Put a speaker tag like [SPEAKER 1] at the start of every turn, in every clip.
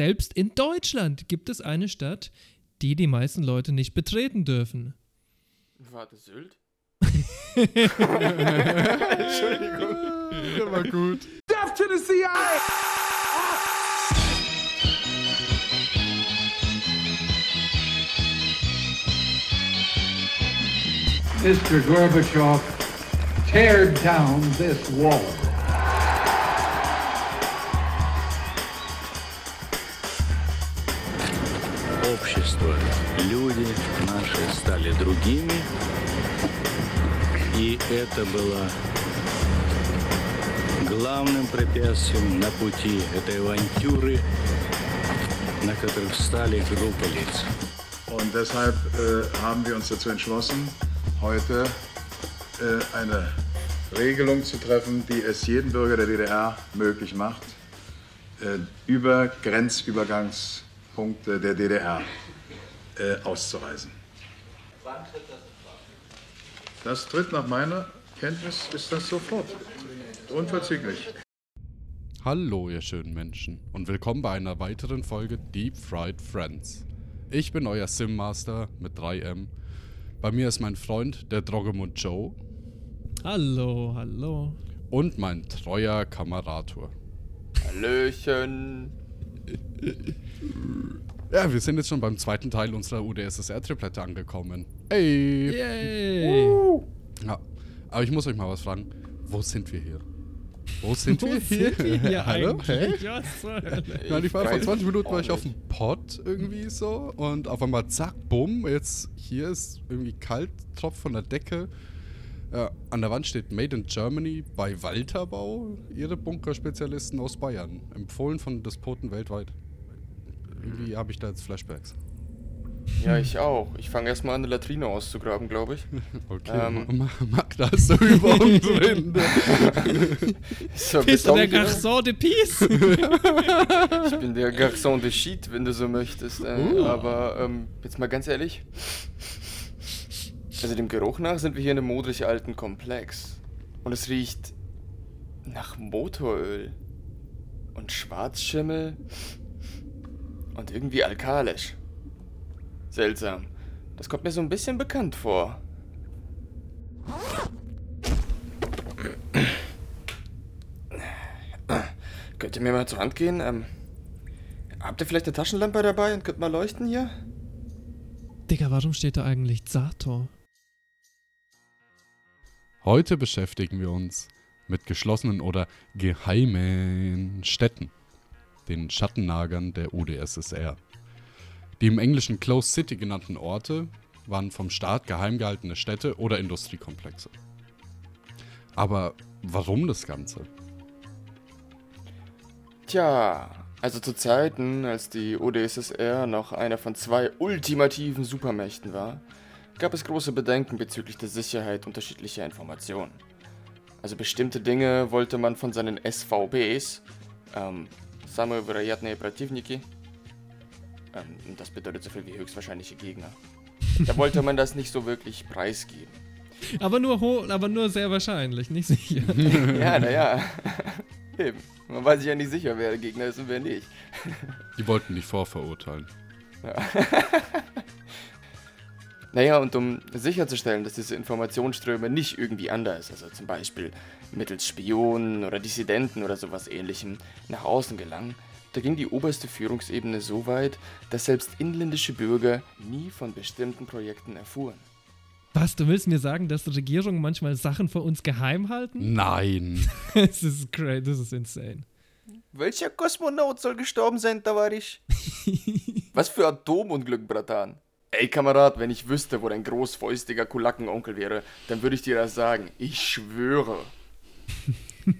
[SPEAKER 1] Selbst in Deutschland gibt es eine Stadt, die die meisten Leute nicht betreten dürfen.
[SPEAKER 2] Warte, Sylt?
[SPEAKER 3] Entschuldigung. Der war gut. Death to the CIA!
[SPEAKER 4] Mr. Gorbachev, tear down this wall.
[SPEAKER 5] Общество, люди наши стали другими, и это было главным препятствием на пути этой авантюры, на которых встали группы лиц.
[SPEAKER 6] Und deshalb äh, haben wir uns dazu entschlossen, heute äh, eine Regelung zu treffen, die es jedem Bürger der DDR möglich macht, äh, über Grenzübergangspunkte der DDR äh, auszureisen. Das tritt nach meiner Kenntnis ist das sofort. Unverzüglich.
[SPEAKER 3] Hallo, ihr schönen Menschen, und willkommen bei einer weiteren Folge Deep Fried Friends. Ich bin euer Sim-Master mit 3M. Bei mir ist mein Freund, der Droggemund Joe.
[SPEAKER 1] Hallo, hallo.
[SPEAKER 3] Und mein treuer Kamerator.
[SPEAKER 2] Hallöchen.
[SPEAKER 3] Ja, wir sind jetzt schon beim zweiten Teil unserer UdSSR-Triplette angekommen. Ey!
[SPEAKER 1] Yay!
[SPEAKER 3] Ja, aber ich muss euch mal was fragen. Wo sind wir hier? Wo sind
[SPEAKER 1] Wo
[SPEAKER 3] wir
[SPEAKER 1] sind wir hier
[SPEAKER 3] Hallo?
[SPEAKER 1] Hölle?
[SPEAKER 3] Ja, ich war vor
[SPEAKER 2] weiß
[SPEAKER 3] 20 Minuten war ich auf dem Pott irgendwie so und auf einmal zack, bumm, jetzt hier ist irgendwie kalt, tropft von der Decke. Ja, an der Wand steht Made in Germany bei Walterbau, ihre Bunkerspezialisten aus Bayern. Empfohlen von Despoten weltweit. Irgendwie habe ich da jetzt Flashbacks.
[SPEAKER 2] Ja, ich auch. Ich fange erstmal an, eine Latrine auszugraben, glaube ich.
[SPEAKER 3] Okay,
[SPEAKER 2] Ähm.
[SPEAKER 3] Ma- Magda ist so über uns drin.
[SPEAKER 2] So,
[SPEAKER 1] Bist du der Garçon de Peace?
[SPEAKER 2] Ich bin der Garçon de Shit, wenn du so möchtest. Äh,
[SPEAKER 3] Uh.
[SPEAKER 2] Aber ähm, jetzt mal ganz ehrlich. Also dem Geruch nach sind wir hier in einem modrig alten Komplex. Und es riecht nach Motoröl. Und Schwarzschimmel. Und irgendwie alkalisch. Seltsam. Das kommt mir so ein bisschen bekannt vor. Könnt ihr mir mal zur Hand gehen? Ähm, habt ihr vielleicht eine Taschenlampe dabei und könnt mal leuchten hier?
[SPEAKER 1] Digga, warum steht da eigentlich Sator?
[SPEAKER 3] Heute beschäftigen wir uns mit geschlossenen oder geheimen Städten, den Schattennagern der UdSSR. Die im Englischen Closed City genannten Orte waren vom Staat geheim gehaltene Städte oder Industriekomplexe. Aber warum das Ganze?
[SPEAKER 2] Tja, also zu Zeiten, als die UdSSR noch einer von zwei ultimativen Supermächten war, gab es große Bedenken bezüglich der Sicherheit unterschiedlicher Informationen. Also bestimmte Dinge wollte man von seinen SVBs, ähm, Самые вероятные противники, ähm, das bedeutet so viel wie höchstwahrscheinliche Gegner. Da wollte man das nicht so wirklich preisgeben.
[SPEAKER 1] Aber nur ho aber nur sehr wahrscheinlich, nicht sicher.
[SPEAKER 2] Ja, naja. Eben. Man weiß sich ja nicht sicher, wer der Gegner ist und wer nicht.
[SPEAKER 3] Die wollten nicht vorverurteilen.
[SPEAKER 2] Naja, und um sicherzustellen, dass diese Informationsströme nicht irgendwie anders, also zum Beispiel mittels Spionen oder Dissidenten oder sowas ähnlichem, nach außen gelangen, da ging die oberste Führungsebene so weit, dass selbst inländische Bürger nie von bestimmten Projekten erfuhren.
[SPEAKER 1] Was, du willst mir sagen, dass Regierungen manchmal Sachen vor uns geheim halten?
[SPEAKER 3] Nein!
[SPEAKER 1] Das ist crazy, das ist insane.
[SPEAKER 2] Welcher Kosmonaut soll gestorben sein, Tavarisch? Was für Atomunglück, Bratan. Ey, Kamerad, wenn ich wüsste, wo dein großfäustiger Kulackenonkel wäre, dann würde ich dir das sagen. Ich schwöre.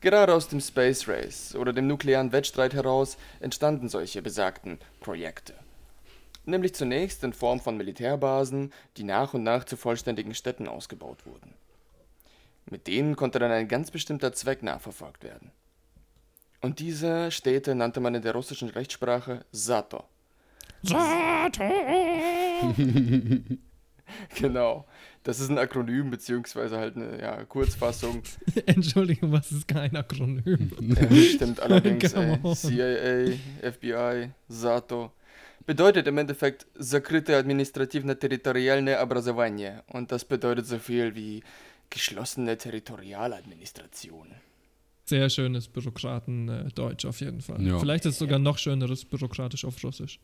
[SPEAKER 2] Gerade aus dem Space Race oder dem nuklearen Wettstreit heraus entstanden solche besagten Projekte. Nämlich zunächst in Form von Militärbasen, die nach und nach zu vollständigen Städten ausgebaut wurden. Mit denen konnte dann ein ganz bestimmter Zweck nachverfolgt werden. Und diese Städte nannte man in der russischen Rechtssprache Sato. Genau. Das ist ein Akronym, beziehungsweise halt eine ja, Kurzfassung.
[SPEAKER 1] Entschuldigung, was ist kein Akronym?
[SPEAKER 2] Ja, stimmt allerdings,
[SPEAKER 1] Come
[SPEAKER 2] ey.
[SPEAKER 1] on.
[SPEAKER 2] CIA, FBI, SATO. Bedeutet im Endeffekt Закрытое административно территориальное образование. Und das bedeutet so viel wie geschlossene Territorialadministration.
[SPEAKER 1] Sehr schönes Bürokraten-Deutsch auf jeden Fall.
[SPEAKER 3] Ja.
[SPEAKER 1] Vielleicht ist es sogar noch schöneres Bürokratisch auf Russisch.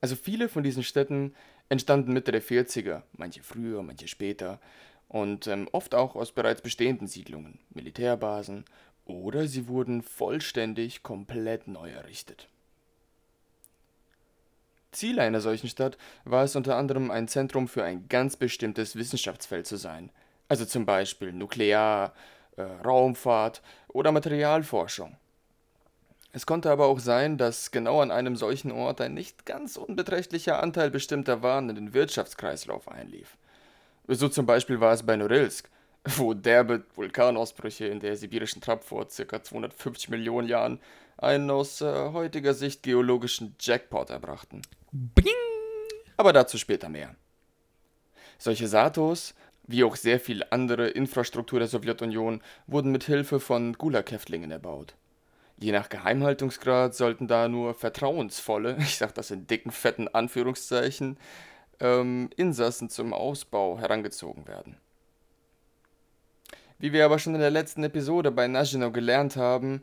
[SPEAKER 2] Also viele von diesen Städten entstanden Mitte der 40er, manche früher, manche später. Und ähm, oft auch aus bereits bestehenden Siedlungen, Militärbasen oder sie wurden vollständig komplett neu errichtet. Ziel einer solchen Stadt war es unter anderem ein Zentrum für ein ganz bestimmtes Wissenschaftsfeld zu sein, also zum Beispiel Nuklear, äh, Raumfahrt oder Materialforschung. Es konnte aber auch sein, dass genau an einem solchen Ort ein nicht ganz unbeträchtlicher Anteil bestimmter Waren in den Wirtschaftskreislauf einlief. So zum Beispiel war es bei Norilsk, wo derbe Vulkanausbrüche in der sibirischen Trapp vor ca. 250 Millionen Jahren einen aus äh, heutiger Sicht geologischen Jackpot erbrachten.
[SPEAKER 1] Bing!
[SPEAKER 2] Aber dazu später mehr. Solche Satos, wie auch sehr viel andere Infrastruktur der Sowjetunion, wurden mit Hilfe von Gulag-Häftlingen erbaut. Je nach Geheimhaltungsgrad sollten da nur vertrauensvolle, ich sag das in dicken, fetten Anführungszeichen, ähm, Insassen zum Ausbau herangezogen werden. Wie wir aber schon in der letzten Episode bei Nagino gelernt haben,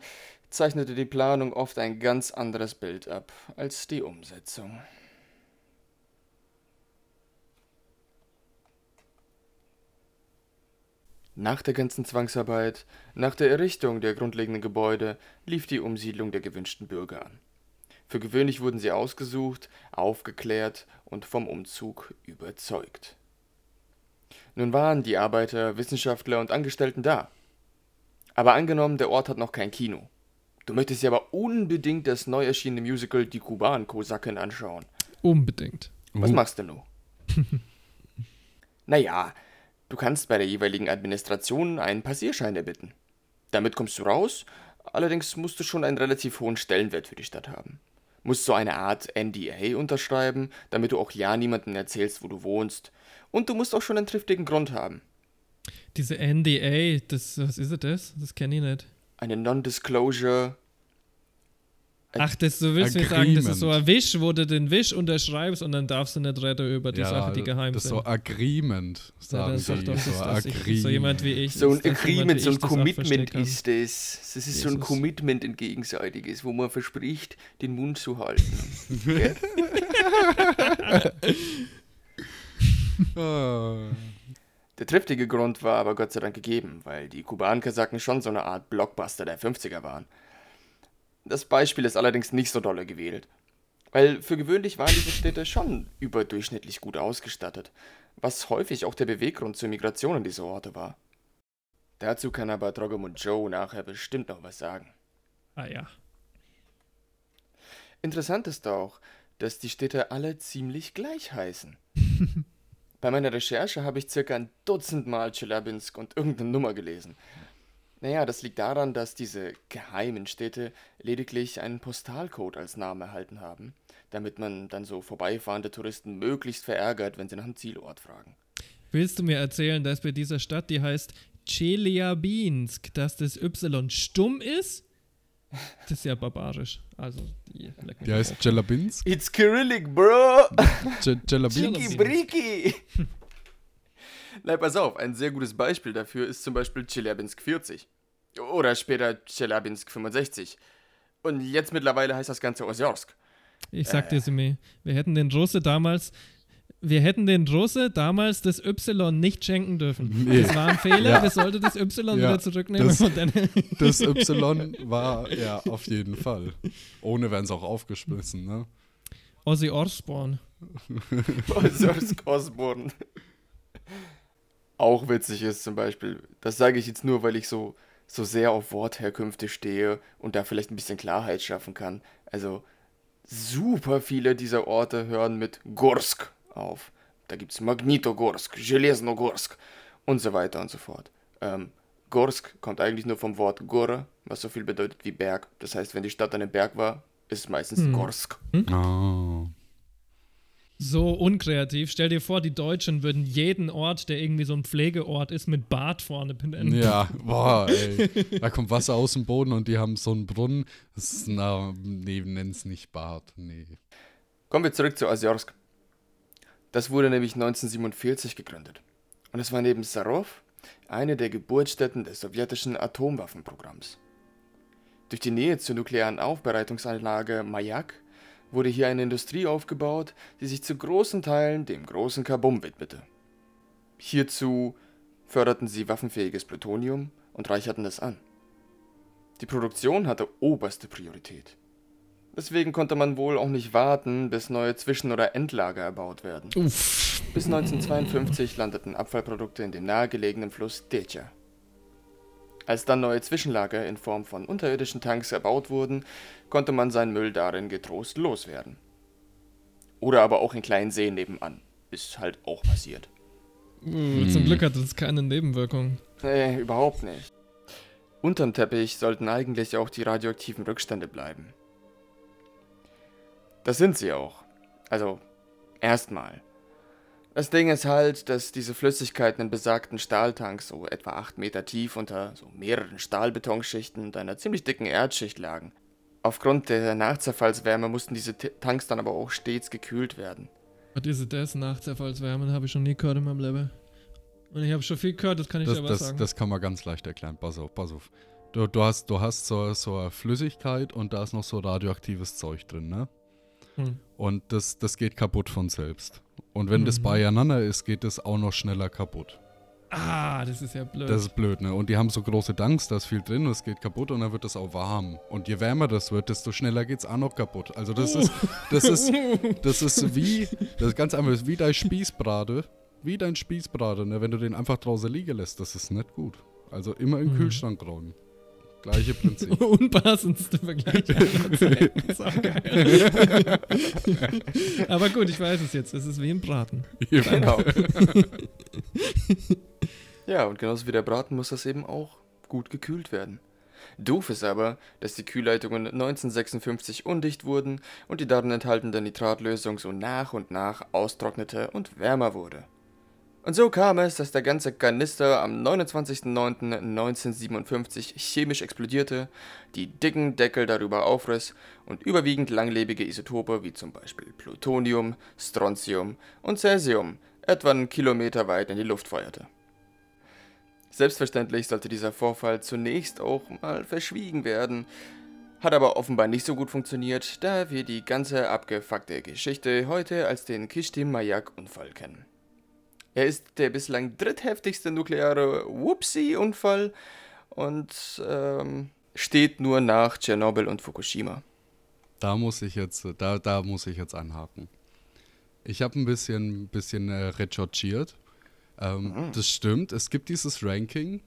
[SPEAKER 2] zeichnete die Planung oft ein ganz anderes Bild ab als die Umsetzung. Nach der ganzen Zwangsarbeit, nach der Errichtung der grundlegenden Gebäude, lief die Umsiedlung der gewünschten Bürger an. Für gewöhnlich wurden sie ausgesucht, aufgeklärt und vom Umzug überzeugt. Nun waren die Arbeiter, Wissenschaftler und Angestellten da. Aber angenommen, der Ort hat noch kein Kino. Du möchtest dir aber unbedingt das neu erschienene Musical Die Kuban-Kosaken anschauen.
[SPEAKER 1] Unbedingt.
[SPEAKER 2] Was machst du nun? naja, du kannst bei der jeweiligen Administration einen Passierschein erbitten. Damit kommst du raus, allerdings musst du schon einen relativ hohen Stellenwert für die Stadt haben. Musst so eine Art NDA unterschreiben, damit du auch ja niemandem erzählst, wo du wohnst. Und du musst auch schon einen triftigen Grund haben.
[SPEAKER 1] Diese NDA, das, was ist das? Das kenne ich nicht.
[SPEAKER 2] Eine Non-Disclosure.
[SPEAKER 1] Ach, das, du willst mir sagen, das ist so
[SPEAKER 3] Agreement.
[SPEAKER 1] ein Wisch, wo du den Wisch unterschreibst und dann darfst du nicht reden über die Sachen, die geheim
[SPEAKER 3] das ist
[SPEAKER 1] sind.
[SPEAKER 3] so Agreement,
[SPEAKER 1] Ja,
[SPEAKER 3] sagen
[SPEAKER 1] das
[SPEAKER 3] sie.
[SPEAKER 1] sagt doch, das
[SPEAKER 3] so
[SPEAKER 1] ist das. Ich,
[SPEAKER 3] Agreement.
[SPEAKER 1] so jemand wie ich.
[SPEAKER 2] So ein
[SPEAKER 1] ist
[SPEAKER 2] Agreement, so ein Commitment ist das. Das ist so ein
[SPEAKER 1] Jesus.
[SPEAKER 2] Commitment, ein gegenseitiges, wo man verspricht, den Mund zu halten.
[SPEAKER 3] Ah.
[SPEAKER 2] Der triftige Grund war aber Gott sei Dank gegeben, weil die Kubankasaken schon so eine Art Blockbuster der 50er waren. Das Beispiel ist allerdings nicht so dolle gewählt. Weil für gewöhnlich waren diese Städte schon überdurchschnittlich gut ausgestattet, was häufig auch der Beweggrund zur Migration in diese Orte war. Dazu kann aber Drogomund Joe nachher bestimmt noch was sagen.
[SPEAKER 1] Ah ja.
[SPEAKER 2] Interessant ist auch, dass die Städte alle ziemlich gleich heißen. Bei meiner Recherche habe ich circa ein Dutzend Mal Tscheljabinsk und irgendeine Nummer gelesen. Naja, das liegt daran, dass diese geheimen Städte lediglich einen Postalcode als Namen erhalten haben, damit man dann so vorbeifahrende Touristen möglichst verärgert, wenn sie nach dem Zielort fragen.
[SPEAKER 1] Willst du mir erzählen, dass bei dieser Stadt, die heißt Chelyabinsk, dass das Y stumm ist? Das ist ja barbarisch. Also, die,
[SPEAKER 3] Die heißt
[SPEAKER 1] drauf.
[SPEAKER 3] Jelabinsk?
[SPEAKER 2] It's Kyrillic, bro! Chiki Briki! Na, pass auf, ein sehr gutes Beispiel dafür ist zum Beispiel Chelyabinsk 40. Oder später Chelyabinsk 65. Und jetzt mittlerweile heißt das Ganze Osiorsk.
[SPEAKER 1] Ich sag dir, Simi, wir hätten den Russe damals, wir hätten den Russe damals das Y nicht schenken dürfen.
[SPEAKER 3] Nee.
[SPEAKER 1] Das war ein Fehler,
[SPEAKER 3] Ja.
[SPEAKER 1] wir sollten das Y
[SPEAKER 3] Ja,
[SPEAKER 1] wieder zurücknehmen.
[SPEAKER 3] das-
[SPEAKER 1] und dann,
[SPEAKER 3] Das Y war, ja, auf jeden Fall. Ohne wären sie auch aufgeschmissen, ne?
[SPEAKER 1] Ozzy Osbourne.
[SPEAKER 2] Osiorsk Osborn Auch witzig ist zum Beispiel, das sage ich jetzt nur, weil ich so, so sehr auf Wortherkünfte stehe und da vielleicht ein bisschen Klarheit schaffen kann. Also, super viele dieser Orte hören mit Gorsk auf. Da gibt es Magnitogorsk, Железногorsk und so weiter und so fort. Ähm, Gorsk kommt eigentlich nur vom Wort Gor, was so viel bedeutet wie Berg. Das heißt, wenn die Stadt an einem Berg war, ist es meistens
[SPEAKER 1] Hm.
[SPEAKER 2] Gorsk.
[SPEAKER 3] Oh.
[SPEAKER 1] So unkreativ. Stell dir vor, die Deutschen würden jeden Ort, der irgendwie so ein Pflegeort ist, mit Bad vorne benennen.
[SPEAKER 3] Ja, boah, ey. Da kommt Wasser aus dem Boden und die haben so einen Brunnen. Das ist, na, nee, nenn's nicht Bad. Nee.
[SPEAKER 2] Kommen wir zurück zu Osiorsk. Das wurde nämlich 1947 gegründet. Und es war neben Sarov eine der Geburtsstätten des sowjetischen Atomwaffenprogramms. Durch die Nähe zur nuklearen Aufbereitungsanlage Mayak wurde hier eine Industrie aufgebaut, die sich zu großen Teilen dem großen Kabum widmete. Hierzu förderten sie waffenfähiges Plutonium und reicherten es an. Die Produktion hatte oberste Priorität. Deswegen konnte man wohl auch nicht warten, bis neue Zwischen- oder Endlager erbaut werden.
[SPEAKER 1] Uff.
[SPEAKER 2] Bis 1952 landeten Abfallprodukte in dem nahegelegenen Fluss Decha. Als dann neue Zwischenlager in Form von unterirdischen Tanks erbaut wurden, konnte man seinen Müll darin getrost loswerden. Oder aber auch in kleinen Seen nebenan. Ist halt auch passiert.
[SPEAKER 1] Uh, Zum Glück hatte das keine Nebenwirkungen.
[SPEAKER 2] Nee, überhaupt nicht. Unterm Teppich sollten eigentlich auch die radioaktiven Rückstände bleiben. Das sind sie auch. Also, erstmal. Das Ding ist halt, dass diese Flüssigkeiten in besagten Stahltanks so etwa 8 Meter tief unter so mehreren Stahlbetonschichten und einer ziemlich dicken Erdschicht lagen. Aufgrund der Nachzerfallswärme mussten diese T Tanks dann aber auch stets gekühlt werden.
[SPEAKER 1] Was ist das? Nachzerfallswärmen habe ich schon nie gehört in meinem Leben. Und ich habe schon viel gehört, das kann ich
[SPEAKER 3] Das,
[SPEAKER 1] dir was
[SPEAKER 3] das,
[SPEAKER 1] sagen.
[SPEAKER 3] das kann man ganz leicht erklären. Pass auf, pass auf. Du, du hast, du hast so, so eine Flüssigkeit und da ist noch so radioaktives Zeug drin, ne?
[SPEAKER 1] Hm.
[SPEAKER 3] Und das, das geht kaputt von selbst. Und wenn das
[SPEAKER 1] Mhm.
[SPEAKER 3] beieinander ist, geht das auch noch schneller kaputt.
[SPEAKER 1] Ah, das ist ja blöd.
[SPEAKER 3] Das ist blöd, ne? Und die haben so große Tanks, da ist viel drin und es geht kaputt und dann wird das auch warm. Und je wärmer das wird, desto schneller geht's auch noch kaputt. Also das ist, das ist, das ist wie, das ist ganz einfach, das ist wie dein Spießbrate. Wie dein Spießbrate, ne? Wenn du den einfach draußen liegen lässt, das ist nicht gut. Also immer im
[SPEAKER 1] Mhm.
[SPEAKER 3] Kühlschrank räumen. Gleiche Prinzip.
[SPEAKER 1] Unpassendste Vergleich. aller Zeiten. Saugeil. Aber gut, ich weiß es jetzt. Es ist wie im Braten.
[SPEAKER 2] Genau. ja, und genauso wie der Braten muss das eben auch gut gekühlt werden. Doof ist aber, dass die Kühlleitungen 1956 undicht wurden und die darin enthaltene Nitratlösung so nach und nach austrocknete und wärmer wurde. Und so kam es, dass der ganze Kanister am 29.09.1957 chemisch explodierte, die dicken Deckel darüber aufriss und überwiegend langlebige Isotope wie zum Beispiel Plutonium, Strontium und Cäsium etwa einen Kilometer weit in die Luft feuerte. Selbstverständlich sollte dieser Vorfall zunächst auch mal verschwiegen werden, hat aber offenbar nicht so gut funktioniert, da wir die ganze abgefuckte Geschichte heute als den Kishtim-Mayak-Unfall kennen. Er ist der bislang drittheftigste nukleare Whoopsie-Unfall und ähm, steht nur nach Tschernobyl und Fukushima.
[SPEAKER 3] Da muss ich jetzt, da, da muss ich jetzt anhaken. Ich habe ein bisschen, bisschen äh, recherchiert. Ähm, Das stimmt, es gibt dieses Ranking.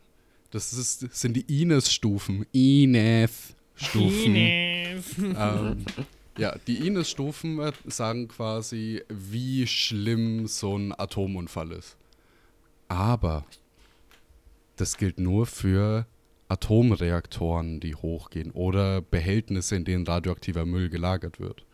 [SPEAKER 3] Das ist, das sind die Ines-Stufen. Ines-Stufen. ähm, ja, die Ines-Stufen äh, sagen quasi, wie schlimm so ein Atomunfall ist. Aber das gilt nur für Atomreaktoren, die hochgehen oder Behältnisse, in denen radioaktiver Müll gelagert wird.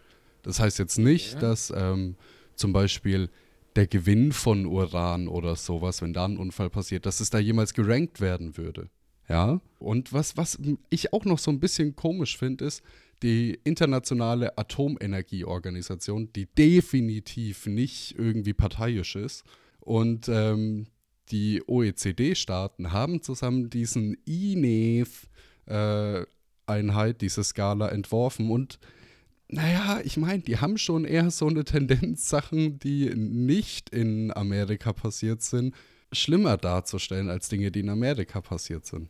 [SPEAKER 3] Das heißt jetzt nicht, dass ähm, zum Beispiel der Gewinn von Uran oder sowas, wenn da ein Unfall passiert, dass es da jemals gerankt werden würde. Ja. Und was, was ich auch noch so ein bisschen komisch finde, ist, die internationale Atomenergieorganisation, die definitiv nicht irgendwie parteiisch ist. Und ähm, die OECD-Staaten haben zusammen diesen INEF-Einheit, diese Skala entworfen. Und naja, ich meine, die haben schon eher so eine Tendenz, Sachen, die nicht in Amerika passiert sind, schlimmer darzustellen als Dinge, die in Amerika passiert sind.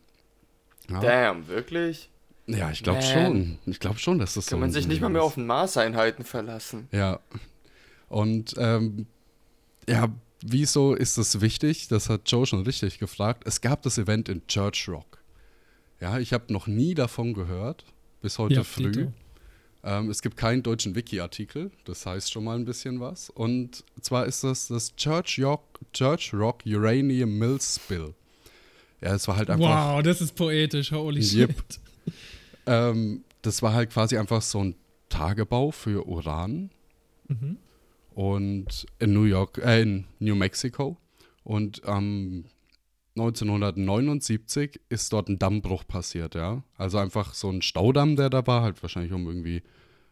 [SPEAKER 3] Ja,
[SPEAKER 2] Damn, wirklich?
[SPEAKER 3] Ja ich glaube schon. Ich glaube schon, dass das so
[SPEAKER 2] Kann man sich nicht mal mehr auf Maßeinheiten verlassen.
[SPEAKER 3] Ja. Und ähm, ja, wieso ist das wichtig? Das hat Joe schon richtig gefragt. Es gab das Event in Church Rock. Ja, ich habe noch nie davon gehört, bis heute
[SPEAKER 1] Ja,
[SPEAKER 3] früh. Ähm, es gibt keinen deutschen Wiki-Artikel, das heißt schon mal ein bisschen was. Und zwar ist das das Church Rock, Church Rock Uranium Mill Spill. Ja, es war halt einfach.
[SPEAKER 1] Wow, das ist poetisch. Holy
[SPEAKER 3] Yep.
[SPEAKER 1] shit.
[SPEAKER 3] Ähm, das war halt quasi einfach so ein Tagebau für Uran.
[SPEAKER 1] Mhm.
[SPEAKER 3] und in New York, äh, in New Mexico. Und ähm, 1979 ist dort ein Dammbruch passiert, ja. Also einfach so ein Staudamm, der da war, halt wahrscheinlich um irgendwie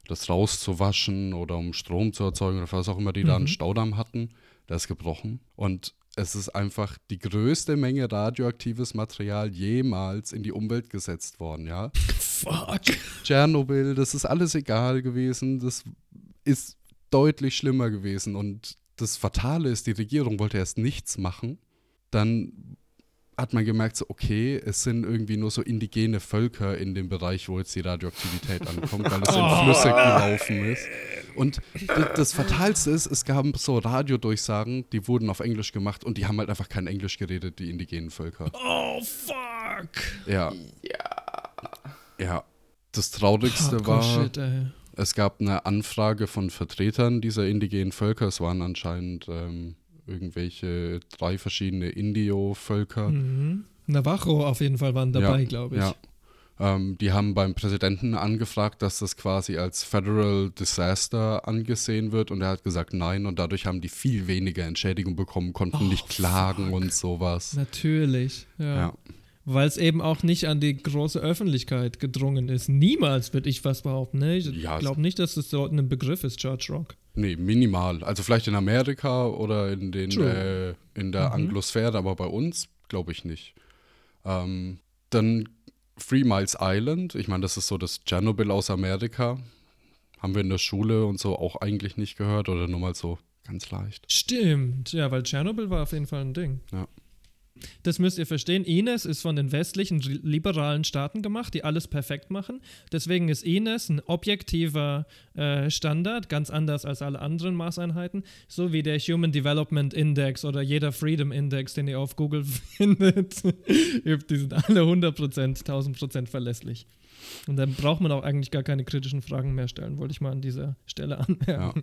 [SPEAKER 3] das rauszuwaschen oder um Strom zu erzeugen oder was auch immer die da einen Staudamm hatten. Der ist gebrochen. Und es ist einfach die größte Menge radioaktives Material jemals in die Umwelt gesetzt worden, ja.
[SPEAKER 1] Fuck.
[SPEAKER 3] Tschernobyl, das ist alles egal gewesen. Das ist deutlich schlimmer gewesen. Und das Fatale ist, die Regierung wollte erst nichts machen. Dann hat man gemerkt, so, okay, es sind irgendwie nur so indigene Völker in dem Bereich, wo jetzt die Radioaktivität ankommt, weil es in Flüsse gelaufen ist. Und das Fatalste ist, es gab so Radiodurchsagen, die wurden auf Englisch gemacht und die haben halt einfach kein Englisch geredet, die indigenen Völker.
[SPEAKER 1] Oh, fuck.
[SPEAKER 3] Ja. Ja. Das Traurigste
[SPEAKER 1] Hardcore
[SPEAKER 3] war,
[SPEAKER 1] Shit,
[SPEAKER 3] es gab eine Anfrage von Vertretern dieser indigenen Völker. Es waren anscheinend ähm, irgendwelche drei verschiedene Indio-Völker.
[SPEAKER 1] Mhm. Navajo auf jeden Fall waren dabei, glaube ich.
[SPEAKER 3] Ja. Ähm, die haben beim Präsidenten angefragt, dass das quasi als Federal Disaster angesehen wird und er hat gesagt nein und dadurch haben die viel weniger Entschädigung bekommen, konnten
[SPEAKER 1] Oh,
[SPEAKER 3] nicht klagen
[SPEAKER 1] fuck.
[SPEAKER 3] und sowas.
[SPEAKER 1] Natürlich, ja.
[SPEAKER 3] Ja.
[SPEAKER 1] Weil es eben auch nicht an die große Öffentlichkeit gedrungen ist. Niemals würde ich was behaupten. Ne? Ich
[SPEAKER 3] Ja,
[SPEAKER 1] glaube nicht, dass das dort ein Begriff ist, Church Rock.
[SPEAKER 3] Nee, minimal. Also vielleicht in Amerika oder in, den, äh, in der
[SPEAKER 1] Mhm.
[SPEAKER 3] Anglosphäre, aber bei uns glaube ich nicht. Ähm, dann Three Miles Island, ich meine, das ist so das Tschernobyl aus Amerika. Haben wir in der Schule und so auch eigentlich nicht gehört oder nur mal so ganz leicht.
[SPEAKER 1] Stimmt, ja, weil Tschernobyl war auf jeden Fall ein Ding.
[SPEAKER 3] Ja.
[SPEAKER 1] Das müsst ihr verstehen. Ines ist von den westlichen liberalen Staaten gemacht, die alles perfekt machen. Deswegen ist Ines ein objektiver äh, Standard, ganz anders als alle anderen Maßeinheiten, so wie der Human Development Index oder jeder Freedom Index, den ihr auf Google findet. die sind alle 100%, 1000% verlässlich. Und dann braucht man auch eigentlich gar keine kritischen Fragen mehr stellen, wollte ich mal an dieser Stelle
[SPEAKER 3] Ja.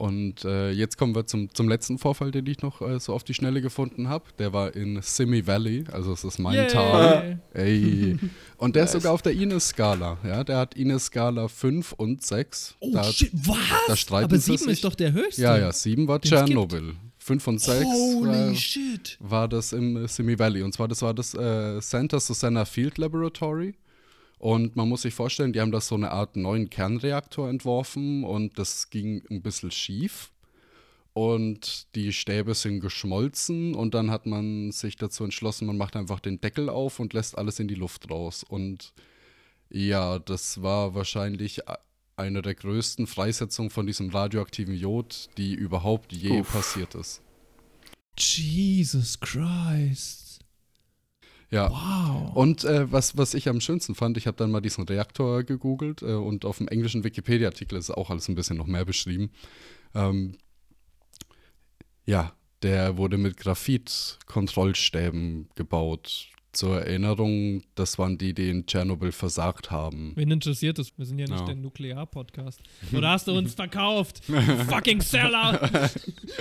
[SPEAKER 3] Und äh, jetzt kommen wir zum, zum letzten Vorfall, den ich noch äh, so auf die Schnelle gefunden habe. Der war in Simi Valley, also es ist mein
[SPEAKER 1] Yay.
[SPEAKER 3] Tal. Ey. Und der ist sogar auf der Ines-Skala. Ja, der hat Ines-Skala 5 und 6.
[SPEAKER 1] Oh
[SPEAKER 3] da,
[SPEAKER 1] shit, was?
[SPEAKER 3] da streiten
[SPEAKER 1] Aber
[SPEAKER 3] sie
[SPEAKER 1] 7
[SPEAKER 3] sich.
[SPEAKER 1] ist doch der höchste.
[SPEAKER 3] Ja, ja, 7 war. Tschernobyl. 5 und 6
[SPEAKER 1] Holy
[SPEAKER 3] war,
[SPEAKER 1] shit.
[SPEAKER 3] war das im äh, Simi Valley. Und zwar, das war das äh, Santa Susana Field Laboratory. Und man muss sich vorstellen, die haben das so eine Art neuen Kernreaktor entworfen und das ging ein bisschen schief. Und die Stäbe sind geschmolzen und dann hat man sich dazu entschlossen, man macht einfach den Deckel auf und lässt alles in die Luft raus. Und ja, das war wahrscheinlich eine der größten Freisetzungen von diesem radioaktiven Jod, die überhaupt je
[SPEAKER 2] Uff.
[SPEAKER 3] passiert ist.
[SPEAKER 1] Jesus Christ.
[SPEAKER 3] Ja.
[SPEAKER 1] Wow.
[SPEAKER 3] Und äh, was, was ich am schönsten fand, ich habe dann mal diesen Reaktor gegoogelt äh, und auf dem englischen Wikipedia-Artikel ist auch alles ein bisschen noch mehr beschrieben. Ähm, ja, der wurde mit Graphit-Kontrollstäben gebaut. Zur Erinnerung, das waren die, die in Tschernobyl versagt haben.
[SPEAKER 1] Wen interessiert das? Wir sind ja nicht
[SPEAKER 3] Ja.
[SPEAKER 1] der Nuklear-Podcast. Oder hast du uns verkauft? Fucking Seller!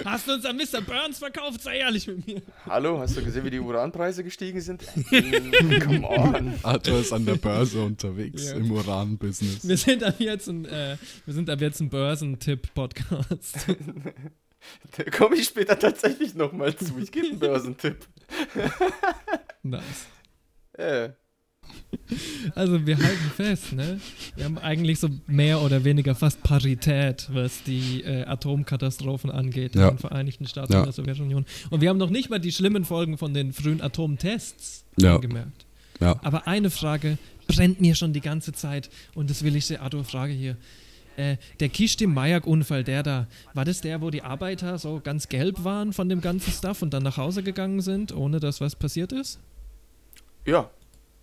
[SPEAKER 1] Hast du uns an Mr. Burns verkauft? Sei ehrlich mit mir.
[SPEAKER 2] Hallo, hast du gesehen, wie die Uranpreise gestiegen sind? Mm, Come on.
[SPEAKER 3] Arthur ist an der Börse unterwegs
[SPEAKER 1] Ja.
[SPEAKER 3] im Uran-Business.
[SPEAKER 1] Wir sind ab jetzt ein, äh, wir sind ab jetzt ein Börsentipp-Podcast.
[SPEAKER 2] Da komme ich später tatsächlich nochmal zu. Ich gebe einen Börsentipp.
[SPEAKER 1] nice.
[SPEAKER 2] Äh,
[SPEAKER 1] Also wir halten fest, ne? Wir haben eigentlich so mehr oder weniger fast Parität, was die äh, Atomkatastrophen angeht
[SPEAKER 3] Ja.
[SPEAKER 1] in den Vereinigten Staaten
[SPEAKER 3] Ja.
[SPEAKER 1] und der Sowjetunion. Und wir haben noch nicht mal die schlimmen Folgen von den frühen Atomtests
[SPEAKER 3] Ja.
[SPEAKER 1] gemerkt.
[SPEAKER 3] Ja.
[SPEAKER 1] Aber eine Frage brennt mir schon die ganze Zeit und das will ich sehr, Arthur, Frage hier. Äh, der Kishtim-Mayak-Unfall, der da, war das der, wo die Arbeiter so ganz gelb waren von dem ganzen Stuff und dann nach Hause gegangen sind, ohne dass was passiert ist?
[SPEAKER 2] ja,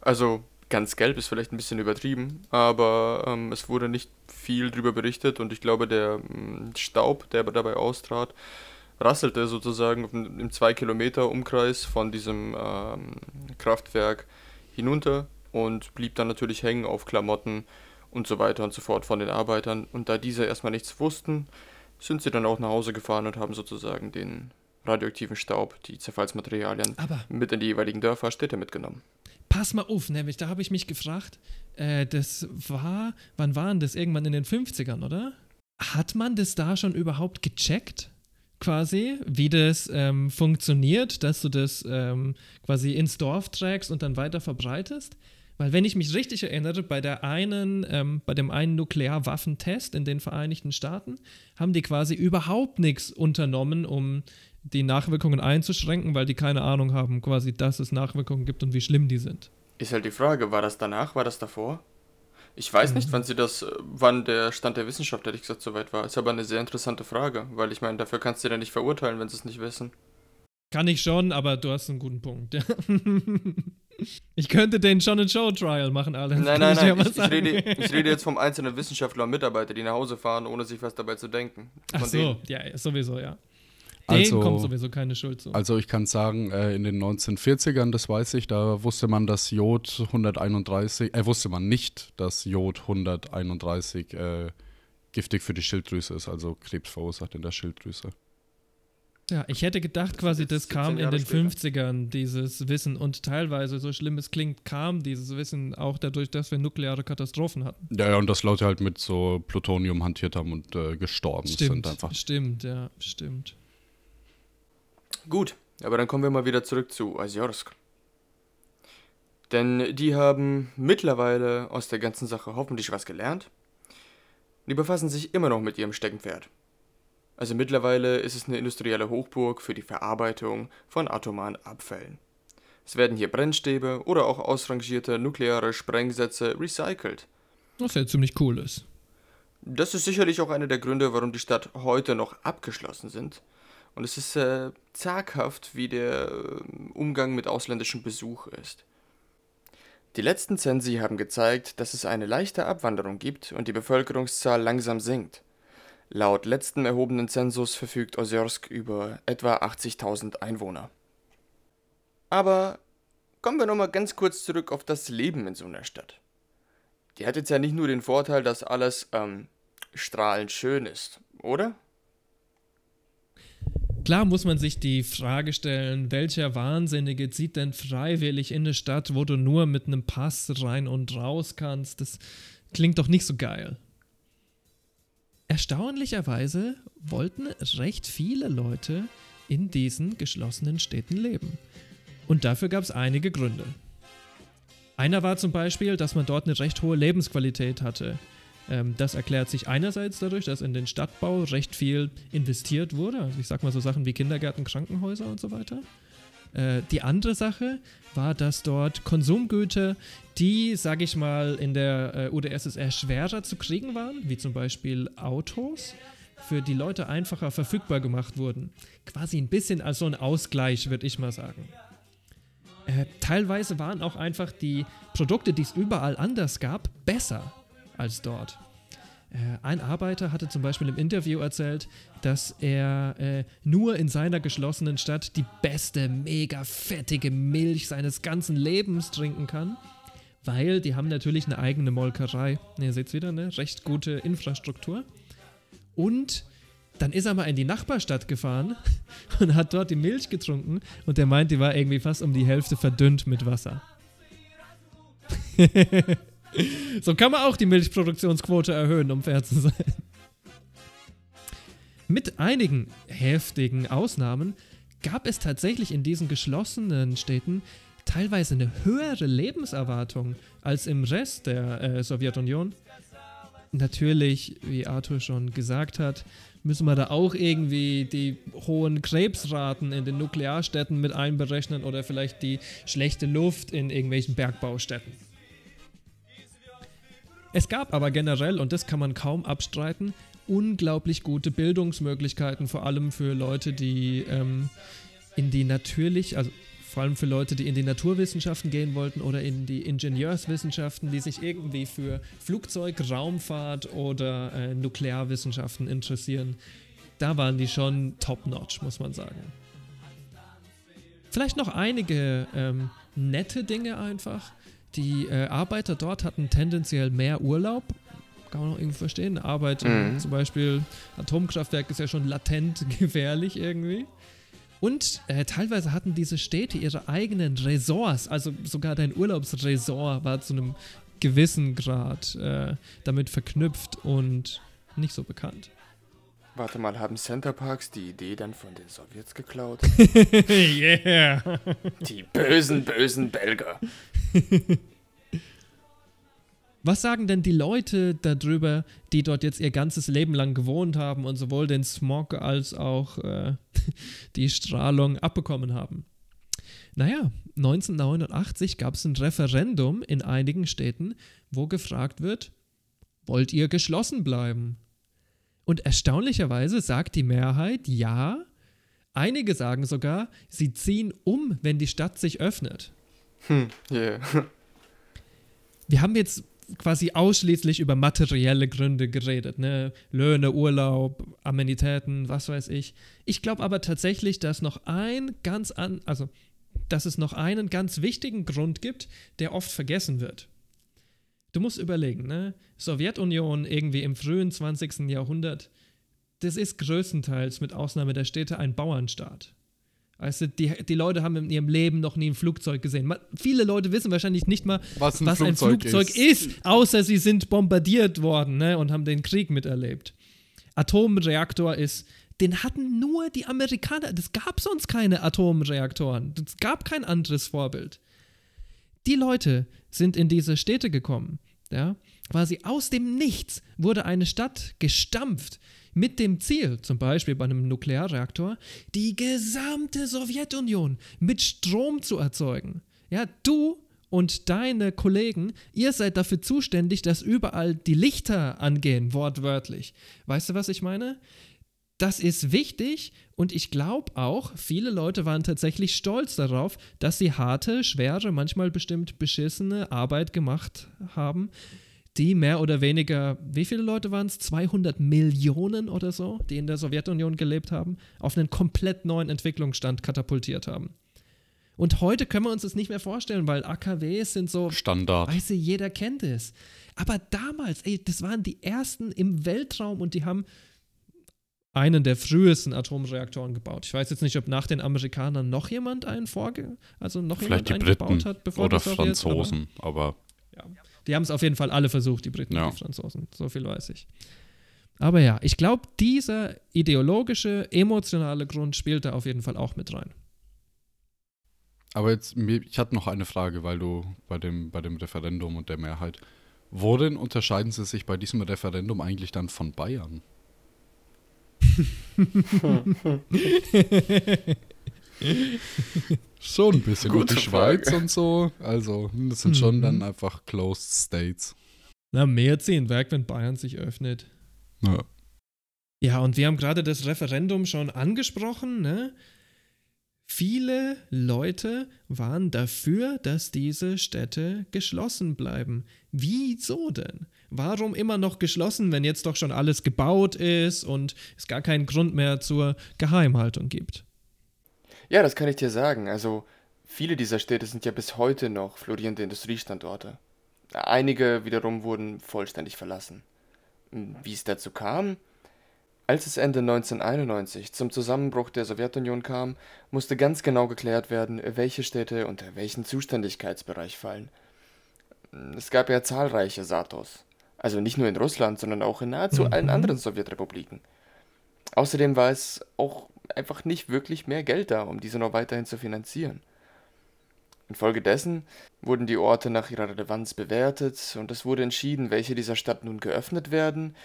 [SPEAKER 2] also ganz gelb ist vielleicht ein bisschen übertrieben, aber ähm, es wurde nicht viel drüber berichtet und ich glaube, der mm, Staub, der dabei austrat, rasselte sozusagen im im 2 Kilometer Umkreis von diesem ähm, Kraftwerk hinunter und blieb dann natürlich hängen auf Klamotten und so weiter und so fort von den Arbeitern. Und da diese erstmal nichts wussten, sind sie dann auch nach Hause gefahren und haben sozusagen den radioaktiven Staub, die Zerfallsmaterialien
[SPEAKER 1] Aber
[SPEAKER 2] mit in die jeweiligen Dörfer, Städte mitgenommen.
[SPEAKER 1] Pass mal auf, nämlich, da habe ich mich gefragt, äh, das war, wann waren das? Irgendwann in den 50ern, oder? hat man das da schon überhaupt gecheckt? Quasi, wie das ähm, funktioniert, dass du das ähm, quasi ins Dorf trägst und dann weiter verbreitest? Weil wenn ich mich richtig erinnere, bei der einen, ähm, bei dem einen Nuklearwaffentest in den Vereinigten Staaten haben die quasi überhaupt nichts unternommen, um die Nachwirkungen einzuschränken, weil die keine Ahnung haben, quasi, dass es Nachwirkungen gibt und wie schlimm die sind.
[SPEAKER 2] Ist halt die Frage, war das danach, war das davor? Ich weiß nicht, wann sie das, wann der Stand der Wissenschaft, ehrlich gesagt, soweit war. Ist aber eine sehr interessante Frage, weil ich meine, dafür kannst du ja nicht verurteilen, wenn sie es nicht wissen.
[SPEAKER 1] Kann ich schon, aber du hast einen guten Punkt. Ich könnte den schon ein Show-Trial machen, Alan.
[SPEAKER 2] Nein, nein, nein. Ich, ich, rede, ich, rede, jetzt vom einzelnen Wissenschaftler und Mitarbeiter, die nach Hause fahren, ohne sich was dabei zu denken.
[SPEAKER 1] Von Ach so, denen. ja, sowieso, ja. Denen also, kommt sowieso keine Schuld zu.
[SPEAKER 3] Also ich kann sagen, äh, in den 1940ern, das weiß ich, da wusste man, dass Jod 131, äh, wusste man nicht, dass Jod 131 äh, giftig für die Schilddrüse ist, also Krebs verursacht in der Schilddrüse.
[SPEAKER 1] Ja, ich hätte gedacht, quasi, das kam in den später. 50ern, dieses Wissen. Und teilweise, so schlimm es klingt, kam dieses Wissen auch dadurch, dass wir nukleare Katastrophen hatten.
[SPEAKER 3] Ja, ja, und dass Leute halt mit so Plutonium hantiert haben und äh, gestorben
[SPEAKER 1] stimmt,
[SPEAKER 3] sind einfach.
[SPEAKER 1] Stimmt, ja, stimmt.
[SPEAKER 2] Gut, aber dann kommen wir mal wieder zurück zu Asiorsk. Denn die haben mittlerweile aus der ganzen Sache hoffentlich was gelernt. Die befassen sich immer noch mit ihrem Steckenpferd. Also mittlerweile ist es eine industrielle Hochburg für die Verarbeitung von atomaren Abfällen. Es werden hier Brennstäbe oder auch ausrangierte nukleare Sprengsätze recycelt.
[SPEAKER 1] Was ja ziemlich cool ist.
[SPEAKER 2] Das ist sicherlich auch einer der Gründe, warum die Stadt heute noch abgeschlossen sind. Und es ist äh, zaghaft, wie der äh, Umgang mit ausländischem Besuch ist. Die letzten Zensi haben gezeigt, dass es eine leichte Abwanderung gibt und die Bevölkerungszahl langsam sinkt. Laut letztem erhobenen Zensus verfügt Ozyorsk über etwa 80.000 Einwohner. Aber kommen wir nochmal ganz kurz zurück auf das Leben in so einer Stadt. Die hat jetzt ja nicht nur den Vorteil, dass alles ähm, strahlend schön ist, oder?
[SPEAKER 1] Klar muss man sich die Frage stellen, welcher Wahnsinnige zieht denn freiwillig in eine Stadt, wo du nur mit einem Pass rein und raus kannst? Das klingt doch nicht so geil. Erstaunlicherweise wollten recht viele Leute in diesen geschlossenen Städten leben. Und dafür gab es einige Gründe. Einer war zum Beispiel, dass man dort eine recht hohe Lebensqualität hatte. Ähm, das erklärt sich einerseits dadurch, dass in den Stadtbau recht viel investiert wurde. Also ich sag mal so Sachen wie Kindergärten, Krankenhäuser und so weiter. Äh, die andere Sache war, dass dort Konsumgüter, die, sag ich mal, in der äh, UdSSR schwerer zu kriegen waren, wie zum Beispiel Autos, für die Leute einfacher verfügbar gemacht wurden. Quasi ein bisschen als so ein Ausgleich, würde ich mal sagen. Äh, teilweise waren auch einfach die Produkte, die es überall anders gab, besser als dort. Äh, ein Arbeiter hatte zum Beispiel im Interview erzählt, dass er äh, nur in seiner geschlossenen Stadt die beste, mega fettige Milch seines ganzen Lebens trinken kann, weil die haben natürlich eine eigene Molkerei. Ihr seht wieder, eine recht gute Infrastruktur. Und dann ist er mal in die Nachbarstadt gefahren und hat dort die Milch getrunken und der meint, die war irgendwie fast um die Hälfte verdünnt mit Wasser. so kann man auch die Milchproduktionsquote erhöhen, um fair zu sein. Mit einigen heftigen Ausnahmen gab es tatsächlich in diesen geschlossenen Städten teilweise eine höhere Lebenserwartung als im Rest der äh, Sowjetunion. Natürlich, wie Arthur schon gesagt hat, müssen wir da auch irgendwie die hohen Krebsraten in den Nuklearstädten mit einberechnen oder vielleicht die schlechte Luft in irgendwelchen Bergbaustädten. Es gab aber generell, und das kann man kaum abstreiten, unglaublich gute Bildungsmöglichkeiten, vor allem für Leute, die ähm, in die natürlich, also vor allem für Leute, die in die Naturwissenschaften gehen wollten oder in die Ingenieurswissenschaften, die sich irgendwie für Flugzeug, Raumfahrt oder äh, Nuklearwissenschaften interessieren. Da waren die schon top-notch, muss man sagen. Vielleicht noch einige ähm, nette Dinge einfach. Die äh, Arbeiter dort hatten tendenziell mehr Urlaub. Kann man auch irgendwie verstehen. Arbeit mhm. zum Beispiel Atomkraftwerk ist ja schon latent gefährlich irgendwie. Und äh, teilweise hatten diese Städte ihre eigenen Resorts, also sogar dein Urlaubsresort war zu einem gewissen Grad äh, damit verknüpft und nicht so bekannt.
[SPEAKER 2] Warte mal, haben Centerparks die Idee dann von den Sowjets geklaut?
[SPEAKER 1] yeah!
[SPEAKER 2] Die bösen, bösen Belger.
[SPEAKER 1] Was sagen denn die Leute darüber, die dort jetzt ihr ganzes Leben lang gewohnt haben und sowohl den Smog als auch äh, die Strahlung abbekommen haben? Naja, 1989 gab es ein Referendum in einigen Städten, wo gefragt wird, wollt ihr geschlossen bleiben? Und erstaunlicherweise sagt die Mehrheit ja. Einige sagen sogar, sie ziehen um, wenn die Stadt sich öffnet.
[SPEAKER 2] Hm, yeah.
[SPEAKER 1] Wir haben jetzt quasi ausschließlich über materielle Gründe geredet, ne? Löhne, Urlaub, Amenitäten, was weiß ich. Ich glaube aber tatsächlich, dass noch ein ganz an, also dass es noch einen ganz wichtigen Grund gibt, der oft vergessen wird. Du musst überlegen, ne? Sowjetunion irgendwie im frühen 20. Jahrhundert, das ist größtenteils mit Ausnahme der Städte ein Bauernstaat. Also die, die Leute haben in ihrem Leben noch nie ein Flugzeug gesehen. Ma- viele Leute wissen wahrscheinlich nicht mal,
[SPEAKER 3] Was ein
[SPEAKER 1] was ein
[SPEAKER 3] Flugzeug
[SPEAKER 1] Flugzeug
[SPEAKER 3] ist.
[SPEAKER 1] ist, außer sie sind bombardiert worden ne, und haben den Krieg miterlebt. Atomreaktor ist, den hatten nur die Amerikaner. Das gab sonst keine Atomreaktoren. Es gab kein anderes Vorbild. Die Leute sind in diese Städte gekommen. Ja, quasi aus dem Nichts wurde eine Stadt gestampft mit dem Ziel, zum Beispiel bei einem Nuklearreaktor, die gesamte Sowjetunion mit Strom zu erzeugen. Ja, du und deine Kollegen, ihr seid dafür zuständig, dass überall die Lichter angehen, wortwörtlich. Weißt du, was ich meine? Das ist wichtig und ich glaube auch, viele Leute waren tatsächlich stolz darauf, dass sie harte, schwere, manchmal bestimmt beschissene Arbeit gemacht haben, die mehr oder weniger, wie viele Leute waren es? 200 Millionen oder so, die in der Sowjetunion gelebt haben, auf einen komplett neuen Entwicklungsstand katapultiert haben. Und heute können wir uns das nicht mehr vorstellen, weil AKWs sind so
[SPEAKER 3] Standard.
[SPEAKER 1] Weißt du, jeder kennt es. Aber damals, ey, das waren die ersten im Weltraum und die haben einen der frühesten Atomreaktoren gebaut. Ich weiß jetzt nicht, ob nach den Amerikanern noch jemand einen vorge also noch
[SPEAKER 3] Vielleicht
[SPEAKER 1] jemand einen
[SPEAKER 3] Briten
[SPEAKER 1] gebaut hat, bevor
[SPEAKER 3] oder
[SPEAKER 1] Sowjets, aber-
[SPEAKER 3] Franzosen, aber
[SPEAKER 1] ja. Die haben es auf jeden Fall alle versucht, die Briten
[SPEAKER 3] Ja.
[SPEAKER 1] und die Franzosen. So viel weiß ich. Aber ja, ich glaube, dieser ideologische, emotionale Grund spielt da auf jeden Fall auch mit rein.
[SPEAKER 3] Aber jetzt, ich hatte noch eine Frage, weil du bei dem, bei dem Referendum und der Mehrheit. Worin unterscheiden sie sich bei diesem Referendum eigentlich dann von Bayern? Schon ein bisschen.
[SPEAKER 2] Gute
[SPEAKER 3] und die Schweiz
[SPEAKER 2] Frage.
[SPEAKER 3] und so. Also, das sind schon
[SPEAKER 1] Mhm.
[SPEAKER 3] dann einfach Closed States.
[SPEAKER 1] Na, mehr ziehen weg, wenn Bayern sich öffnet.
[SPEAKER 3] Ja.
[SPEAKER 1] Ja, und wir haben gerade das Referendum schon angesprochen, ne? Viele Leute waren dafür, dass diese Städte geschlossen bleiben. Wieso denn? Warum immer noch geschlossen, wenn jetzt doch schon alles gebaut ist und es gar keinen Grund mehr zur Geheimhaltung gibt?
[SPEAKER 2] Ja, das kann ich dir sagen. Also, viele dieser Städte sind ja bis heute noch florierende Industriestandorte. Einige wiederum wurden vollständig verlassen. Wie es dazu kam? Als es Ende 1991 zum Zusammenbruch der Sowjetunion kam, musste ganz genau geklärt werden, welche Städte unter welchen Zuständigkeitsbereich fallen. Es gab ja zahlreiche Satos. Also nicht nur in Russland, sondern auch in nahezu
[SPEAKER 1] Mhm.
[SPEAKER 2] allen anderen Sowjetrepubliken. Außerdem war es auch einfach nicht wirklich mehr Geld da, um diese noch weiterhin zu finanzieren. Infolgedessen wurden die Orte nach ihrer Relevanz bewertet und es wurde entschieden, welche dieser Stadt nun geöffnet werden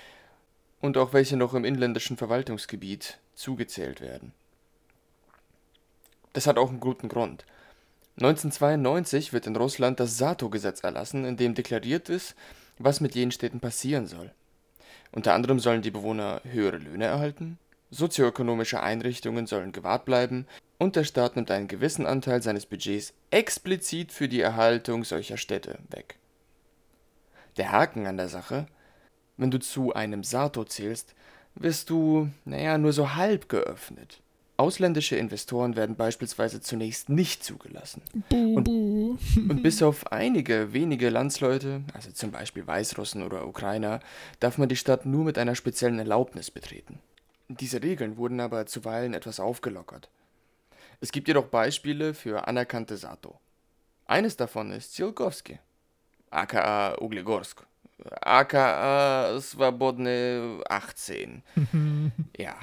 [SPEAKER 2] und auch welche noch im inländischen Verwaltungsgebiet zugezählt werden. Das hat auch einen guten Grund. 1992 wird in Russland das Sato-Gesetz erlassen, in dem deklariert ist, was mit jenen Städten passieren soll. Unter anderem sollen die Bewohner höhere Löhne erhalten, sozioökonomische Einrichtungen sollen gewahrt bleiben und der Staat nimmt einen gewissen Anteil seines Budgets explizit für die Erhaltung solcher Städte weg. Der Haken an der Sache, wenn du zu einem Sato zählst, wirst du, naja, nur so halb geöffnet. Ausländische Investoren werden beispielsweise zunächst nicht zugelassen.
[SPEAKER 1] Buh.
[SPEAKER 2] Und bis auf einige wenige Landsleute, also zum Beispiel Weißrussen oder Ukrainer, darf man die Stadt nur mit einer speziellen Erlaubnis betreten. Diese Regeln wurden aber zuweilen etwas aufgelockert. Es gibt jedoch Beispiele für anerkannte Sato. Eines davon ist Tsiolkovsky, aka Uglegorsk, aka Swobodne 18. ja,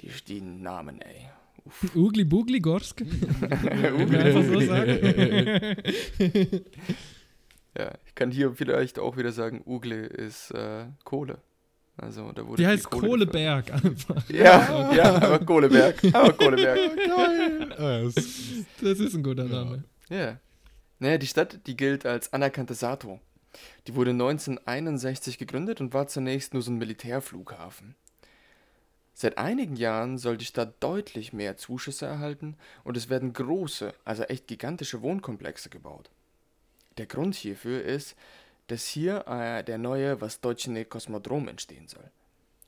[SPEAKER 2] die, die Namen, ey.
[SPEAKER 1] Ugli Bugli Gorsk.
[SPEAKER 2] Ja, ich kann hier vielleicht auch wieder sagen, Ugle ist äh, Kohle. Also, da wurde
[SPEAKER 1] Die heißt
[SPEAKER 2] Kohle
[SPEAKER 1] Kohleberg einfach.
[SPEAKER 2] Ja, ja, aber Kohleberg. Aber Kohleberg.
[SPEAKER 3] Äh,
[SPEAKER 1] Das ist ein guter Name.
[SPEAKER 2] Ja. Naja, die Stadt, die gilt als anerkannte Sato. Die wurde 1961 gegründet und war zunächst nur so ein Militärflughafen. Seit einigen Jahren soll die Stadt deutlich mehr Zuschüsse erhalten und es werden große, also echt gigantische Wohnkomplexe gebaut. Der Grund hierfür ist, dass hier äh, der neue Wostocny Kosmodrom entstehen soll.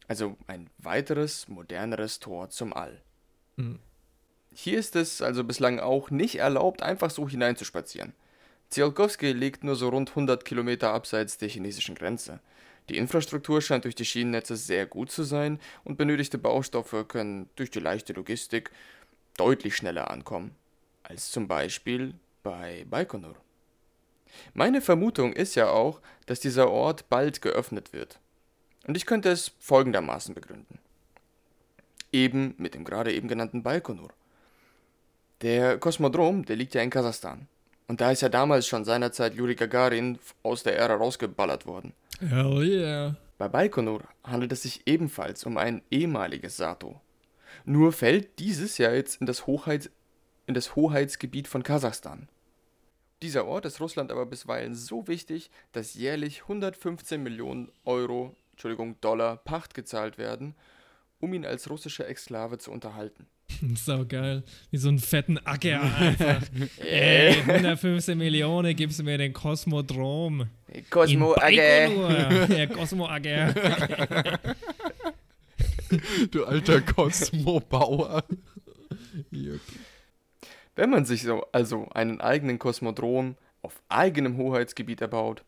[SPEAKER 2] Also ein weiteres, moderneres Tor zum All.
[SPEAKER 1] Mhm.
[SPEAKER 2] Hier ist es also bislang auch nicht erlaubt, einfach so hineinzuspazieren. Tsiolkovsky liegt nur so rund 100 Kilometer abseits der chinesischen Grenze. Die Infrastruktur scheint durch die Schienennetze sehr gut zu sein und benötigte Baustoffe können durch die leichte Logistik deutlich schneller ankommen als zum Beispiel bei Baikonur. Meine Vermutung ist ja auch, dass dieser Ort bald geöffnet wird. Und ich könnte es folgendermaßen begründen. Eben mit dem gerade eben genannten Baikonur. Der Kosmodrom, der liegt ja in Kasachstan. Und da ist ja damals schon seinerzeit Juri Gagarin aus der Ära rausgeballert worden.
[SPEAKER 1] Hell yeah.
[SPEAKER 2] Bei Baikonur handelt es sich ebenfalls um ein ehemaliges Sato. Nur fällt dieses ja jetzt in das, Hochheits in das Hoheitsgebiet von Kasachstan. Dieser Ort ist Russland aber bisweilen so wichtig, dass jährlich 115 Millionen Euro, Entschuldigung, Dollar Pacht gezahlt werden, um ihn als russischer Exklave zu unterhalten.
[SPEAKER 1] So geil. Wie so einen fetten Acker einfach. Ey, 115 Millionen gibst du mir den Kosmodrom.
[SPEAKER 2] Cosmo
[SPEAKER 1] In Baikonur. Der Cosmo Ager.
[SPEAKER 3] du alter Kosmobauer.
[SPEAKER 2] Wenn man sich so also einen eigenen Kosmodrom auf eigenem Hoheitsgebiet erbaut,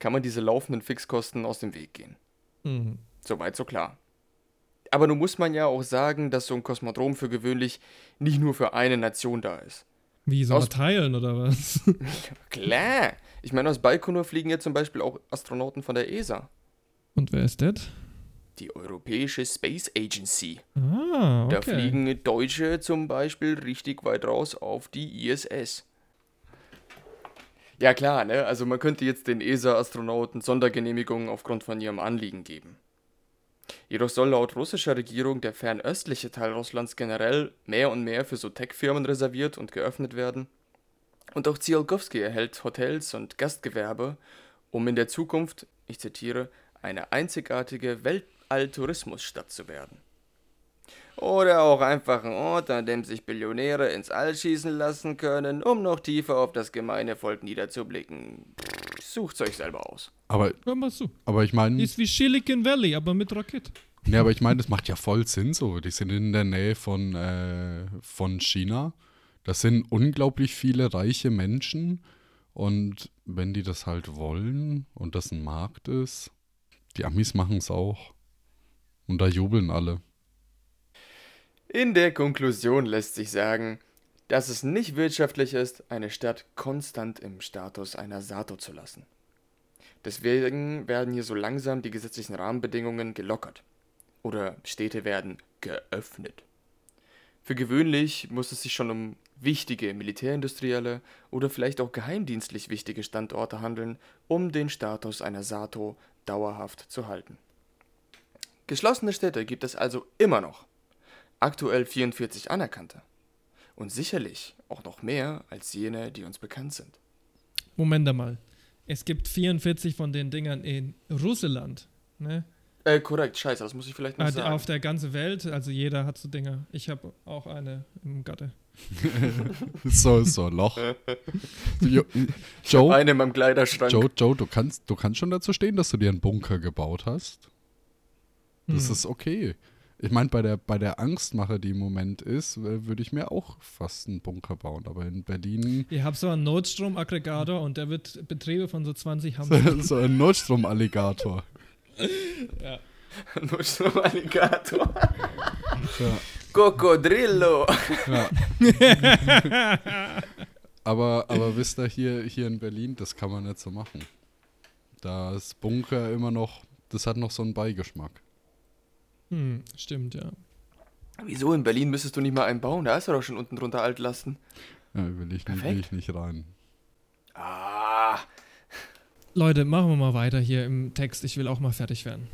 [SPEAKER 2] kann man diese laufenden Fixkosten aus dem Weg gehen.
[SPEAKER 1] Mhm.
[SPEAKER 2] Soweit so klar. Aber nun muss man ja auch sagen, dass so ein Kosmodrom für gewöhnlich nicht nur für eine Nation da ist.
[SPEAKER 1] Wie, soll
[SPEAKER 2] Aus-
[SPEAKER 1] man teilen oder was?
[SPEAKER 2] Klar! Ich meine, aus Baikonur fliegen ja zum Beispiel auch Astronauten von der ESA,
[SPEAKER 1] Und wer ist das?
[SPEAKER 2] Die Europäische Space Agency.
[SPEAKER 1] Ah, okay.
[SPEAKER 2] Da fliegen Deutsche zum Beispiel richtig weit raus auf die ISS. Ja klar, ne? Also man könnte jetzt den ESA-Astronauten Sondergenehmigungen aufgrund von ihrem Anliegen geben. Jedoch soll laut russischer Regierung der fernöstliche Teil Russlands generell mehr und mehr für so Tech-Firmen reserviert und geöffnet werden. Und auch Tsiolkovsky erhält Hotels und Gastgewerbe, um in der Zukunft, ich zitiere, eine einzigartige Weltalltourismusstadt zu werden. Oder auch einfach ein Ort, an dem sich Billionäre ins All schießen lassen können, um noch tiefer auf das gemeine Volk niederzublicken. Sucht's euch selber aus.
[SPEAKER 3] Aber,
[SPEAKER 1] Hör mal zu.
[SPEAKER 3] aber ich meine,
[SPEAKER 1] Ist wie Silicon Valley, aber mit Rakete.
[SPEAKER 3] nee, aber ich meine, das macht ja voll Sinn so. Die sind in der Nähe von, äh, von China. Das sind unglaublich viele reiche Menschen. Und wenn die das halt wollen und das ein Markt ist, die Amis machen es auch. Und da jubeln alle.
[SPEAKER 2] In der Konklusion lässt sich sagen, dass es nicht wirtschaftlich ist, eine Stadt konstant im Status einer Sato zu lassen. Deswegen werden hier so langsam die gesetzlichen Rahmenbedingungen gelockert. Oder Städte werden geöffnet. Für gewöhnlich muss es sich schon um wichtige militärindustrielle oder vielleicht auch geheimdienstlich wichtige Standorte handeln, um den Status einer Sato dauerhaft zu halten. Geschlossene Städte gibt es also immer noch. Aktuell 44 anerkannte. Und sicherlich auch noch mehr als jene, die uns bekannt sind.
[SPEAKER 1] Moment einmal. Es gibt 44 von den Dingern in Russland. Ne?
[SPEAKER 2] Äh, korrekt, scheiße, das muss ich vielleicht noch
[SPEAKER 1] Ah,
[SPEAKER 2] sagen.
[SPEAKER 1] Auf der ganzen Welt, also jeder hat so Dinger. Ich habe auch eine im Gatte.
[SPEAKER 3] So, so, Loch. Jo, Joe,
[SPEAKER 2] Eine in meinem Kleiderschrank.
[SPEAKER 3] Joe, Joe, du kannst, du kannst schon dazu stehen, dass du dir einen Bunker gebaut hast. Das
[SPEAKER 1] Hm.
[SPEAKER 3] ist okay. Ich meine, bei der, bei der Angstmache, die im Moment ist, würde ich mir auch fast einen Bunker bauen. Aber in Berlin
[SPEAKER 1] Ich habe so einen Notstromaggregator und der wird Betriebe von so 20 haben.
[SPEAKER 3] so ein Notstromalligator.
[SPEAKER 2] Nur so ein Alligator.
[SPEAKER 3] Ja.
[SPEAKER 2] Cocodrillo.
[SPEAKER 3] Ja. aber, aber wisst ihr, hier, hier in Berlin, das kann man nicht so machen. Da ist Bunker immer noch, das hat noch so einen Beigeschmack.
[SPEAKER 1] Hm, stimmt, ja.
[SPEAKER 2] Wieso? In Berlin müsstest du nicht mal einen bauen. Da ist er doch schon unten drunter Altlasten.
[SPEAKER 3] Ja, will ich, nicht, will ich nicht rein.
[SPEAKER 2] Ah.
[SPEAKER 1] Leute, machen wir mal weiter hier im Text. Ich will auch mal fertig werden.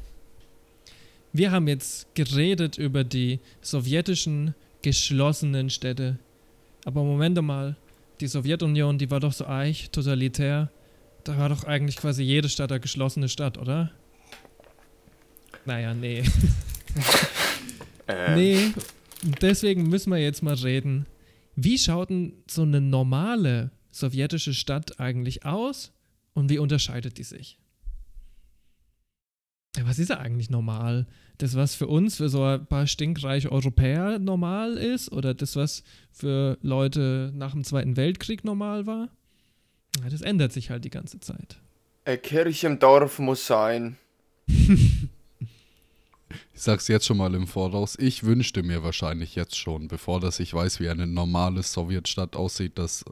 [SPEAKER 1] Wir haben jetzt geredet über die sowjetischen geschlossenen Städte. Aber Moment mal, die Sowjetunion, die war doch so eich, totalitär. Da war doch eigentlich quasi jede Stadt eine geschlossene Stadt, oder? Naja, nee.
[SPEAKER 2] Äh,
[SPEAKER 1] Nee, deswegen müssen wir jetzt mal reden. Wie schaut denn so eine normale sowjetische Stadt eigentlich aus und wie unterscheidet die sich? Ja, was ist ja eigentlich normal? Das, was für uns, für so ein paar stinkreiche Europäer normal ist oder das, was für Leute nach dem Zweiten Weltkrieg normal war? Ja, das ändert sich halt die ganze Zeit.
[SPEAKER 2] Eine Kirche im Dorf muss sein.
[SPEAKER 3] Ich sag's jetzt schon mal im Voraus. Ich wünschte mir wahrscheinlich jetzt schon, bevor dass ich weiß, wie eine normale Sowjetstadt aussieht, dass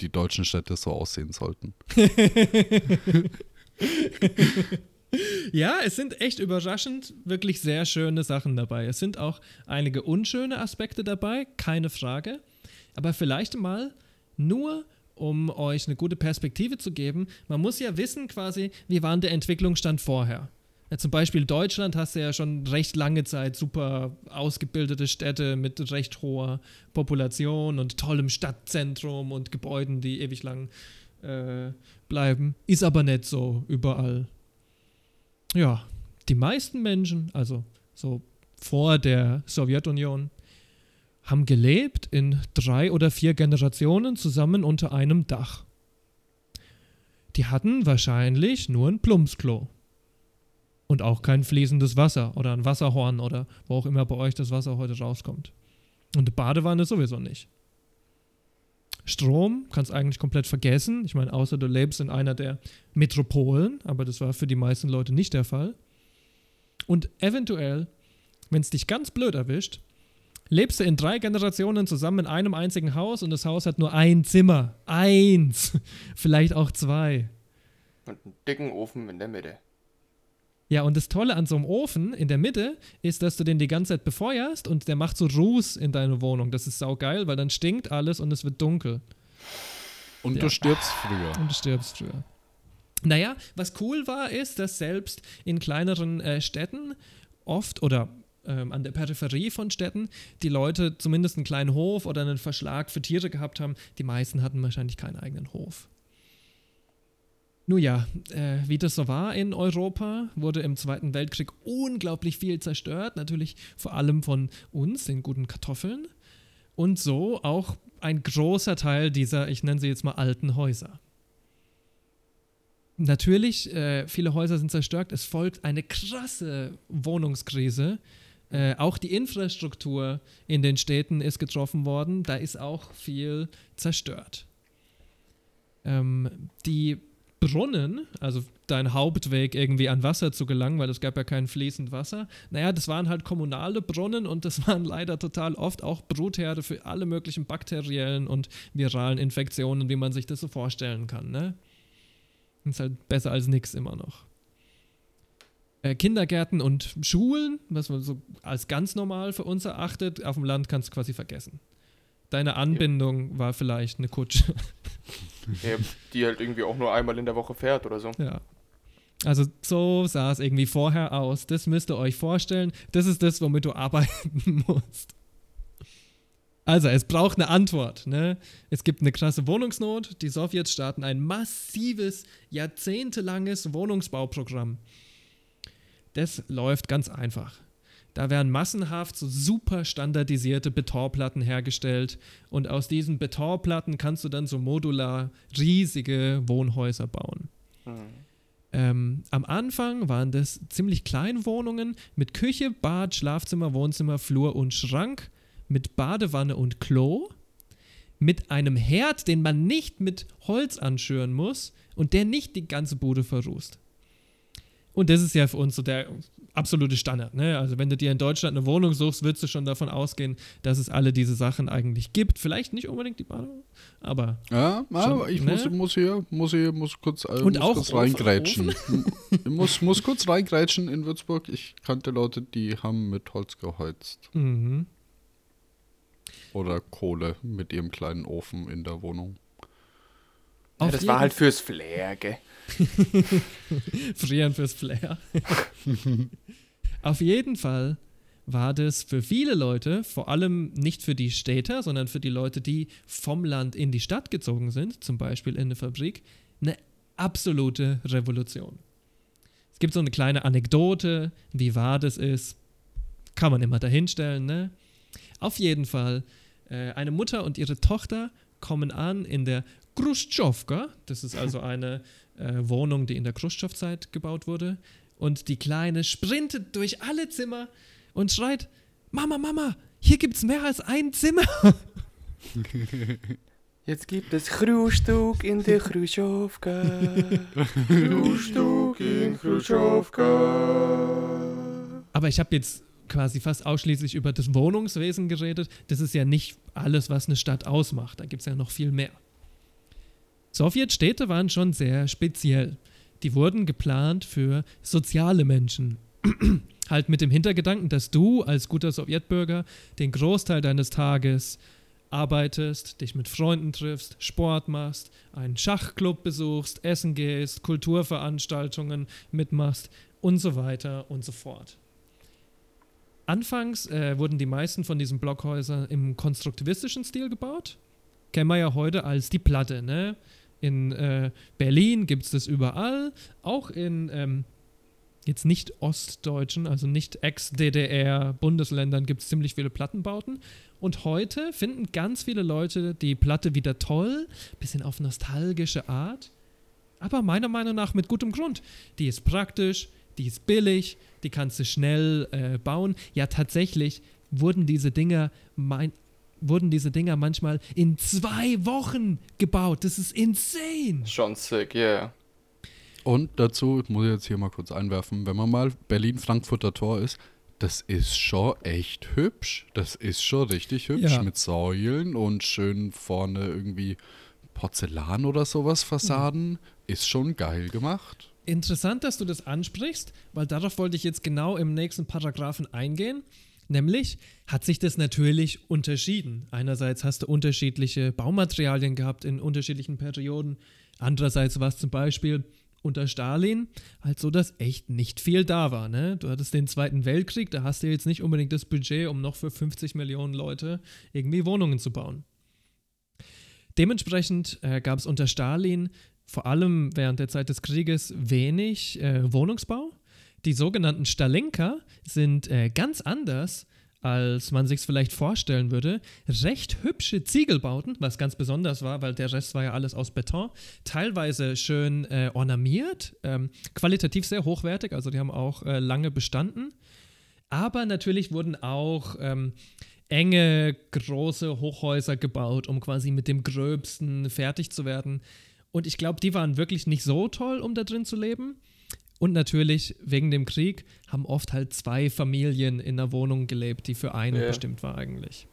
[SPEAKER 3] die deutschen Städte so aussehen sollten.
[SPEAKER 1] Ja, es sind echt überraschend wirklich sehr schöne Sachen dabei. Es sind auch einige unschöne Aspekte dabei, keine Frage. Aber vielleicht mal nur, um euch eine gute Perspektive zu geben. Man muss ja wissen quasi, wie war der Entwicklungsstand vorher. Ja, zum Beispiel Deutschland hast du ja schon recht lange Zeit super ausgebildete Städte mit recht hoher Population und tollem Stadtzentrum und Gebäuden, die ewig lang äh, bleiben. Ist aber nicht so überall. Ja, die meisten Menschen, also so vor der Sowjetunion, haben gelebt in drei oder vier Generationen zusammen unter einem Dach. Die hatten wahrscheinlich nur ein Plumpsklo. Und auch kein fließendes Wasser oder ein Wasserhorn oder wo auch immer bei euch das Wasser heute rauskommt. Und eine Badewanne sowieso nicht. Strom kannst eigentlich komplett vergessen. Ich meine, außer du lebst in einer der Metropolen, aber das war für die meisten Leute nicht der Fall. Und eventuell, wenn es dich ganz blöd erwischt, lebst du in drei Generationen zusammen in einem einzigen Haus und das Haus hat nur ein Zimmer. Eins. Vielleicht auch zwei.
[SPEAKER 2] Und einen dicken Ofen in der Mitte.
[SPEAKER 1] Ja, und das Tolle an so einem Ofen in der Mitte ist, dass du den die ganze Zeit befeuerst und der macht so Ruß in deine Wohnung. Das ist saugeil, weil dann stinkt alles und es wird dunkel.
[SPEAKER 3] Und
[SPEAKER 1] Ja.
[SPEAKER 3] du stirbst früher.
[SPEAKER 1] Und du stirbst früher. Naja, was cool war, ist, dass selbst in kleineren äh, Städten oft oder ähm, an der Peripherie von Städten die Leute zumindest einen kleinen Hof oder einen Verschlag für Tiere gehabt haben. Die meisten hatten wahrscheinlich keinen eigenen Hof. Nun ja, äh, wie das so war in Europa, wurde im Zweiten Weltkrieg unglaublich viel zerstört. Natürlich vor allem von uns, den guten Kartoffeln. Und so auch ein großer Teil dieser, ich nenne sie jetzt mal alten Häuser. Natürlich, äh, viele Häuser sind zerstört. Es folgt eine krasse Wohnungskrise. Äh, auch die Infrastruktur in den Städten ist getroffen worden. Da ist auch viel zerstört. Ähm, die Brunnen, also dein Hauptweg irgendwie an Wasser zu gelangen, weil es gab ja kein fließend Wasser. Naja, das waren halt kommunale Brunnen und das waren leider total oft auch Brutherde für alle möglichen bakteriellen und viralen Infektionen, wie man sich das so vorstellen kann. Ne? Ist halt besser als nix immer noch. Äh, Kindergärten und Schulen, was man so als ganz normal für uns erachtet, auf dem Land kannst du quasi vergessen. Deine Anbindung war vielleicht eine Kutsche.
[SPEAKER 2] Die halt irgendwie auch nur einmal in der Woche fährt oder so.
[SPEAKER 1] Ja. Also so sah es irgendwie vorher aus. Das müsst ihr euch vorstellen. Das ist das, womit du arbeiten musst. Also, es braucht eine Antwort. Ne? Es gibt eine krasse Wohnungsnot. Die Sowjets starten ein massives, jahrzehntelanges Wohnungsbauprogramm. Das läuft ganz einfach. Da werden massenhaft so super standardisierte Betonplatten hergestellt und aus diesen Betonplatten kannst du dann so modular riesige Wohnhäuser bauen. Ähm, am Anfang waren das ziemlich kleine Wohnungen mit Küche, Bad, Schlafzimmer, Wohnzimmer, Flur und Schrank, mit Badewanne und Klo, mit einem Herd, den man nicht mit Holz anschüren muss und der nicht die ganze Bude verrußt. Und das ist ja für uns so der absolute Standard. Ne? Also wenn du dir in Deutschland eine Wohnung suchst, würdest du schon davon ausgehen, dass es alle diese Sachen eigentlich gibt. Vielleicht nicht unbedingt die Badewanne, aber
[SPEAKER 3] Ja, aber
[SPEAKER 1] Schon,
[SPEAKER 3] ich
[SPEAKER 1] ne?
[SPEAKER 3] muss, muss hier, muss hier, muss kurz, äh,
[SPEAKER 1] Und
[SPEAKER 3] muss
[SPEAKER 1] auch
[SPEAKER 3] kurz reingrätschen. ich muss, muss kurz reingrätschen in Würzburg. Ich kannte Leute, die haben mit Holz geheizt.
[SPEAKER 1] mhm.
[SPEAKER 3] Oder Kohle mit ihrem kleinen Ofen in der Wohnung.
[SPEAKER 2] Ja, das war halt fürs Flair, gell?
[SPEAKER 1] Frieren fürs Flair. Auf jeden Fall war das für viele Leute, vor allem nicht für die Städter, sondern für die Leute, die vom Land in die Stadt gezogen sind, zum Beispiel in eine Fabrik, eine absolute Revolution. Es gibt so eine kleine Anekdote, wie wahr das ist, kann man immer dahinstellen, ne? Auf jeden Fall, äh, eine Mutter und ihre Tochter kommen an in der Khrushchevka, das ist also eine äh, Wohnung, die in der Khrushchev-Zeit gebaut wurde. Und die Kleine sprintet durch alle Zimmer und schreit: Mama, Mama, hier gibt's mehr als ein Zimmer.
[SPEAKER 2] Jetzt gibt es Frühstück in der Khrushchevka. Frühstück in Khrushchevka.
[SPEAKER 1] Aber ich habe jetzt quasi fast ausschließlich über das Wohnungswesen geredet. Das ist ja nicht alles, was eine Stadt ausmacht. Da gibt es ja noch viel mehr. Sowjetstädte waren schon sehr speziell. Die wurden geplant für soziale Menschen. halt mit dem Hintergedanken, dass du als guter Sowjetbürger den Großteil deines Tages arbeitest, dich mit Freunden triffst, Sport machst, einen Schachclub besuchst, essen gehst, Kulturveranstaltungen mitmachst und so weiter und so fort. Anfangs äh, wurden die meisten von diesen Blockhäusern im konstruktivistischen Stil gebaut. Kennen wir ja heute als die Platte, ne? In äh, Berlin gibt es das überall, auch in ähm, jetzt nicht ostdeutschen, also nicht Ex-DDR-Bundesländern gibt es ziemlich viele Plattenbauten. Und heute finden ganz viele Leute die Platte wieder toll, bisschen auf nostalgische Art. Aber meiner Meinung nach mit gutem Grund. Die ist praktisch, die ist billig, die kannst du schnell äh, bauen. Ja, tatsächlich wurden diese Dinger mein, wurden diese Dinger manchmal in zwei Wochen gebaut. Das ist insane.
[SPEAKER 2] Schon sick, yeah.
[SPEAKER 3] Und dazu muss ich jetzt hier mal kurz einwerfen, wenn man mal Berlin-Frankfurter Tor ist, das ist schon echt hübsch. Das ist schon richtig hübsch
[SPEAKER 1] Ja.
[SPEAKER 3] mit Säulen und schön vorne irgendwie Porzellan oder sowas Fassaden. Ist schon geil gemacht.
[SPEAKER 1] Interessant, dass du das ansprichst, weil darauf wollte ich jetzt genau im nächsten Paragraphen eingehen. Nämlich hat sich das natürlich unterschieden. Einerseits hast du unterschiedliche Baumaterialien gehabt in unterschiedlichen Perioden. Andererseits war es zum Beispiel unter Stalin halt so, dass echt nicht viel da war. Ne? Du hattest den Zweiten Weltkrieg, da hast du jetzt nicht unbedingt das Budget, um noch für 50 Millionen Leute irgendwie Wohnungen zu bauen. Dementsprechend äh, gab es unter Stalin vor allem während der Zeit des Krieges wenig äh, Wohnungsbau. Die sogenannten Stalinka sind äh, ganz anders, als man sich vielleicht vorstellen würde. Recht hübsche Ziegelbauten, was ganz besonders war, weil der Rest war ja alles aus Beton. Teilweise schön äh, ornamiert, ähm, qualitativ sehr hochwertig, also die haben auch äh, lange bestanden. Aber natürlich wurden auch ähm, enge, große Hochhäuser gebaut, um quasi mit dem Gröbsten fertig zu werden. Und ich glaube, die waren wirklich nicht so toll, um da drin zu leben. Und natürlich, wegen dem Krieg, haben oft halt zwei Familien in einer Wohnung gelebt, die für eine
[SPEAKER 2] Ja.
[SPEAKER 1] bestimmt war eigentlich.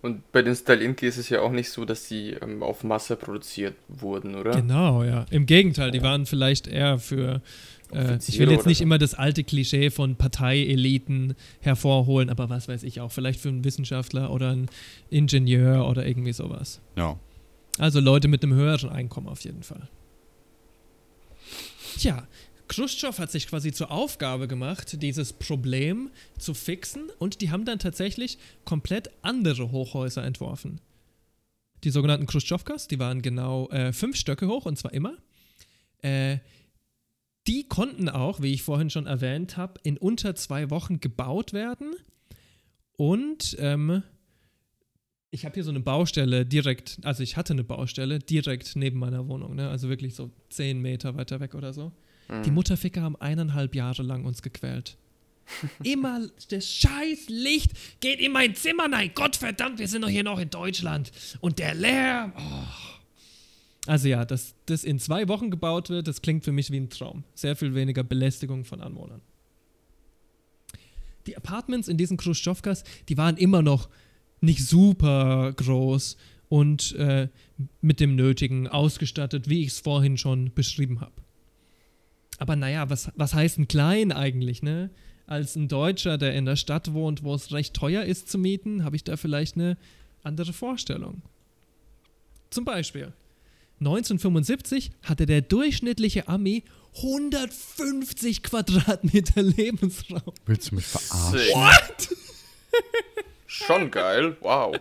[SPEAKER 2] Und bei den Stalinki ist es ja auch nicht so, dass sie ähm, auf Masse produziert wurden, oder?
[SPEAKER 1] Genau, ja. Im Gegenteil, die waren vielleicht eher für. Äh, ich will jetzt nicht
[SPEAKER 2] so.
[SPEAKER 1] immer das alte Klischee von Parteieliten hervorholen, aber was weiß ich auch, vielleicht für einen Wissenschaftler oder einen Ingenieur oder irgendwie sowas.
[SPEAKER 3] Ja.
[SPEAKER 1] Also Leute mit einem höheren Einkommen auf jeden Fall. Tja, Khrushchev hat sich quasi zur Aufgabe gemacht, dieses Problem zu fixen und die haben dann tatsächlich komplett andere Hochhäuser entworfen. Die sogenannten Khrushchevkas, die waren genau äh, fünf Stöcke hoch und zwar immer. Äh, die konnten auch, wie ich vorhin schon erwähnt habe, in unter zwei Wochen gebaut werden. Und ähm, ich habe hier so eine Baustelle direkt, also ich hatte eine Baustelle direkt neben meiner Wohnung, ne? also wirklich so zehn Meter weiter weg oder so. Die Mutterficker haben eineinhalb Jahre lang uns gequält. Immer das scheiß Licht geht in mein Zimmer. Nein, Gott verdammt, wir sind doch hier noch in Deutschland. Und der Lärm. Oh. Also ja, dass das in zwei Wochen gebaut wird, das klingt für mich wie ein Traum. Sehr viel weniger Belästigung von Anwohnern. die Apartments in diesen Khrushchevkas, die waren immer noch nicht super groß und äh, mit dem Nötigen ausgestattet, wie ich es vorhin schon beschrieben habe. Aber naja, was, was heißt ein klein eigentlich, ne? Als ein Deutscher, der in der Stadt wohnt, wo es recht teuer ist zu mieten, habe ich da vielleicht eine andere Vorstellung. Zum Beispiel, 1975 hatte der durchschnittliche Ami 150 Quadratmeter Lebensraum.
[SPEAKER 3] Willst du mich verarschen?
[SPEAKER 2] Sick. Schon geil, wow.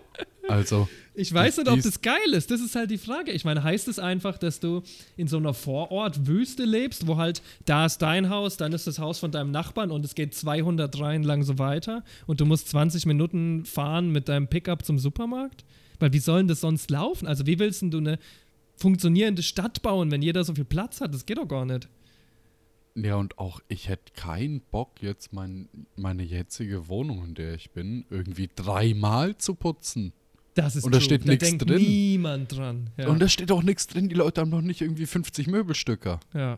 [SPEAKER 3] Also,
[SPEAKER 1] Ich weiß nicht, ob das geil ist. Das ist halt die Frage. Ich meine, heißt es einfach, dass du in so einer Vorort-Wüste lebst, wo halt da ist dein Haus, dann ist das Haus von deinem Nachbarn und es geht 200 Reihen lang so weiter und du musst 20 Minuten fahren mit deinem Pickup zum Supermarkt? Weil wie soll denn das sonst laufen? Also wie willst denn du eine funktionierende Stadt bauen, wenn jeder so viel Platz hat? Das geht doch gar nicht.
[SPEAKER 3] ja, und auch ich hätte keinen Bock, jetzt mein, meine jetzige Wohnung, in der ich bin, irgendwie dreimal zu putzen.
[SPEAKER 1] Das ist
[SPEAKER 3] Und da
[SPEAKER 1] true.
[SPEAKER 3] steht
[SPEAKER 1] da denkt
[SPEAKER 3] drin.
[SPEAKER 1] niemand dran. Ja.
[SPEAKER 3] Und da steht auch nichts drin, die Leute haben noch nicht irgendwie 50 Möbelstücke.
[SPEAKER 1] Ja.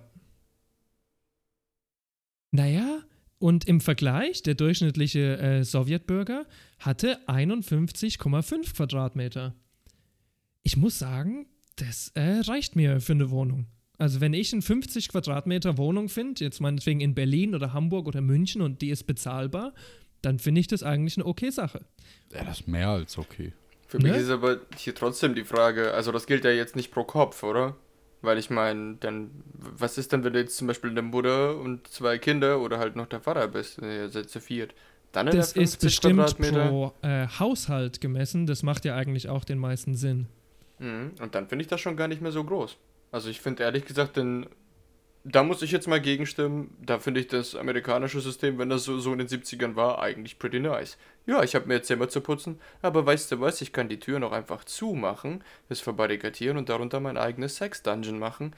[SPEAKER 1] Naja, und im Vergleich, der durchschnittliche äh, Sowjetbürger hatte 51,5 Quadratmeter. Ich muss sagen, das äh, reicht mir für eine Wohnung. Also wenn ich eine 50 Quadratmeter Wohnung finde, jetzt meinetwegen in Berlin oder Hamburg oder München und die ist bezahlbar, dann finde ich das eigentlich eine okay Sache.
[SPEAKER 3] Ja, das ist mehr als okay.
[SPEAKER 2] Für mich
[SPEAKER 1] Ne?
[SPEAKER 2] ist aber hier trotzdem die Frage, also das gilt ja jetzt nicht pro Kopf, oder? Weil ich meine, dann, was ist denn, wenn du jetzt zum Beispiel eine Mutter und zwei Kinder oder halt noch der Vater bist, äh, ihr seid zu viert? Dann
[SPEAKER 1] Das ist
[SPEAKER 2] 50
[SPEAKER 1] bestimmt
[SPEAKER 2] Quadratmeter.
[SPEAKER 1] pro äh, Haushalt gemessen, das macht ja eigentlich auch den meisten Sinn.
[SPEAKER 2] Mhm. Und dann finde ich das schon gar nicht mehr so groß. Also ich finde ehrlich gesagt, denn da muss ich jetzt mal gegenstimmen. Da finde ich das amerikanische System, wenn das so, so in den 70ern war, eigentlich pretty nice. Ja, ich habe mir jetzt Zimmer zu putzen, aber weißt du was, ich kann die Tür noch einfach zumachen, das verbarrikadieren und darunter mein eigenes Sex-Dungeon machen.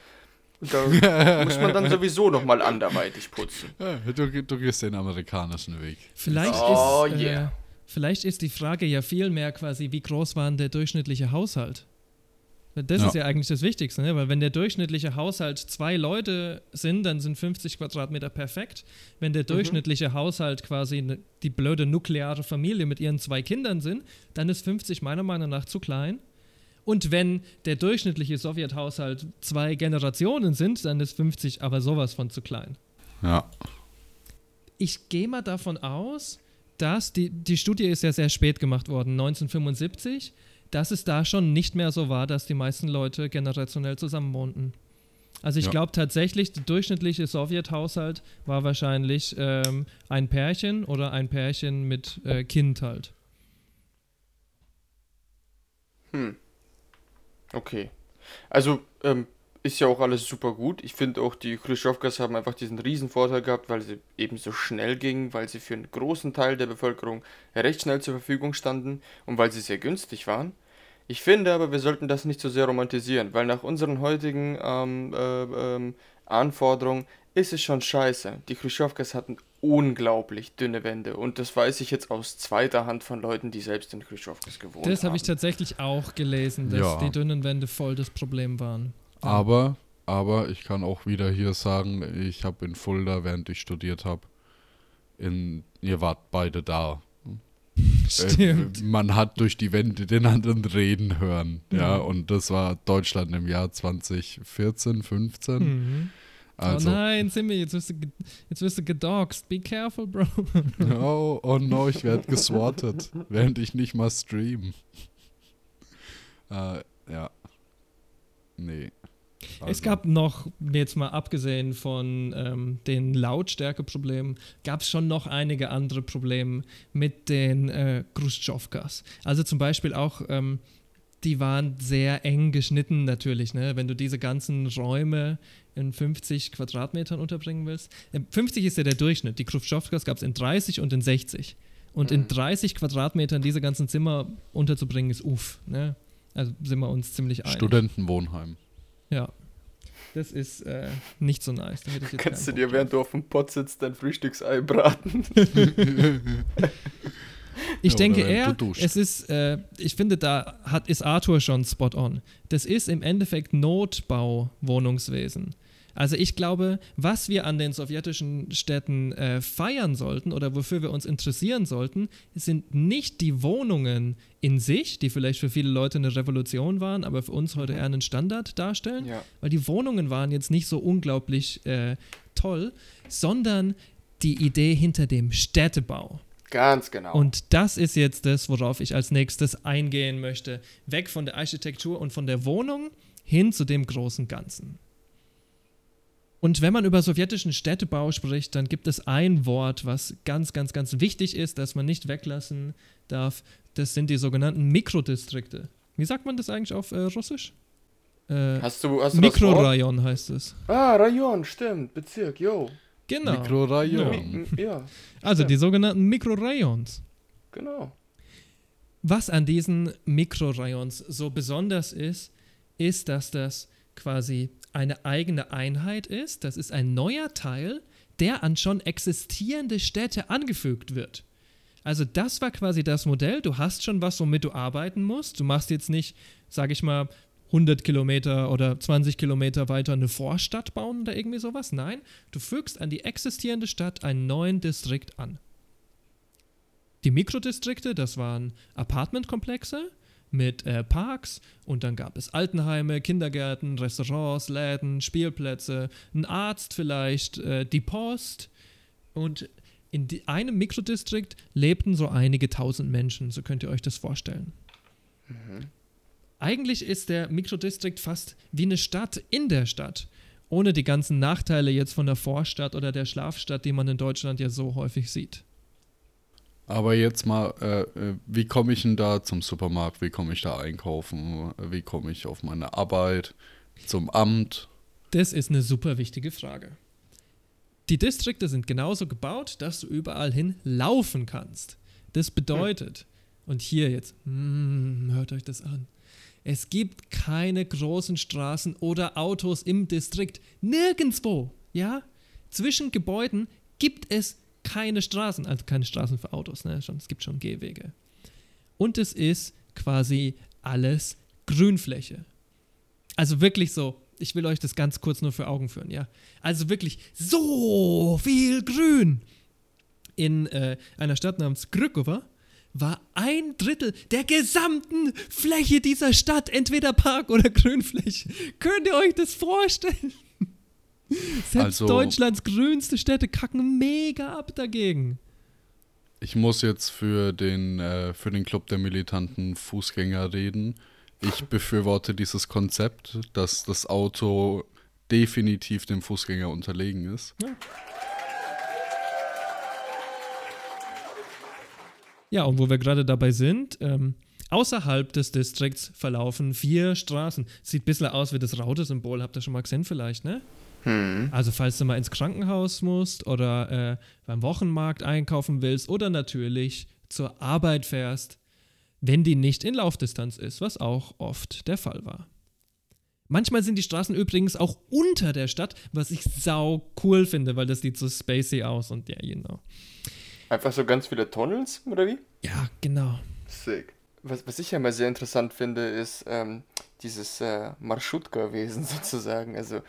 [SPEAKER 2] Und da muss man dann sowieso nochmal anderweitig putzen.
[SPEAKER 3] Ja, du, du gehst den amerikanischen Weg.
[SPEAKER 1] Vielleicht,
[SPEAKER 2] Oh,
[SPEAKER 1] ist, äh,
[SPEAKER 2] yeah.
[SPEAKER 1] vielleicht ist die Frage ja viel mehr quasi, wie groß war denn der durchschnittliche Haushalt? Das
[SPEAKER 3] Ja.
[SPEAKER 1] ist ja eigentlich das Wichtigste, ne? weil wenn der durchschnittliche Haushalt zwei Leute sind, dann sind 50 Quadratmeter perfekt. Wenn der durchschnittliche Haushalt quasi ne, die blöde nukleare Familie mit ihren zwei Kindern sind, dann ist 50 meiner Meinung nach zu klein. Und wenn der durchschnittliche Sowjethaushalt zwei Generationen sind, dann ist 50 aber sowas von zu klein
[SPEAKER 3] Ja.
[SPEAKER 1] ich gehe mal davon aus, dass die, die Studie ist ja sehr spät gemacht worden, 1975, dass es da schon nicht mehr so war, dass die meisten Leute generationell zusammenwohnten. Also ich
[SPEAKER 3] Ja.
[SPEAKER 1] glaube tatsächlich, der durchschnittliche Sowjethaushalt war wahrscheinlich ähm, ein Pärchen oder ein Pärchen mit äh, Kind halt.
[SPEAKER 2] Hm. Okay. Also, ähm, ist ja auch alles super gut. Ich finde auch, die Khrushchevkas haben einfach diesen riesen Vorteil gehabt, weil sie eben so schnell gingen, weil sie für einen großen Teil der Bevölkerung recht schnell zur Verfügung standen und weil sie sehr günstig waren. Ich finde aber, wir sollten das nicht so sehr romantisieren, weil nach unseren heutigen ähm, äh, ähm, Anforderungen ist es schon scheiße. Die Khrushchevkas hatten unglaublich dünne Wände und das weiß ich jetzt aus zweiter Hand von Leuten, die selbst in Khrushchevkas gewohnt
[SPEAKER 1] Das
[SPEAKER 2] haben.
[SPEAKER 1] habe ich tatsächlich auch gelesen, dass
[SPEAKER 3] Ja.
[SPEAKER 1] die dünnen Wände voll das Problem waren.
[SPEAKER 3] Aber, aber ich kann auch wieder hier sagen, ich habe in Fulda, während ich studiert habe, in, ihr wart beide da.
[SPEAKER 1] Stimmt.
[SPEAKER 3] Äh, man hat durch die Wände den anderen reden hören. Ja,
[SPEAKER 1] Mhm.
[SPEAKER 3] und das war Deutschland im Jahr 2014, 15.
[SPEAKER 1] Mhm.
[SPEAKER 3] Also,
[SPEAKER 1] oh nein, Simmy, jetzt wirst du, jetzt wirst du gedoxt. Be careful, Bro.
[SPEAKER 3] oh, oh no, ich werde geswattet, während ich nicht mal stream. Äh, ja. Nee.
[SPEAKER 1] Es
[SPEAKER 3] Also,
[SPEAKER 1] gab noch, jetzt mal abgesehen von ähm, den Lautstärkeproblemen, gab es schon noch einige andere Probleme mit den äh, Khrushchevkas. Also zum Beispiel auch, ähm, die waren sehr eng geschnitten natürlich, ne? wenn du diese ganzen Räume in 50 Quadratmetern unterbringen willst. Äh, 50 ist ja der Durchschnitt. Die Khrushchevkas gab es in 30 und in 60. Und in 30 Quadratmetern diese ganzen Zimmer unterzubringen, ist uff. Ne? Also sind wir uns ziemlich einig.
[SPEAKER 3] Studentenwohnheim.
[SPEAKER 1] Ja. Das ist äh, nicht so nice. Da hätte ich jetzt
[SPEAKER 2] Kannst du dir, während du auf dem Pott sitzt, dein Frühstücksei braten?
[SPEAKER 1] Ich
[SPEAKER 3] Ja,
[SPEAKER 1] denke eher, es ist, äh, ich finde, da hat, ist Arthur schon spot on. Das ist im Endeffekt Notbau-Wohnungswesen. Also ich glaube, was wir an den sowjetischen Städten äh, feiern sollten oder wofür wir uns interessieren sollten, sind nicht die Wohnungen in sich, die vielleicht für viele Leute eine Revolution waren, aber für uns heute eher einen Standard darstellen,
[SPEAKER 2] Ja.
[SPEAKER 1] weil die Wohnungen waren jetzt nicht so unglaublich äh, toll, sondern die Idee hinter dem Städtebau.
[SPEAKER 2] Ganz genau.
[SPEAKER 1] Und das ist jetzt das, worauf ich als nächstes eingehen möchte. Weg von der Architektur und von der Wohnung hin zu dem großen Ganzen. Und wenn man über sowjetischen Städtebau spricht, dann gibt es ein Wort, was ganz, ganz, ganz wichtig ist, das man nicht weglassen darf. Das sind die sogenannten Mikrodistrikte. Wie sagt man das eigentlich auf äh, Russisch? Äh,
[SPEAKER 2] hast du, hast du?
[SPEAKER 1] Mikrorayon heißt es.
[SPEAKER 2] Ah, Rayon, stimmt. Bezirk, yo.
[SPEAKER 1] Genau.
[SPEAKER 3] Mikrorayon.
[SPEAKER 2] M- Ja,
[SPEAKER 1] Also die sogenannten Mikrorayons.
[SPEAKER 2] genau.
[SPEAKER 1] Was an diesen Mikrorayons so besonders ist, ist, dass das quasi eine eigene Einheit ist. Das ist ein neuer Teil, der an schon existierende Städte angefügt wird. Also das war quasi das Modell. Du hast schon was, womit du arbeiten musst. Du machst jetzt nicht, sage ich mal, 100 Kilometer oder 20 Kilometer weiter eine Vorstadt bauen oder irgendwie sowas. Nein, du fügst an die existierende Stadt einen neuen Distrikt an. Die Mikrodistrikte, das waren Apartmentkomplexe mit äh, Parks und dann gab es Altenheime, Kindergärten, Restaurants, Läden, Spielplätze, ein Arzt vielleicht, äh, die Post und in einem Mikrodistrikt lebten so einige tausend Menschen, so könnt ihr euch das vorstellen. Eigentlich ist der Mikrodistrikt fast wie eine Stadt in der Stadt, ohne die ganzen Nachteile jetzt von der Vorstadt oder der Schlafstadt, die man in Deutschland ja so häufig sieht.
[SPEAKER 3] Aber jetzt mal, äh, äh, wie komme ich denn da zum Supermarkt? Wie komme ich da einkaufen? Wie komme ich auf meine Arbeit? Zum Amt?
[SPEAKER 1] Das ist eine super wichtige Frage. Die Distrikte sind genauso gebaut, dass du überall hin laufen kannst. Das bedeutet, und hier jetzt, mm, hört euch das an, es gibt keine großen Straßen oder Autos im Distrikt. Nirgendwo, ja? Zwischen Gebäuden gibt es keine Straßen, also keine Straßen für Autos, ne? Es gibt schon Gehwege. Und es ist quasi alles Grünfläche. Also wirklich so, ich will euch das ganz kurz nur für Augen führen, ja. Also wirklich so viel Grün. In äh, einer Stadt namens Krykova war ein Drittel der gesamten Fläche dieser Stadt entweder Park oder Grünfläche. Könnt ihr euch das vorstellen? Selbst
[SPEAKER 3] Also-
[SPEAKER 1] Deutschlands grünste Städte kacken mega ab dagegen.
[SPEAKER 3] Ich muss jetzt für den, äh, für den Club der militanten Fußgänger reden. Ich befürworte dieses Konzept, dass das Auto definitiv dem Fußgänger unterlegen ist.
[SPEAKER 1] Ja, und wo wir gerade dabei sind, ähm, außerhalb des Distrikts verlaufen vier Straßen. Sieht ein bisschen aus wie das Raute-Symbol, habt ihr schon mal gesehen vielleicht, ne?
[SPEAKER 2] Hm.
[SPEAKER 1] Also falls du mal ins Krankenhaus musst oder äh, beim Wochenmarkt einkaufen willst oder natürlich zur Arbeit fährst, wenn die nicht in Laufdistanz ist, was auch oft der Fall war. Manchmal sind die Straßen übrigens auch unter der Stadt, was ich sau cool finde, weil das sieht so spacey aus und ja, genau.
[SPEAKER 2] Einfach so ganz viele Tunnels, oder wie?
[SPEAKER 1] Ja, genau.
[SPEAKER 2] Sick. Was, was ich ja mal sehr interessant finde, ist ähm, dieses äh, Marschutka-Wesen sozusagen. Also,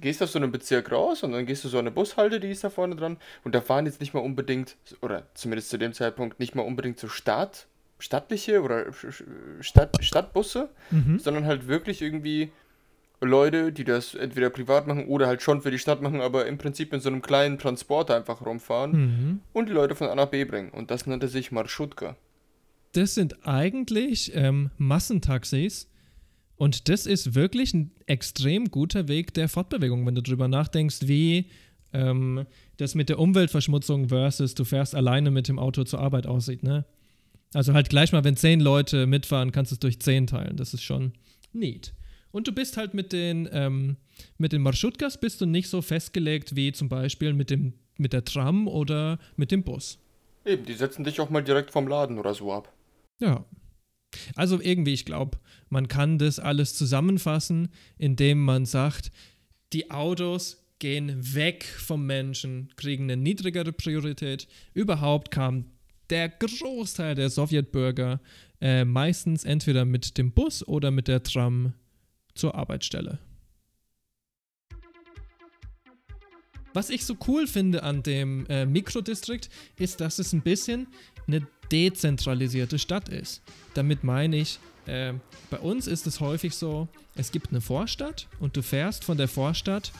[SPEAKER 2] gehst aus so einem Bezirk raus und dann gehst du so eine Bushalte, die ist da vorne dran. Und da fahren jetzt nicht mal unbedingt, oder zumindest zu dem Zeitpunkt, nicht mal unbedingt so Stadt, stattliche oder Stadt, Stadtbusse,
[SPEAKER 1] Mhm.
[SPEAKER 2] sondern halt wirklich irgendwie Leute, die das entweder privat machen oder halt schon für die Stadt machen, aber im Prinzip in so einem kleinen Transporter einfach rumfahren
[SPEAKER 1] Mhm.
[SPEAKER 2] und die Leute von A nach B bringen. Und das nannte sich Marschutka.
[SPEAKER 1] Das sind eigentlich ähm, Massentaxis. Und das ist wirklich ein extrem guter Weg der Fortbewegung, wenn du drüber nachdenkst, wie ähm, das mit der Umweltverschmutzung versus du fährst alleine mit dem Auto zur Arbeit aussieht, ne? Also halt gleich mal, wenn zehn Leute mitfahren, kannst du es durch zehn teilen. Das ist schon neat. Und du bist halt mit den, ähm, mit den Marschutkas bist du nicht so festgelegt wie zum Beispiel mit, dem, mit der Tram oder mit dem Bus.
[SPEAKER 2] Eben, die setzen dich auch mal direkt vom Laden oder so ab.
[SPEAKER 1] Ja. Also irgendwie, ich glaube, man kann das alles zusammenfassen, indem man sagt, die Autos gehen weg vom Menschen, kriegen eine niedrigere Priorität. Überhaupt kam der Großteil der Sowjetbürger äh, meistens entweder mit dem Bus oder mit der Tram zur Arbeitsstelle. Was ich so cool finde an dem äh, Mikrodistrikt, ist, dass es ein bisschen eine dezentralisierte Stadt ist. Damit meine ich, äh, bei uns ist es häufig so, es gibt eine Vorstadt und du fährst von der Vorstadt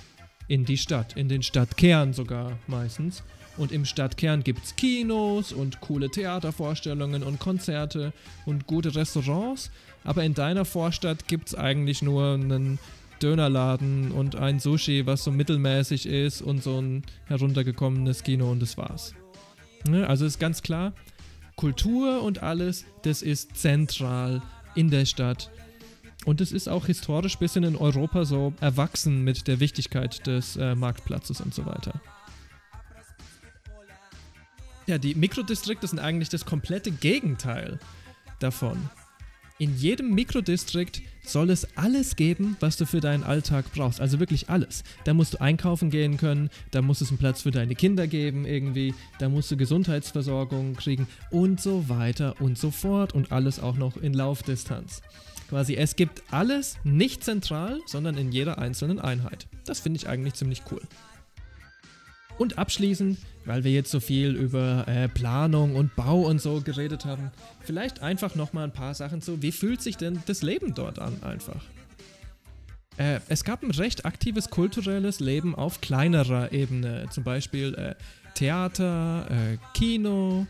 [SPEAKER 1] in die Stadt, in den Stadtkern sogar meistens. Und im Stadtkern gibt es Kinos und coole Theatervorstellungen und Konzerte und gute Restaurants. Aber in deiner Vorstadt gibt es eigentlich nur einen Dönerladen und ein Sushi, was so mittelmäßig ist und so ein heruntergekommenes Kino und das war's. Ne? Also ist ganz klar, Kultur und alles, das ist zentral in der Stadt. Und es ist auch historisch bisschen in Europa so erwachsen mit der Wichtigkeit des äh, Marktplatzes und so weiter. Ja, die Mikrodistrikte sind eigentlich das komplette Gegenteil davon. In jedem Mikrodistrikt soll es alles geben, was du für deinen Alltag brauchst. Also wirklich alles. Da musst du einkaufen gehen können, da muss es einen Platz für deine Kinder geben irgendwie, da musst du Gesundheitsversorgung kriegen und so weiter und so fort und alles auch noch in Laufdistanz. Quasi, es gibt alles nicht zentral, sondern in jeder einzelnen Einheit. Das finde ich eigentlich ziemlich cool. Und abschließend, weil wir jetzt so viel über äh, Planung und Bau und so geredet haben, vielleicht einfach nochmal ein paar Sachen zu, wie fühlt sich denn das Leben dort an einfach? Äh, es gab ein recht aktives kulturelles Leben auf kleinerer Ebene, zum Beispiel äh, Theater, äh, Kino,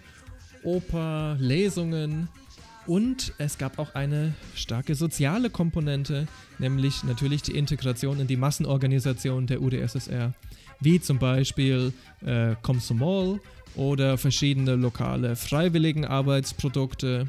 [SPEAKER 1] Oper, Lesungen und es gab auch eine starke soziale Komponente, nämlich natürlich die Integration in die Massenorganisation der UdSSR wie zum Beispiel äh, Komsomol oder verschiedene lokale Freiwilligenarbeitsprodukte.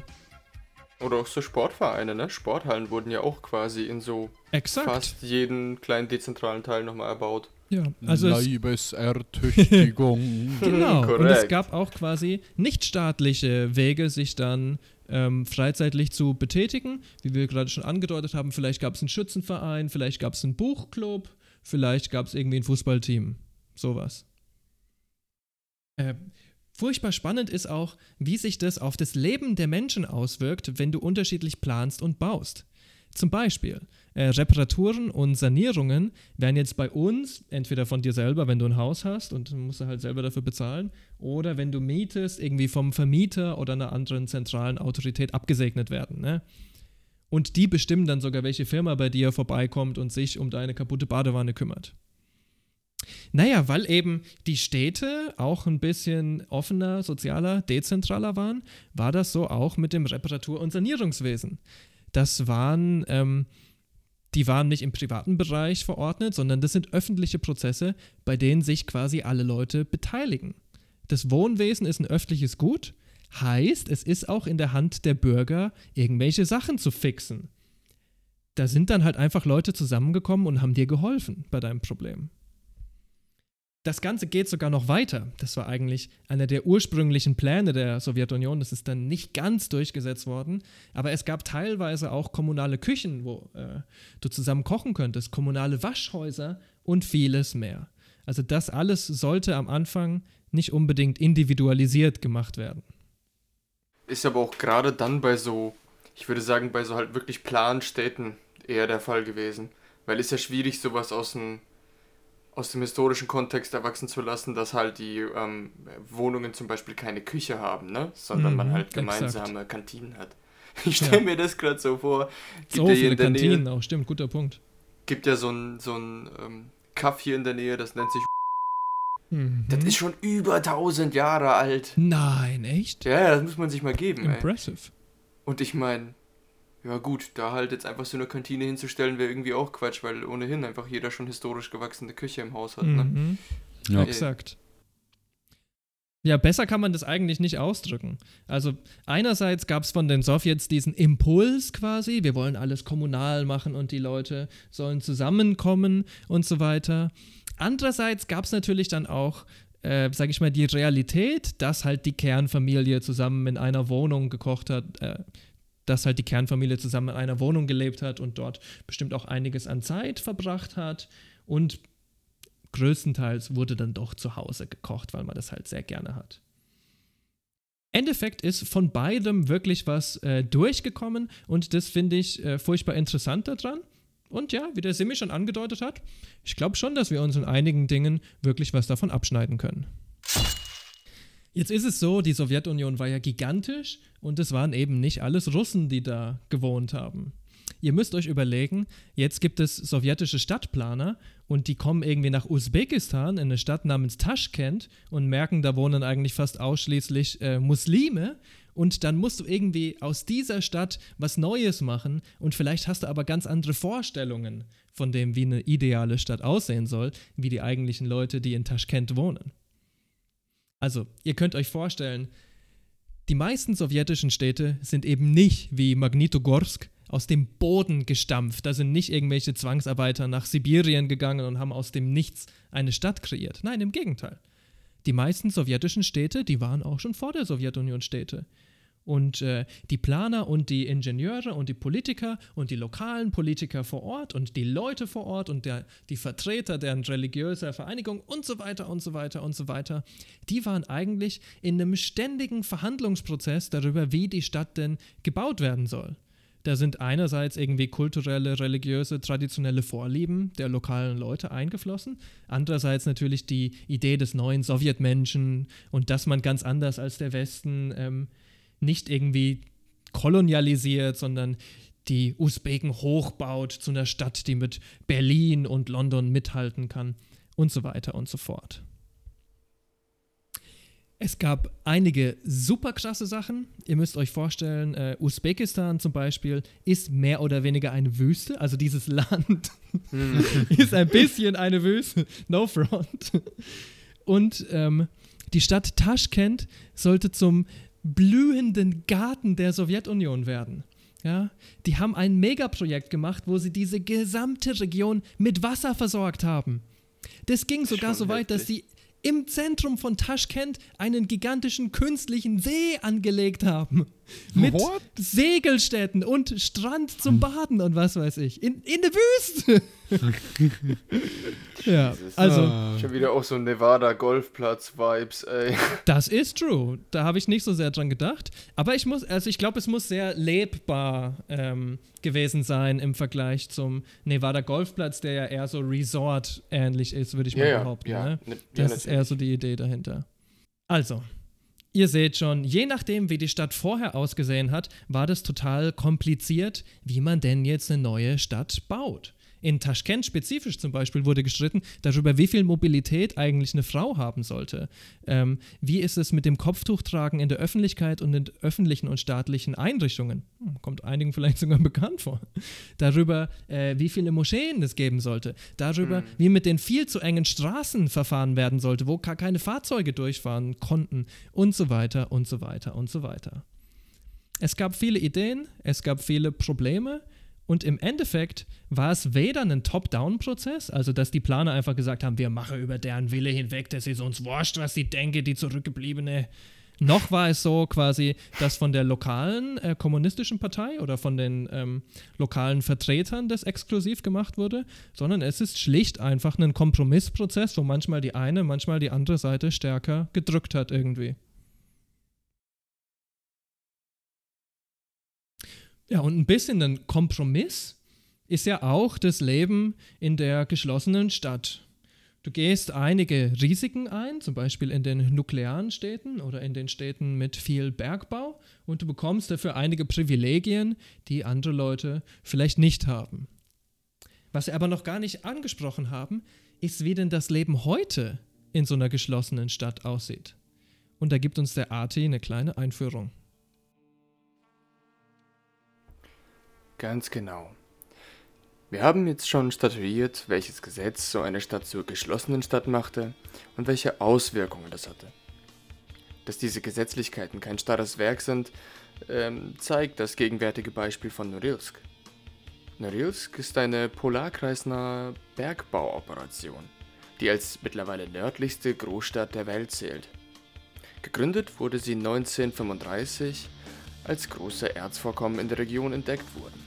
[SPEAKER 2] Oder auch so Sportvereine, ne? Sporthallen wurden ja auch quasi in so
[SPEAKER 1] Exakt.
[SPEAKER 2] fast jeden kleinen dezentralen Teil nochmal erbaut.
[SPEAKER 1] Ja, also es,
[SPEAKER 3] Leibesertüchtigung.
[SPEAKER 1] genau. Und es gab auch quasi nichtstaatliche Wege, sich dann ähm, freizeitlich zu betätigen, wie wir gerade schon angedeutet haben. Vielleicht gab es einen Schützenverein, vielleicht gab es einen Buchclub, vielleicht gab es irgendwie ein Fußballteam. Sowas. Äh, furchtbar spannend ist auch, wie sich das auf das Leben der Menschen auswirkt, wenn du unterschiedlich planst und baust. Zum Beispiel, äh, Reparaturen und Sanierungen werden jetzt bei uns entweder von dir selber, wenn du ein Haus hast und musst du halt selber dafür bezahlen, oder wenn du mietest, irgendwie vom Vermieter oder einer anderen zentralen Autorität abgesegnet werden. Ne? Und die bestimmen dann sogar, welche Firma bei dir vorbeikommt und sich um deine kaputte Badewanne kümmert. Naja, weil eben die Städte auch ein bisschen offener, sozialer, dezentraler waren, war das so auch mit dem Reparatur- und Sanierungswesen. Das waren, ähm, die waren nicht im privaten Bereich verordnet, sondern das sind öffentliche Prozesse, bei denen sich quasi alle Leute beteiligen. Das Wohnwesen ist ein öffentliches Gut, heißt, es ist auch in der Hand der Bürger, irgendwelche Sachen zu fixen. Da sind dann halt einfach Leute zusammengekommen und haben dir geholfen bei deinem Problem. Das Ganze geht sogar noch weiter. Das war eigentlich einer der ursprünglichen Pläne der Sowjetunion. Das ist dann nicht ganz durchgesetzt worden. Aber es gab teilweise auch kommunale Küchen, wo äh, du zusammen kochen könntest, kommunale Waschhäuser und vieles mehr. Also das alles sollte am Anfang nicht unbedingt individualisiert gemacht werden.
[SPEAKER 2] Ist aber auch gerade dann bei so, ich würde sagen, bei so halt wirklich Planstädten eher der Fall gewesen. Weil ist ja schwierig, sowas aus dem, aus dem historischen Kontext erwachsen zu lassen, dass halt die ähm, Wohnungen zum Beispiel keine Küche haben, ne? Sondern
[SPEAKER 1] Mhm,
[SPEAKER 2] man halt
[SPEAKER 1] exakt.
[SPEAKER 2] gemeinsame Kantinen hat. Ich stelle
[SPEAKER 1] Ja.
[SPEAKER 2] mir das gerade so vor. Gibt
[SPEAKER 1] So viele Kantinen
[SPEAKER 2] Nähe,
[SPEAKER 1] auch, stimmt, guter Punkt.
[SPEAKER 2] gibt ja so ein, so ein ähm, Kaff hier in der Nähe, das nennt sich.
[SPEAKER 1] Mhm.
[SPEAKER 2] Das ist schon über 1000 Jahre alt.
[SPEAKER 1] Nein, echt?
[SPEAKER 2] Ja, das muss man sich mal geben, ey.
[SPEAKER 1] Impressive.
[SPEAKER 2] Und ich meine, ja gut, da halt jetzt einfach so eine Kantine hinzustellen, wäre irgendwie auch Quatsch, weil ohnehin einfach jeder schon historisch gewachsene Küche im Haus hat, ne?
[SPEAKER 1] Mhm.
[SPEAKER 3] Ja.
[SPEAKER 1] Exakt. Ja, besser kann man das eigentlich nicht ausdrücken. Also einerseits gab es von den Sowjets diesen Impuls quasi, wir wollen alles kommunal machen und die Leute sollen zusammenkommen und so weiter. Andererseits gab es natürlich dann auch, äh, sag ich mal, die Realität, dass halt die Kernfamilie zusammen in einer Wohnung gekocht hat, äh, dass halt die Kernfamilie zusammen in einer Wohnung gelebt hat und dort bestimmt auch einiges an Zeit verbracht hat und größtenteils wurde dann doch zu Hause gekocht, weil man das halt sehr gerne hat. Endeffekt ist von beidem wirklich was äh, durchgekommen und das finde ich äh, furchtbar interessant daran Und ja, wie der Simi schon angedeutet hat, ich glaube schon, dass wir uns in einigen Dingen wirklich was davon abschneiden können. Jetzt ist es so, die Sowjetunion war ja gigantisch und es waren eben nicht alles Russen, die da gewohnt haben. Ihr müsst euch überlegen, jetzt gibt es sowjetische Stadtplaner und die kommen irgendwie nach Usbekistan in eine Stadt namens Taschkent und merken, da wohnen eigentlich fast ausschließlich äh, Muslime und dann musst du irgendwie aus dieser Stadt was Neues machen und vielleicht hast du aber ganz andere Vorstellungen von dem, wie eine ideale Stadt aussehen soll, wie die eigentlichen Leute, die in Taschkent wohnen. Also, ihr könnt euch vorstellen, die meisten sowjetischen Städte sind eben nicht wie Magnitogorsk aus dem Boden gestampft. Da sind nicht irgendwelche Zwangsarbeiter nach Sibirien gegangen und haben aus dem Nichts eine Stadt kreiert. Nein, im Gegenteil. Die meisten sowjetischen Städte, die waren auch schon vor der Sowjetunion Städte. Und äh, die Planer und die Ingenieure und die Politiker und die lokalen Politiker vor Ort und die Leute vor Ort und der, die Vertreter deren religiöser Vereinigung und so weiter und so weiter und so weiter, die waren eigentlich in einem ständigen Verhandlungsprozess darüber, wie die Stadt denn gebaut werden soll. Da sind einerseits irgendwie kulturelle, religiöse, traditionelle Vorlieben der lokalen Leute eingeflossen, andererseits natürlich die Idee des neuen Sowjetmenschen und dass man ganz anders als der Westen ähm, nicht irgendwie kolonialisiert, sondern die Usbeken hochbaut zu einer Stadt, die mit Berlin und London mithalten kann und so weiter und so fort. Es gab einige super krasse Sachen. Ihr müsst euch vorstellen, äh, Usbekistan zum Beispiel ist mehr oder weniger eine Wüste. Also dieses Land ist ein bisschen eine Wüste. No front. Und ähm, die Stadt Taschkent sollte zum blühenden Garten der Sowjetunion werden. Ja, die haben ein Megaprojekt gemacht, wo sie diese gesamte Region mit Wasser versorgt haben. Das ging sogar so weit, dass sie im Zentrum von Taschkent einen gigantischen künstlichen See angelegt haben. Mit What? Segelstätten und Strand zum Baden und was weiß ich. In, in der Wüste. ja, also.
[SPEAKER 2] Ah. Schon wieder auch so Nevada-Golfplatz-Vibes, ey.
[SPEAKER 1] Das ist true. Da habe ich nicht so sehr dran gedacht. Aber ich muss, also ich glaube, es muss sehr lebbar ähm, gewesen sein im Vergleich zum Nevada-Golfplatz, der ja eher so Resort-ähnlich ist, würde ich mal ja, behaupten. Ja, ne? ne? Das ja, ist eher so die Idee dahinter. Also, Ihr seht schon, je nachdem, wie die Stadt vorher ausgesehen hat, war das total kompliziert, wie man denn jetzt eine neue Stadt baut. In Taschkent spezifisch zum Beispiel wurde gestritten darüber, wie viel Mobilität eigentlich eine Frau haben sollte. Ähm, wie ist es mit dem Kopftuchtragen in der Öffentlichkeit und in öffentlichen und staatlichen Einrichtungen? Hm, kommt einigen vielleicht sogar bekannt vor. Darüber, äh, wie viele Moscheen es geben sollte. Darüber, mhm. wie mit den viel zu engen Straßen verfahren werden sollte, wo gar keine Fahrzeuge durchfahren konnten und so weiter und so weiter und so weiter. Es gab viele Ideen, es gab viele Probleme und im Endeffekt war es weder ein Top-Down-Prozess, also dass die Planer einfach gesagt haben, wir machen über deren Wille hinweg, das ist uns wurscht, was sie denken, die zurückgebliebene. Noch war es so quasi, dass von der lokalen äh, kommunistischen Partei oder von den ähm, lokalen Vertretern das exklusiv gemacht wurde, sondern es ist schlicht einfach ein Kompromissprozess, wo manchmal die eine, manchmal die andere Seite stärker gedrückt hat irgendwie. Ja, und ein bisschen ein Kompromiss ist ja auch das Leben in der geschlossenen Stadt. Du gehst einige Risiken ein, zum Beispiel in den nuklearen Städten oder in den Städten mit viel Bergbau, und du bekommst dafür einige Privilegien, die andere Leute vielleicht nicht haben. Was wir aber noch gar nicht angesprochen haben, ist, wie denn das Leben heute in so einer geschlossenen Stadt aussieht. Und da gibt uns der Arti eine kleine Einführung.
[SPEAKER 2] Ganz genau. Wir haben jetzt schon statuiert, welches Gesetz so eine Stadt zur geschlossenen Stadt machte und welche Auswirkungen das hatte. Dass diese Gesetzlichkeiten kein starres Werk sind, ähm, zeigt das gegenwärtige Beispiel von Norilsk. Norilsk ist eine polarkreisnahe Bergbauoperation, die als mittlerweile nördlichste Großstadt der Welt zählt. Gegründet wurde sie 1935, als große Erzvorkommen in der Region entdeckt wurden.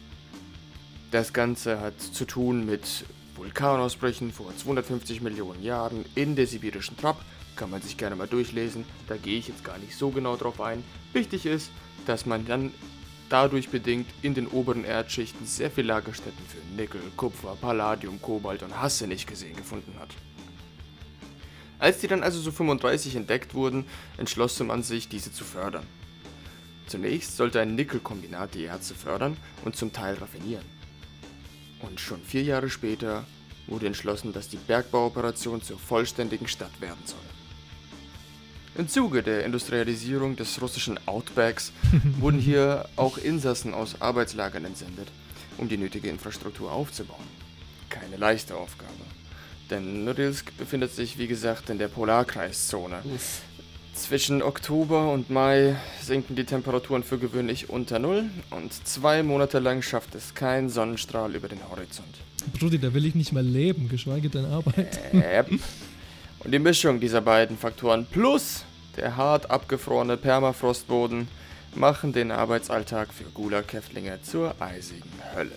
[SPEAKER 2] Das Ganze hat zu tun mit Vulkanausbrüchen vor 250 Millionen Jahren in der sibirischen Trapp. Kann man sich gerne mal durchlesen. Da gehe ich jetzt gar nicht so genau drauf ein. Wichtig ist, dass man dann dadurch bedingt in den oberen Erdschichten sehr viel Lagerstätten für Nickel, Kupfer, Palladium, Kobalt und Hasse nicht gesehen gefunden hat. Als die dann also so 35 entdeckt wurden, entschloss man sich, diese zu fördern. Zunächst sollte ein Nickelkombinat die Erze fördern und zum Teil raffinieren. Und schon vier Jahre später wurde entschlossen, dass die Bergbauoperation zur vollständigen Stadt werden soll. Im Zuge der Industrialisierung des russischen Outbacks wurden hier auch Insassen aus Arbeitslagern entsendet, um die nötige Infrastruktur aufzubauen. Keine leichte Aufgabe. Denn Norilsk befindet sich, wie gesagt, in der Polarkreiszone. Zwischen Oktober und Mai sinken die Temperaturen für gewöhnlich unter Null und zwei Monate lang schafft es kein Sonnenstrahl über den Horizont.
[SPEAKER 1] Brudi, da will ich nicht mal leben, geschweige denn arbeiten.
[SPEAKER 2] Yep. Und die Mischung dieser beiden Faktoren plus der hart abgefrorene Permafrostboden machen den Arbeitsalltag für Gulag-Häftlinge zur eisigen Hölle.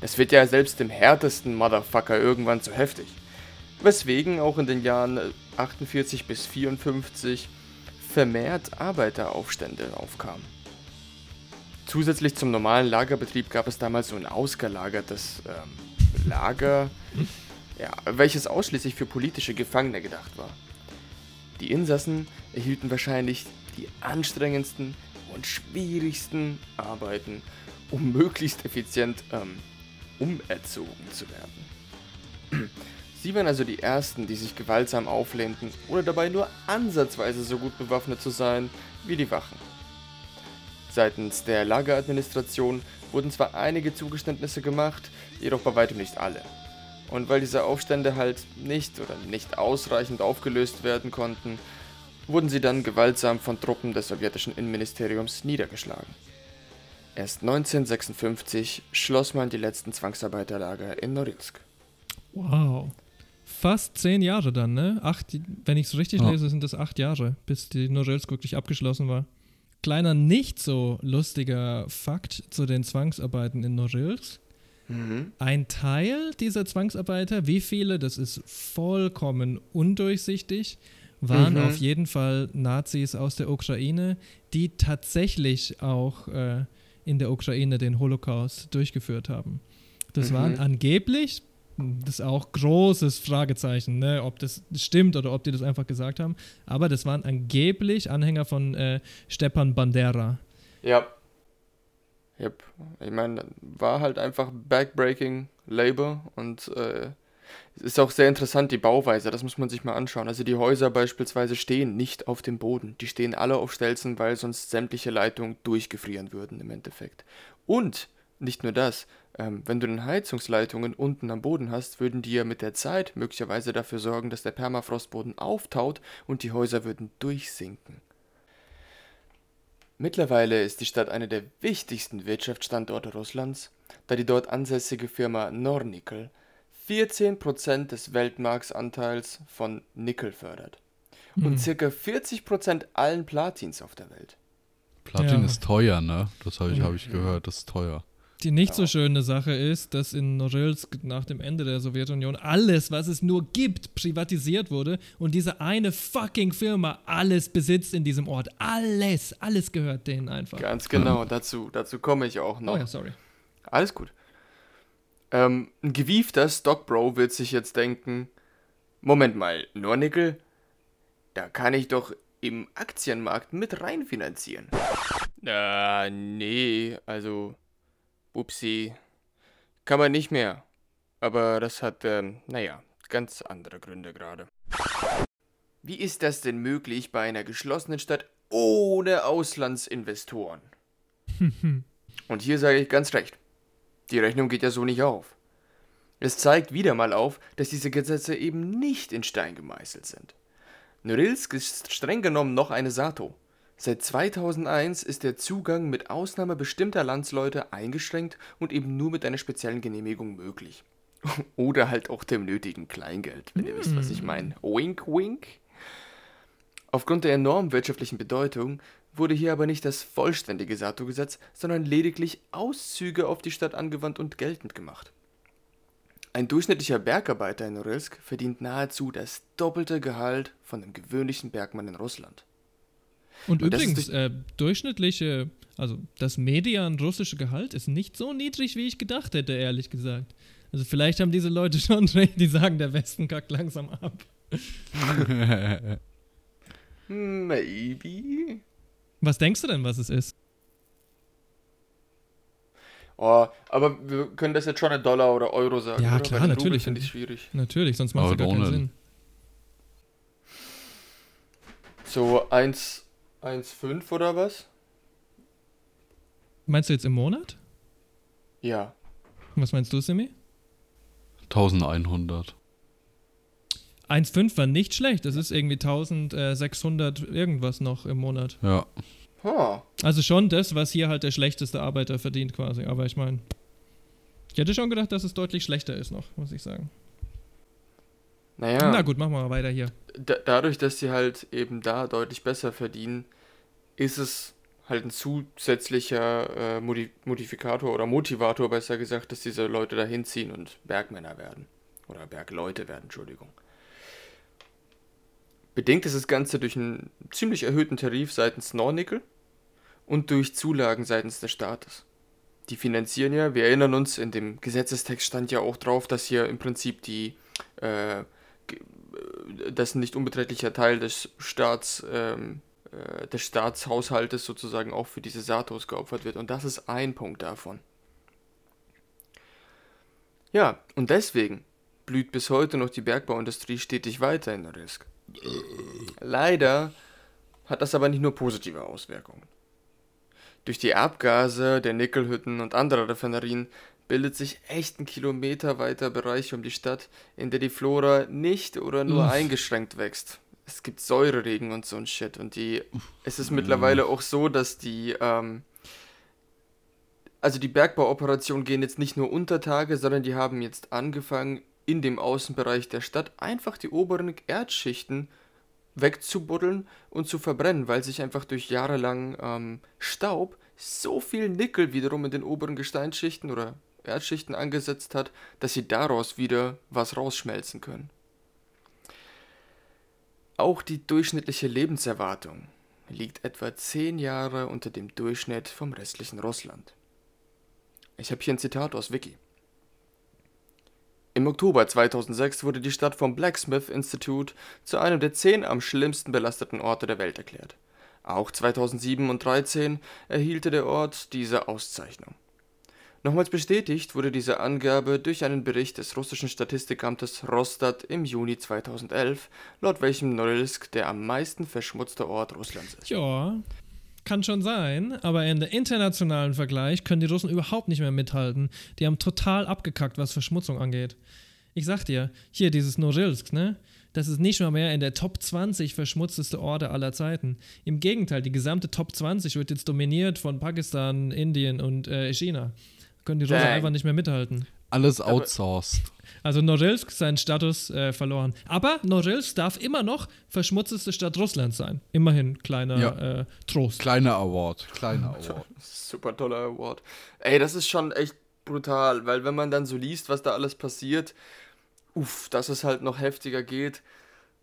[SPEAKER 2] Es wird ja selbst dem härtesten Motherfucker irgendwann zu heftig. Weswegen auch in den Jahren 48 bis 54 vermehrt Arbeiteraufstände aufkamen. Zusätzlich zum normalen Lagerbetrieb gab es damals so ein ausgelagertes ähm, Lager, ja, welches ausschließlich für politische Gefangene gedacht war. Die Insassen erhielten wahrscheinlich die anstrengendsten und schwierigsten Arbeiten, um möglichst effizient ähm, umerzogen zu werden. Sie waren also die Ersten, die sich gewaltsam auflehnten, ohne dabei nur ansatzweise so gut bewaffnet zu sein wie die Wachen. Seitens der Lageradministration wurden zwar einige Zugeständnisse gemacht, jedoch bei weitem nicht alle. Und weil diese Aufstände halt nicht oder nicht ausreichend aufgelöst werden konnten, wurden sie dann gewaltsam von Truppen des sowjetischen Innenministeriums niedergeschlagen. Erst 1956 schloss man die letzten Zwangsarbeiterlager in Norilsk.
[SPEAKER 1] Wow. Fast zehn Jahre dann, ne? Acht, wenn ich es richtig
[SPEAKER 3] Ja.
[SPEAKER 1] lese, sind das acht Jahre, bis die Norilsk wirklich abgeschlossen war. Kleiner, nicht so lustiger Fakt zu den Zwangsarbeiten in Norilsk.
[SPEAKER 2] Mhm.
[SPEAKER 1] Ein Teil dieser Zwangsarbeiter, wie viele, das ist vollkommen undurchsichtig, waren
[SPEAKER 2] Mhm.
[SPEAKER 1] auf jeden Fall Nazis aus der Ukraine, die tatsächlich auch äh, in der Ukraine den Holocaust durchgeführt haben. Das
[SPEAKER 2] Mhm.
[SPEAKER 1] waren angeblich, das auch großes Fragezeichen, ne, ob das stimmt oder ob die das einfach gesagt haben, aber das waren angeblich Anhänger von äh, Stepan Bandera.
[SPEAKER 2] Ja. Yep. Ich meine, war halt einfach Backbreaking Labor und äh, es ist auch sehr interessant, die Bauweise, das muss man sich mal anschauen. Also die Häuser beispielsweise stehen nicht auf dem Boden. Die stehen alle auf Stelzen, weil sonst sämtliche Leitungen durchgefrieren würden im Endeffekt. Und nicht nur das, ähm, wenn du dann Heizungsleitungen unten am Boden hast, würden die ja mit der Zeit möglicherweise dafür sorgen, dass der Permafrostboden auftaut und die Häuser würden durchsinken. Mittlerweile ist die Stadt einer der wichtigsten Wirtschaftsstandorte Russlands, da die dort ansässige Firma Nornickel 14% des Weltmarktsanteils von Nickel fördert und ca. 40% allen Platins auf der Welt.
[SPEAKER 3] Platin
[SPEAKER 1] Ja.
[SPEAKER 3] ist teuer, ne? Das habe ich, hab ich gehört, das ist teuer.
[SPEAKER 1] Die nicht so schöne Sache ist, dass in Norilsk nach dem Ende der Sowjetunion alles, was es nur gibt, privatisiert wurde und diese eine fucking Firma alles besitzt in diesem Ort. Alles, alles gehört denen einfach.
[SPEAKER 2] Ganz genau, dazu, dazu komme ich auch noch.
[SPEAKER 1] Oh ja, sorry.
[SPEAKER 2] Alles gut. Ähm, ein gewiefter Stockbro wird sich jetzt denken, Moment mal, Nornickel? Da kann ich doch im Aktienmarkt mit reinfinanzieren. Äh, nee, also, upsi, kann man nicht mehr. Aber das hat, ähm, naja, ganz andere Gründe gerade. Wie ist das denn möglich bei einer geschlossenen Stadt ohne Auslandsinvestoren? Und hier sage ich ganz recht. Die Rechnung geht ja so nicht auf. Es zeigt wieder mal auf, dass diese Gesetze eben nicht in Stein gemeißelt sind. Norilsk ist streng genommen noch eine Sato. Seit 2001 ist der Zugang mit Ausnahme bestimmter Landsleute eingeschränkt und eben nur mit einer speziellen Genehmigung möglich. Oder halt auch dem nötigen Kleingeld, wenn ihr wisst, was ich meine. Wink, wink. Aufgrund der enormen wirtschaftlichen Bedeutung wurde hier aber nicht das vollständige Sato-Gesetz, sondern lediglich Auszüge auf die Stadt angewandt und geltend gemacht. Ein durchschnittlicher Bergarbeiter in Norilsk verdient nahezu das doppelte Gehalt von einem gewöhnlichen Bergmann in Russland.
[SPEAKER 1] Und,
[SPEAKER 2] Und
[SPEAKER 1] übrigens, äh, durchschnittliche, also das Median russische Gehalt ist nicht so niedrig, wie ich gedacht hätte, ehrlich gesagt. Also vielleicht haben diese Leute schon recht, die sagen, der Westen kackt langsam ab.
[SPEAKER 2] Maybe.
[SPEAKER 1] Was denkst du denn, was es ist?
[SPEAKER 2] Oh, aber wir können das jetzt schon in Dollar oder Euro sagen.
[SPEAKER 1] Ja,
[SPEAKER 2] oder?
[SPEAKER 1] klar, natürlich.
[SPEAKER 2] finde ich schwierig.
[SPEAKER 1] Natürlich, sonst macht es ja gar keinen. Sinn.
[SPEAKER 2] So 1, 1,5 oder was?
[SPEAKER 1] Meinst du jetzt im Monat?
[SPEAKER 2] Ja.
[SPEAKER 1] Was meinst du, Simi?
[SPEAKER 3] 1100.
[SPEAKER 1] 1,5 war nicht schlecht. Das ist irgendwie 1600 irgendwas noch im Monat.
[SPEAKER 3] Ja.
[SPEAKER 2] Huh.
[SPEAKER 1] Also schon das, was hier halt der schlechteste Arbeiter verdient quasi. Aber ich meine, ich hätte schon gedacht, dass es deutlich schlechter ist noch, muss ich sagen.
[SPEAKER 2] Naja,
[SPEAKER 1] Na gut, machen wir mal weiter hier.
[SPEAKER 2] da, dadurch, dass sie halt eben da deutlich besser verdienen, ist es halt ein zusätzlicher äh, Modi Modifikator oder Motivator, besser gesagt, dass diese Leute da hinziehen und Bergmänner werden. Oder Bergleute werden, Entschuldigung. Bedingt ist das Ganze durch einen ziemlich erhöhten Tarif seitens Nornickel und durch Zulagen seitens des Staates. Die finanzieren ja, wir erinnern uns, in dem Gesetzestext stand ja auch drauf, dass hier im Prinzip die, äh, äh, das ein nicht unbeträchtlicher Teil des Staats, ähm, äh, des Staatshaushaltes sozusagen auch für diese Satos geopfert wird. Und das ist ein Punkt davon. Ja, und deswegen blüht bis heute noch die Bergbauindustrie stetig weiter in Norilsk. Leider hat das aber nicht nur positive Auswirkungen. Durch die Abgase der Nickelhütten und anderer Raffinerien bildet sich echt ein kilometerweiter Bereich um die Stadt, in der die Flora nicht oder nur eingeschränkt wächst. Es gibt Säureregen und so ein Shit. Und die, es ist mittlerweile auch so, dass die, ähm, also die Bergbauoperationen gehen jetzt nicht nur unter Tage, sondern die haben jetzt angefangen, in dem Außenbereich der Stadt einfach die oberen Erdschichten wegzubuddeln und zu verbrennen, weil sich einfach durch jahrelang ähm, Staub so viel Nickel wiederum in den oberen Gesteinsschichten oder Erdschichten angesetzt hat, dass sie daraus wieder was rausschmelzen können. Auch die durchschnittliche Lebenserwartung liegt etwa 10 Jahre unter dem Durchschnitt vom restlichen Russland. Ich habe hier ein Zitat aus Wiki. Im Oktober 2006 wurde die Stadt vom Blacksmith Institute zu einem der zehn am schlimmsten belasteten Orte der Welt erklärt. Auch 2007 und 2013 erhielte der Ort diese Auszeichnung. Nochmals bestätigt wurde diese Angabe durch einen Bericht des russischen Statistikamtes Rostat im Juni 2011, laut welchem Norilsk der am meisten verschmutzte Ort Russlands ist.
[SPEAKER 1] Ja, kann schon sein, aber in der internationalen Vergleich können die Russen überhaupt nicht mehr mithalten. Die haben total abgekackt, was Verschmutzung angeht. Ich sag dir, hier dieses Norilsk, ne? Das ist nicht mal mehr in der Top 20 verschmutzteste Orte aller Zeiten. Im Gegenteil, die gesamte Top 20 wird jetzt dominiert von Pakistan, Indien und äh, China. Können die Russen
[SPEAKER 2] Dang.
[SPEAKER 1] einfach nicht mehr mithalten.
[SPEAKER 3] Alles outsourced.
[SPEAKER 1] Also Norilsk seinen Status äh, verloren. Aber Norilsk darf immer noch verschmutzteste Stadt Russlands sein. Immerhin kleiner
[SPEAKER 3] Ja.
[SPEAKER 1] äh, Trost.
[SPEAKER 3] Kleiner Award. Kleiner Award.
[SPEAKER 2] Super toller Award. Ey, das ist schon echt brutal, weil wenn man dann so liest, was da alles passiert, uff, dass es halt noch heftiger geht.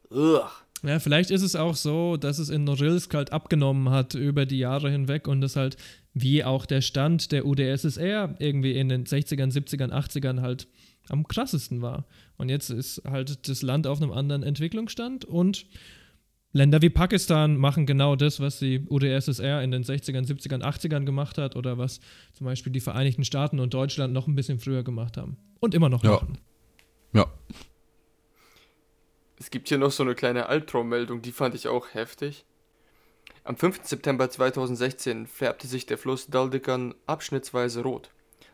[SPEAKER 2] Ugh.
[SPEAKER 1] Ja, vielleicht ist es auch so, dass es in Norilsk halt abgenommen hat über die Jahre hinweg und es halt, wie auch der Stand der UdSSR irgendwie in den 60ern, 70ern, 80ern halt am krassesten war. Und jetzt ist halt das Land auf einem anderen Entwicklungsstand und Länder wie Pakistan machen genau das, was die UdSSR in den 60ern, 70ern, 80ern gemacht hat oder was zum Beispiel die Vereinigten Staaten und Deutschland noch ein bisschen früher gemacht haben. Und immer noch
[SPEAKER 3] Ja.
[SPEAKER 1] machen.
[SPEAKER 3] Ja.
[SPEAKER 2] Es gibt hier noch so eine kleine Albtraummeldung, die fand ich auch heftig. Am 5. September 2016 färbte sich der Fluss Daldikan abschnittsweise rot.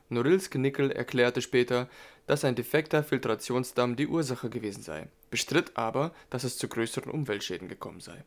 [SPEAKER 2] Norilsk Nickel erklärte später, dass ein defekter Filtrationsdamm die Ursache gewesen sei, bestritt aber, dass es zu größeren Umweltschäden gekommen sei.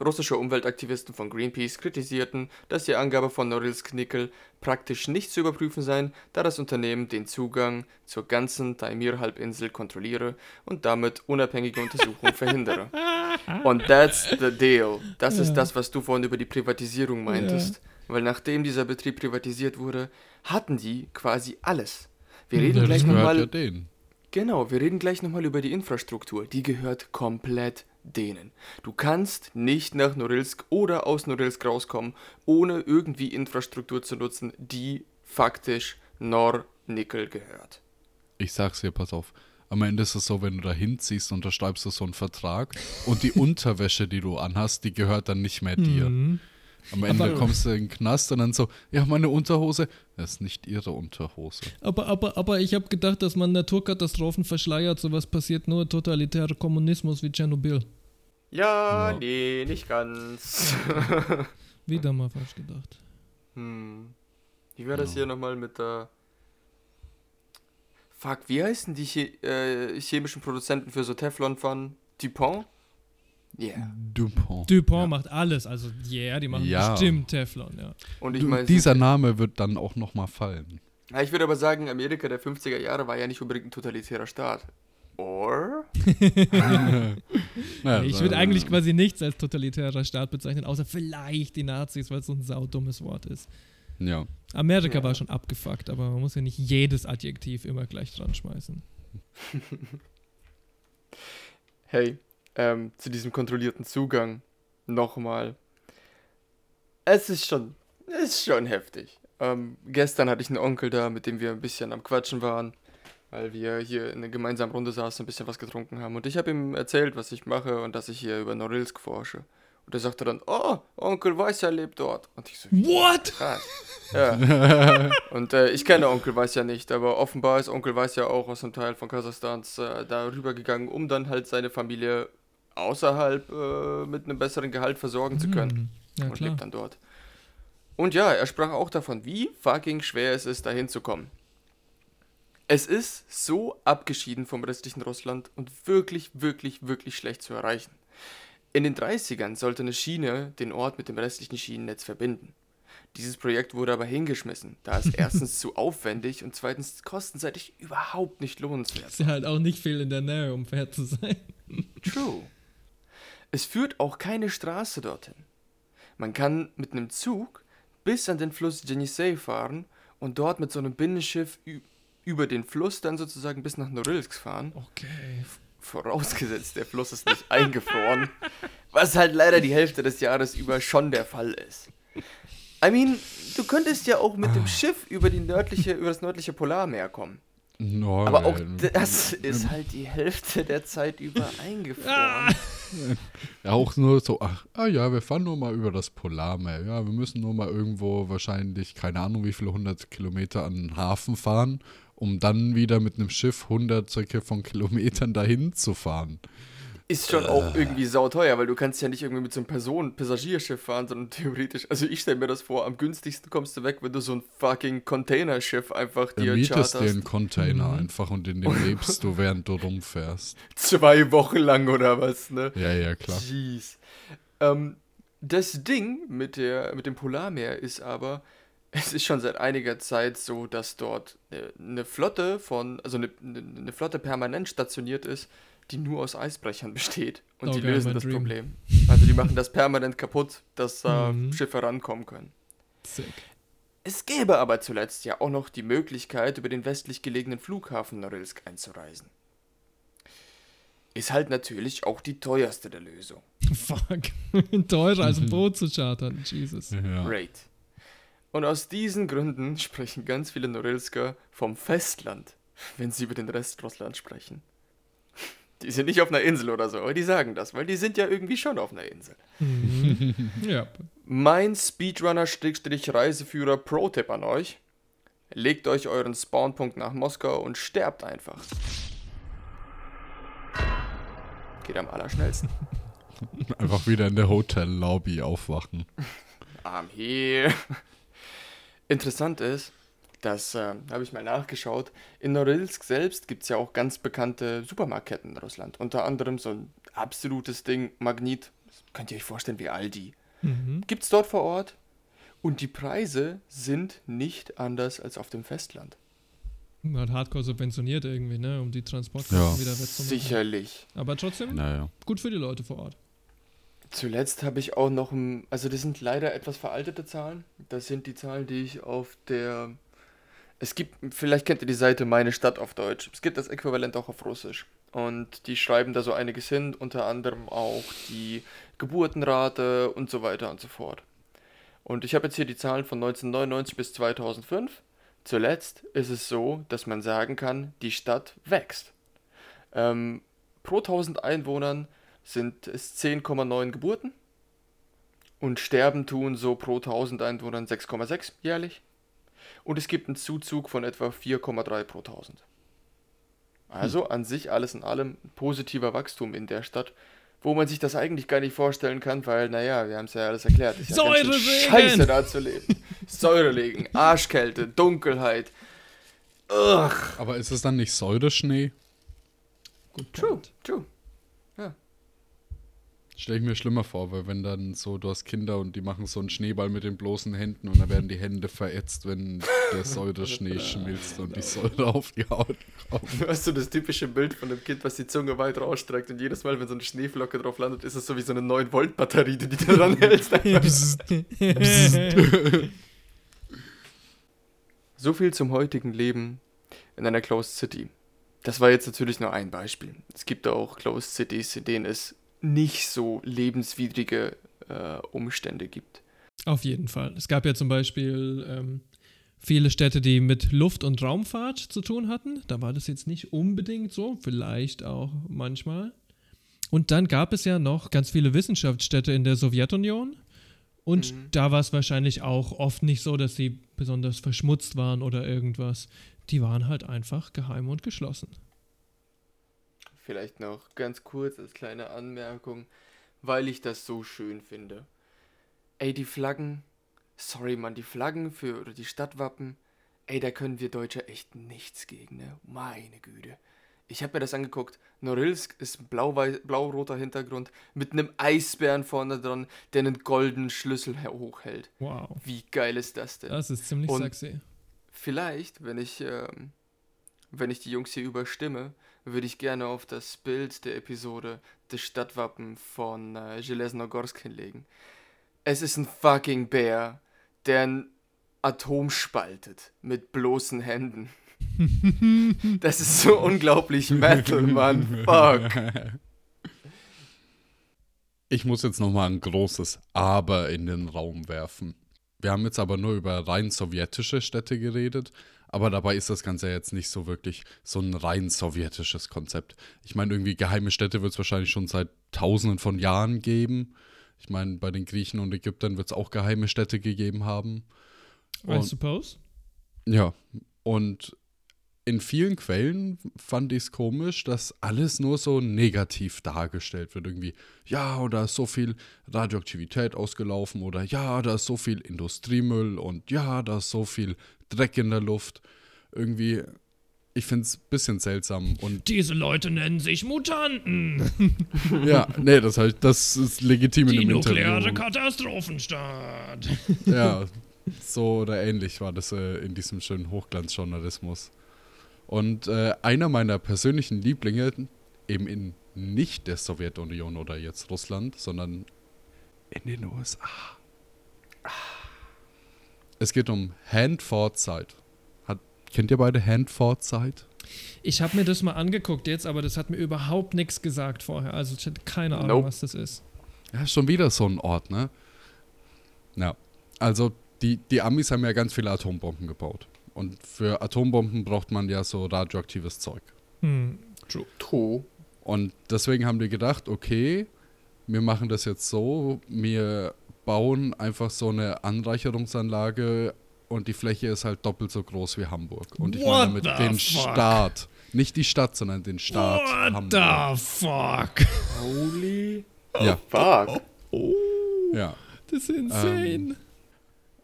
[SPEAKER 2] Russische Umweltaktivisten von Greenpeace kritisierten, dass die Angabe von Norilsk Nickel praktisch nicht zu überprüfen sei, da das Unternehmen den Zugang zur ganzen Taimir-Halbinsel kontrolliere und damit unabhängige Untersuchungen verhindere. Und that's the deal. Das ist
[SPEAKER 1] Ja.
[SPEAKER 2] das, was du vorhin über die Privatisierung meintest. Weil nachdem dieser Betrieb privatisiert wurde, hatten die quasi alles. Wir reden
[SPEAKER 1] Ja,
[SPEAKER 2] gleich nochmal
[SPEAKER 3] ja denen.
[SPEAKER 2] Genau, wir reden gleich nochmal über die Infrastruktur. Die gehört komplett denen. Du kannst nicht nach Norilsk oder aus Norilsk rauskommen, ohne irgendwie Infrastruktur zu nutzen, die faktisch Nor-Nickel gehört.
[SPEAKER 3] Ich sag's dir, pass auf. Am Ende ist es so, wenn du da hinziehst, unterschreibst du so einen Vertrag und die Unterwäsche, die du anhast, die gehört dann nicht mehr dir.
[SPEAKER 1] Mhm.
[SPEAKER 3] Am Ende
[SPEAKER 1] Aber-
[SPEAKER 3] kommst du in den Knast und dann so, ja, meine Unterhose, das ist nicht ihre Unterhose.
[SPEAKER 1] Aber, aber, aber ich habe gedacht, dass man Naturkatastrophen verschleiert. Sowas passiert nur totalitärer Kommunismus wie Tschernobyl.
[SPEAKER 2] Ja,
[SPEAKER 3] Ja.
[SPEAKER 2] nee, nicht ganz.
[SPEAKER 1] Wieder mal falsch gedacht.
[SPEAKER 2] hm. Wie war das
[SPEAKER 3] Ja.
[SPEAKER 2] hier nochmal mit der. Fuck, wie heißen die che äh, chemischen Produzenten für so Teflonpfannen? Dupont? Yeah.
[SPEAKER 3] Dupont.
[SPEAKER 1] Dupont
[SPEAKER 3] Ja.
[SPEAKER 1] macht alles. Also, yeah, die machen
[SPEAKER 3] Ja.
[SPEAKER 1] bestimmt Teflon, ja.
[SPEAKER 2] Und ich
[SPEAKER 3] Du,
[SPEAKER 2] meine,
[SPEAKER 3] dieser Name wird dann auch nochmal fallen.
[SPEAKER 2] Ja, ich würde aber sagen, Amerika der 50er Jahre war ja nicht unbedingt ein totalitärer Staat. Or?
[SPEAKER 3] Naja,
[SPEAKER 1] ich
[SPEAKER 3] äh,
[SPEAKER 1] würde eigentlich quasi nichts als totalitärer Staat bezeichnen, außer vielleicht die Nazis, weil es so ein saudummes Wort ist.
[SPEAKER 3] Ja.
[SPEAKER 1] Amerika
[SPEAKER 2] Ja.
[SPEAKER 1] war schon abgefuckt, aber man muss ja nicht jedes Adjektiv immer gleich dran schmeißen.
[SPEAKER 2] Hey, ähm, zu diesem kontrollierten Zugang nochmal. Es ist schon, es ist schon heftig. Ähm, gestern hatte ich einen Onkel da, mit dem wir ein bisschen am Quatschen waren, weil wir hier in einer gemeinsamen Runde saßen, ein bisschen was getrunken haben. Und ich habe ihm erzählt, was ich mache und dass ich hier über Norilsk forsche. Und er sagte dann, oh, Onkel Weißer lebt dort. Und ich so,
[SPEAKER 1] What?
[SPEAKER 2] krass. Ja. Und äh, ich kenne Onkel Weiß ja nicht, aber offenbar ist Onkel Weiß ja auch aus einem Teil von Kasachstans äh, da rübergegangen, um dann halt seine Familie außerhalb äh, mit einem besseren Gehalt versorgen zu können.
[SPEAKER 1] Hm, Ja,
[SPEAKER 2] und
[SPEAKER 1] klar.
[SPEAKER 2] lebt dann dort. Und ja, er sprach auch davon, wie fucking schwer es ist, dahin zu kommen. Es ist so abgeschieden vom restlichen Russland und wirklich, wirklich, wirklich schlecht zu erreichen. In den 30ern sollte eine Schiene den Ort mit dem restlichen Schienennetz verbinden. Dieses Projekt wurde aber hingeschmissen, da es erstens zu aufwendig und zweitens kostenseitig überhaupt nicht lohnenswert
[SPEAKER 1] Ist ja halt auch nicht viel in der Nähe, um fair zu sein.
[SPEAKER 2] True. Es führt auch keine Straße dorthin. Man kann mit einem Zug bis an den Fluss Jenisei fahren und dort mit so einem Binnenschiff über den Fluss dann sozusagen bis nach Norilsk fahren.
[SPEAKER 1] Okay.
[SPEAKER 2] Vorausgesetzt, der Fluss ist nicht eingefroren. Was halt leider die Hälfte des Jahres über schon der Fall ist. I mean, du könntest ja auch mit dem Schiff über, die nördliche, über das nördliche Polarmeer kommen.
[SPEAKER 3] No,
[SPEAKER 2] Aber auch das ist halt die Hälfte der Zeit über eingefroren.
[SPEAKER 1] Ah!
[SPEAKER 3] Ja, auch nur so, ach, ah ja, wir fahren nur mal über das Polarmeer. Ja, wir müssen nur mal irgendwo wahrscheinlich, keine Ahnung, wie viele hundert Kilometer an den Hafen fahren, um dann wieder mit einem Schiff hunderte von Kilometern dahin zu fahren.
[SPEAKER 2] Ist schon auch irgendwie sauteuer, weil du kannst ja nicht irgendwie mit so einem Personen-Passagierschiff fahren, sondern theoretisch, also ich stelle mir das vor, am günstigsten kommst du weg, wenn du so ein fucking Containerschiff einfach
[SPEAKER 3] Du
[SPEAKER 2] dir
[SPEAKER 3] mietest dir einen
[SPEAKER 2] charterst.
[SPEAKER 3] Container einfach und in dem lebst du, während du rumfährst.
[SPEAKER 2] Zwei Wochen lang oder was, ne?
[SPEAKER 3] Ja, ja, klar.
[SPEAKER 2] Jeez. Ähm, das Ding mit, der, mit dem Polarmeer ist aber, es ist schon seit einiger Zeit so, dass dort äh, eine Flotte von, also eine, eine eine Flotte permanent stationiert ist, die nur aus Eisbrechern besteht. Und die
[SPEAKER 1] Okay,
[SPEAKER 2] lösen das
[SPEAKER 1] Dream.
[SPEAKER 2] Problem. Also die machen das permanent kaputt, dass äh,
[SPEAKER 1] Mhm.
[SPEAKER 2] Schiffe rankommen können.
[SPEAKER 1] Sick.
[SPEAKER 2] Es gäbe aber zuletzt ja auch noch die Möglichkeit, über den westlich gelegenen Flughafen Norilsk einzureisen. Ist halt natürlich auch die teuerste der Lösung.
[SPEAKER 1] Fuck. Teurer als ein Boot zu chartern. Jesus.
[SPEAKER 3] Ja.
[SPEAKER 2] Great. Und aus diesen Gründen sprechen ganz viele Norilsker vom Festland, wenn sie über den Rest Russlands sprechen. Die sind nicht auf einer Insel oder so, aber die sagen das, weil die sind ja irgendwie schon auf einer Insel.
[SPEAKER 1] Ja.
[SPEAKER 2] Mein Speedrunner-Reiseführer Pro-Tipp an euch. Legt euch euren Spawnpunkt nach Moskau und sterbt einfach. Geht am allerschnellsten.
[SPEAKER 3] Einfach wieder in der Hotellobby aufwachen.
[SPEAKER 2] I'm here. Interessant ist, das äh, habe ich mal nachgeschaut. In Norilsk selbst gibt es ja auch ganz bekannte Supermarktketten in Russland. Unter anderem so ein absolutes Ding, Magnit. Das könnt ihr euch vorstellen wie Aldi.
[SPEAKER 1] Mhm.
[SPEAKER 2] Gibt es dort vor Ort. Und die Preise sind nicht anders als auf dem Festland.
[SPEAKER 1] Halt hardcore subventioniert irgendwie, ne? Um die Transportkosten
[SPEAKER 3] Ja.
[SPEAKER 1] wieder wettzumachen.
[SPEAKER 2] Sicherlich.
[SPEAKER 1] Aber trotzdem
[SPEAKER 3] Naja.
[SPEAKER 1] gut für die Leute vor Ort.
[SPEAKER 2] Zuletzt habe ich auch noch ein, also das sind leider etwas veraltete Zahlen. Das sind die Zahlen, die ich auf der, es gibt, vielleicht kennt ihr die Seite Meine Stadt auf Deutsch. Es gibt das Äquivalent auch auf Russisch. Und die schreiben da so einiges hin, unter anderem auch die Geburtenrate und so weiter und so fort. Und ich habe jetzt hier die Zahlen von 1999 bis 2005. Zuletzt ist es so, dass man sagen kann, die Stadt wächst. Ähm, pro 1000 Einwohnern sind es 10,9 Geburten und sterben tun so pro 1000 Einwohnern 6,6 jährlich. Und es gibt einen Zuzug von etwa 4,3 pro 1000. Also an sich alles in allem positiver Wachstum in der Stadt, wo man sich das eigentlich gar nicht vorstellen kann, weil, naja, wir haben es ja alles erklärt. Ist ja ganz schön
[SPEAKER 1] Säureregen!
[SPEAKER 2] scheiße da zu leben. Säurelegen, Arschkälte, Dunkelheit. Ugh.
[SPEAKER 3] Aber ist es dann nicht Säureschnee?
[SPEAKER 2] True, true.
[SPEAKER 3] Stelle ich mir schlimmer vor, weil wenn dann so, du hast Kinder und die machen so einen Schneeball mit den bloßen Händen und dann werden die Hände verätzt, wenn der Säureschnee schmilzt und die Säure auf die Haut kommt.
[SPEAKER 2] Du hast so das typische Bild von dem Kind, was die Zunge weit rausstreckt und jedes Mal, wenn so eine Schneeflocke drauf landet, ist es so wie so eine 9-Volt-Batterie, die du dran hältst. So viel zum heutigen Leben in einer Closed City. Das war jetzt natürlich nur ein Beispiel. Es gibt auch Closed Cities, in denen es nicht so lebenswidrige äh, Umstände gibt.
[SPEAKER 1] Auf jeden Fall. Es gab ja zum Beispiel ähm, viele Städte, die mit Luft- und Raumfahrt zu tun hatten. Da war das jetzt nicht unbedingt so, vielleicht auch manchmal. Und dann gab es ja noch ganz viele Wissenschaftsstädte in der Sowjetunion. Und da war es wahrscheinlich auch oft nicht so, dass sie besonders verschmutzt waren oder irgendwas. Die waren halt einfach geheim und geschlossen.
[SPEAKER 2] Vielleicht noch ganz kurz als kleine Anmerkung, weil ich das so schön finde. Ey, die Flaggen, sorry Mann, die Flaggen für oder die Stadtwappen, ey, da können wir Deutsche echt nichts gegen, ne? Meine Güte. Ich habe mir das angeguckt. Norilsk ist ein blau-roter Hintergrund mit einem Eisbären vorne dran, der einen goldenen Schlüssel hochhält.
[SPEAKER 1] Wow.
[SPEAKER 2] Wie geil ist das denn?
[SPEAKER 1] Das ist ziemlich
[SPEAKER 2] Und-
[SPEAKER 1] sexy.
[SPEAKER 2] Vielleicht, wenn ich, ähm, wenn ich die Jungs hier überstimme, würde ich gerne auf das Bild der Episode das Stadtwappen von äh, Железногorsk hinlegen. Es ist ein fucking Bär, der ein Atom spaltet mit bloßen Händen. das ist so unglaublich Metal, Mann. Fuck.
[SPEAKER 3] Ich muss jetzt nochmal ein großes Aber in den Raum werfen. Wir haben jetzt aber nur über rein sowjetische Städte geredet, aber dabei ist das Ganze jetzt nicht so wirklich so ein rein sowjetisches Konzept. Ich meine, irgendwie geheime Städte wird es wahrscheinlich schon seit tausenden von Jahren geben. Ich meine, bei den Griechen und Ägyptern wird es auch geheime Städte gegeben haben.
[SPEAKER 1] I
[SPEAKER 3] Und-
[SPEAKER 1] suppose.
[SPEAKER 3] Ja, und in vielen Quellen fand ich es komisch, dass alles nur so negativ dargestellt wird. Irgendwie, ja, und da ist so viel Radioaktivität ausgelaufen oder ja, da ist so viel Industriemüll und ja, da ist so viel Dreck in der Luft. Irgendwie, ich finde es ein bisschen seltsam und
[SPEAKER 1] Diese Leute nennen sich Mutanten.
[SPEAKER 3] ja, nee, das, halt, das ist legitim in
[SPEAKER 1] Die
[SPEAKER 3] einem
[SPEAKER 1] nukleare
[SPEAKER 3] Interview.
[SPEAKER 1] Katastrophenstadt.
[SPEAKER 3] Ja, so oder ähnlich war das äh, in diesem schönen Hochglanzjournalismus. Und äh, einer meiner persönlichen Lieblinge, eben in nicht der Sowjetunion oder jetzt Russland, sondern in den USA. Es geht um Handford Site. Hat, kennt ihr beide Handford Site?
[SPEAKER 1] Ich habe mir das mal angeguckt jetzt, aber das hat mir überhaupt nichts gesagt vorher. Also ich hatte keine Ahnung,
[SPEAKER 2] Nope.
[SPEAKER 1] was das ist.
[SPEAKER 3] Ja, schon wieder so ein Ort, ne? Ja. Also, die, die Amis haben ja ganz viele Atombomben gebaut. Und für Atombomben braucht man ja so radioaktives Zeug.
[SPEAKER 1] Hm.
[SPEAKER 2] True.
[SPEAKER 3] Und deswegen haben die gedacht, okay, wir machen das jetzt so, wir bauen einfach so eine Anreicherungsanlage und die Fläche ist halt doppelt so groß wie Hamburg. Und ich
[SPEAKER 1] What
[SPEAKER 3] meine damit den
[SPEAKER 1] fuck?
[SPEAKER 3] Staat. Nicht die Stadt, sondern den Staat
[SPEAKER 1] What
[SPEAKER 3] Hamburg.
[SPEAKER 1] the fuck?
[SPEAKER 2] Holy
[SPEAKER 3] Ja,
[SPEAKER 2] fuck.
[SPEAKER 3] ja.
[SPEAKER 1] Das ist insane.
[SPEAKER 3] Äh,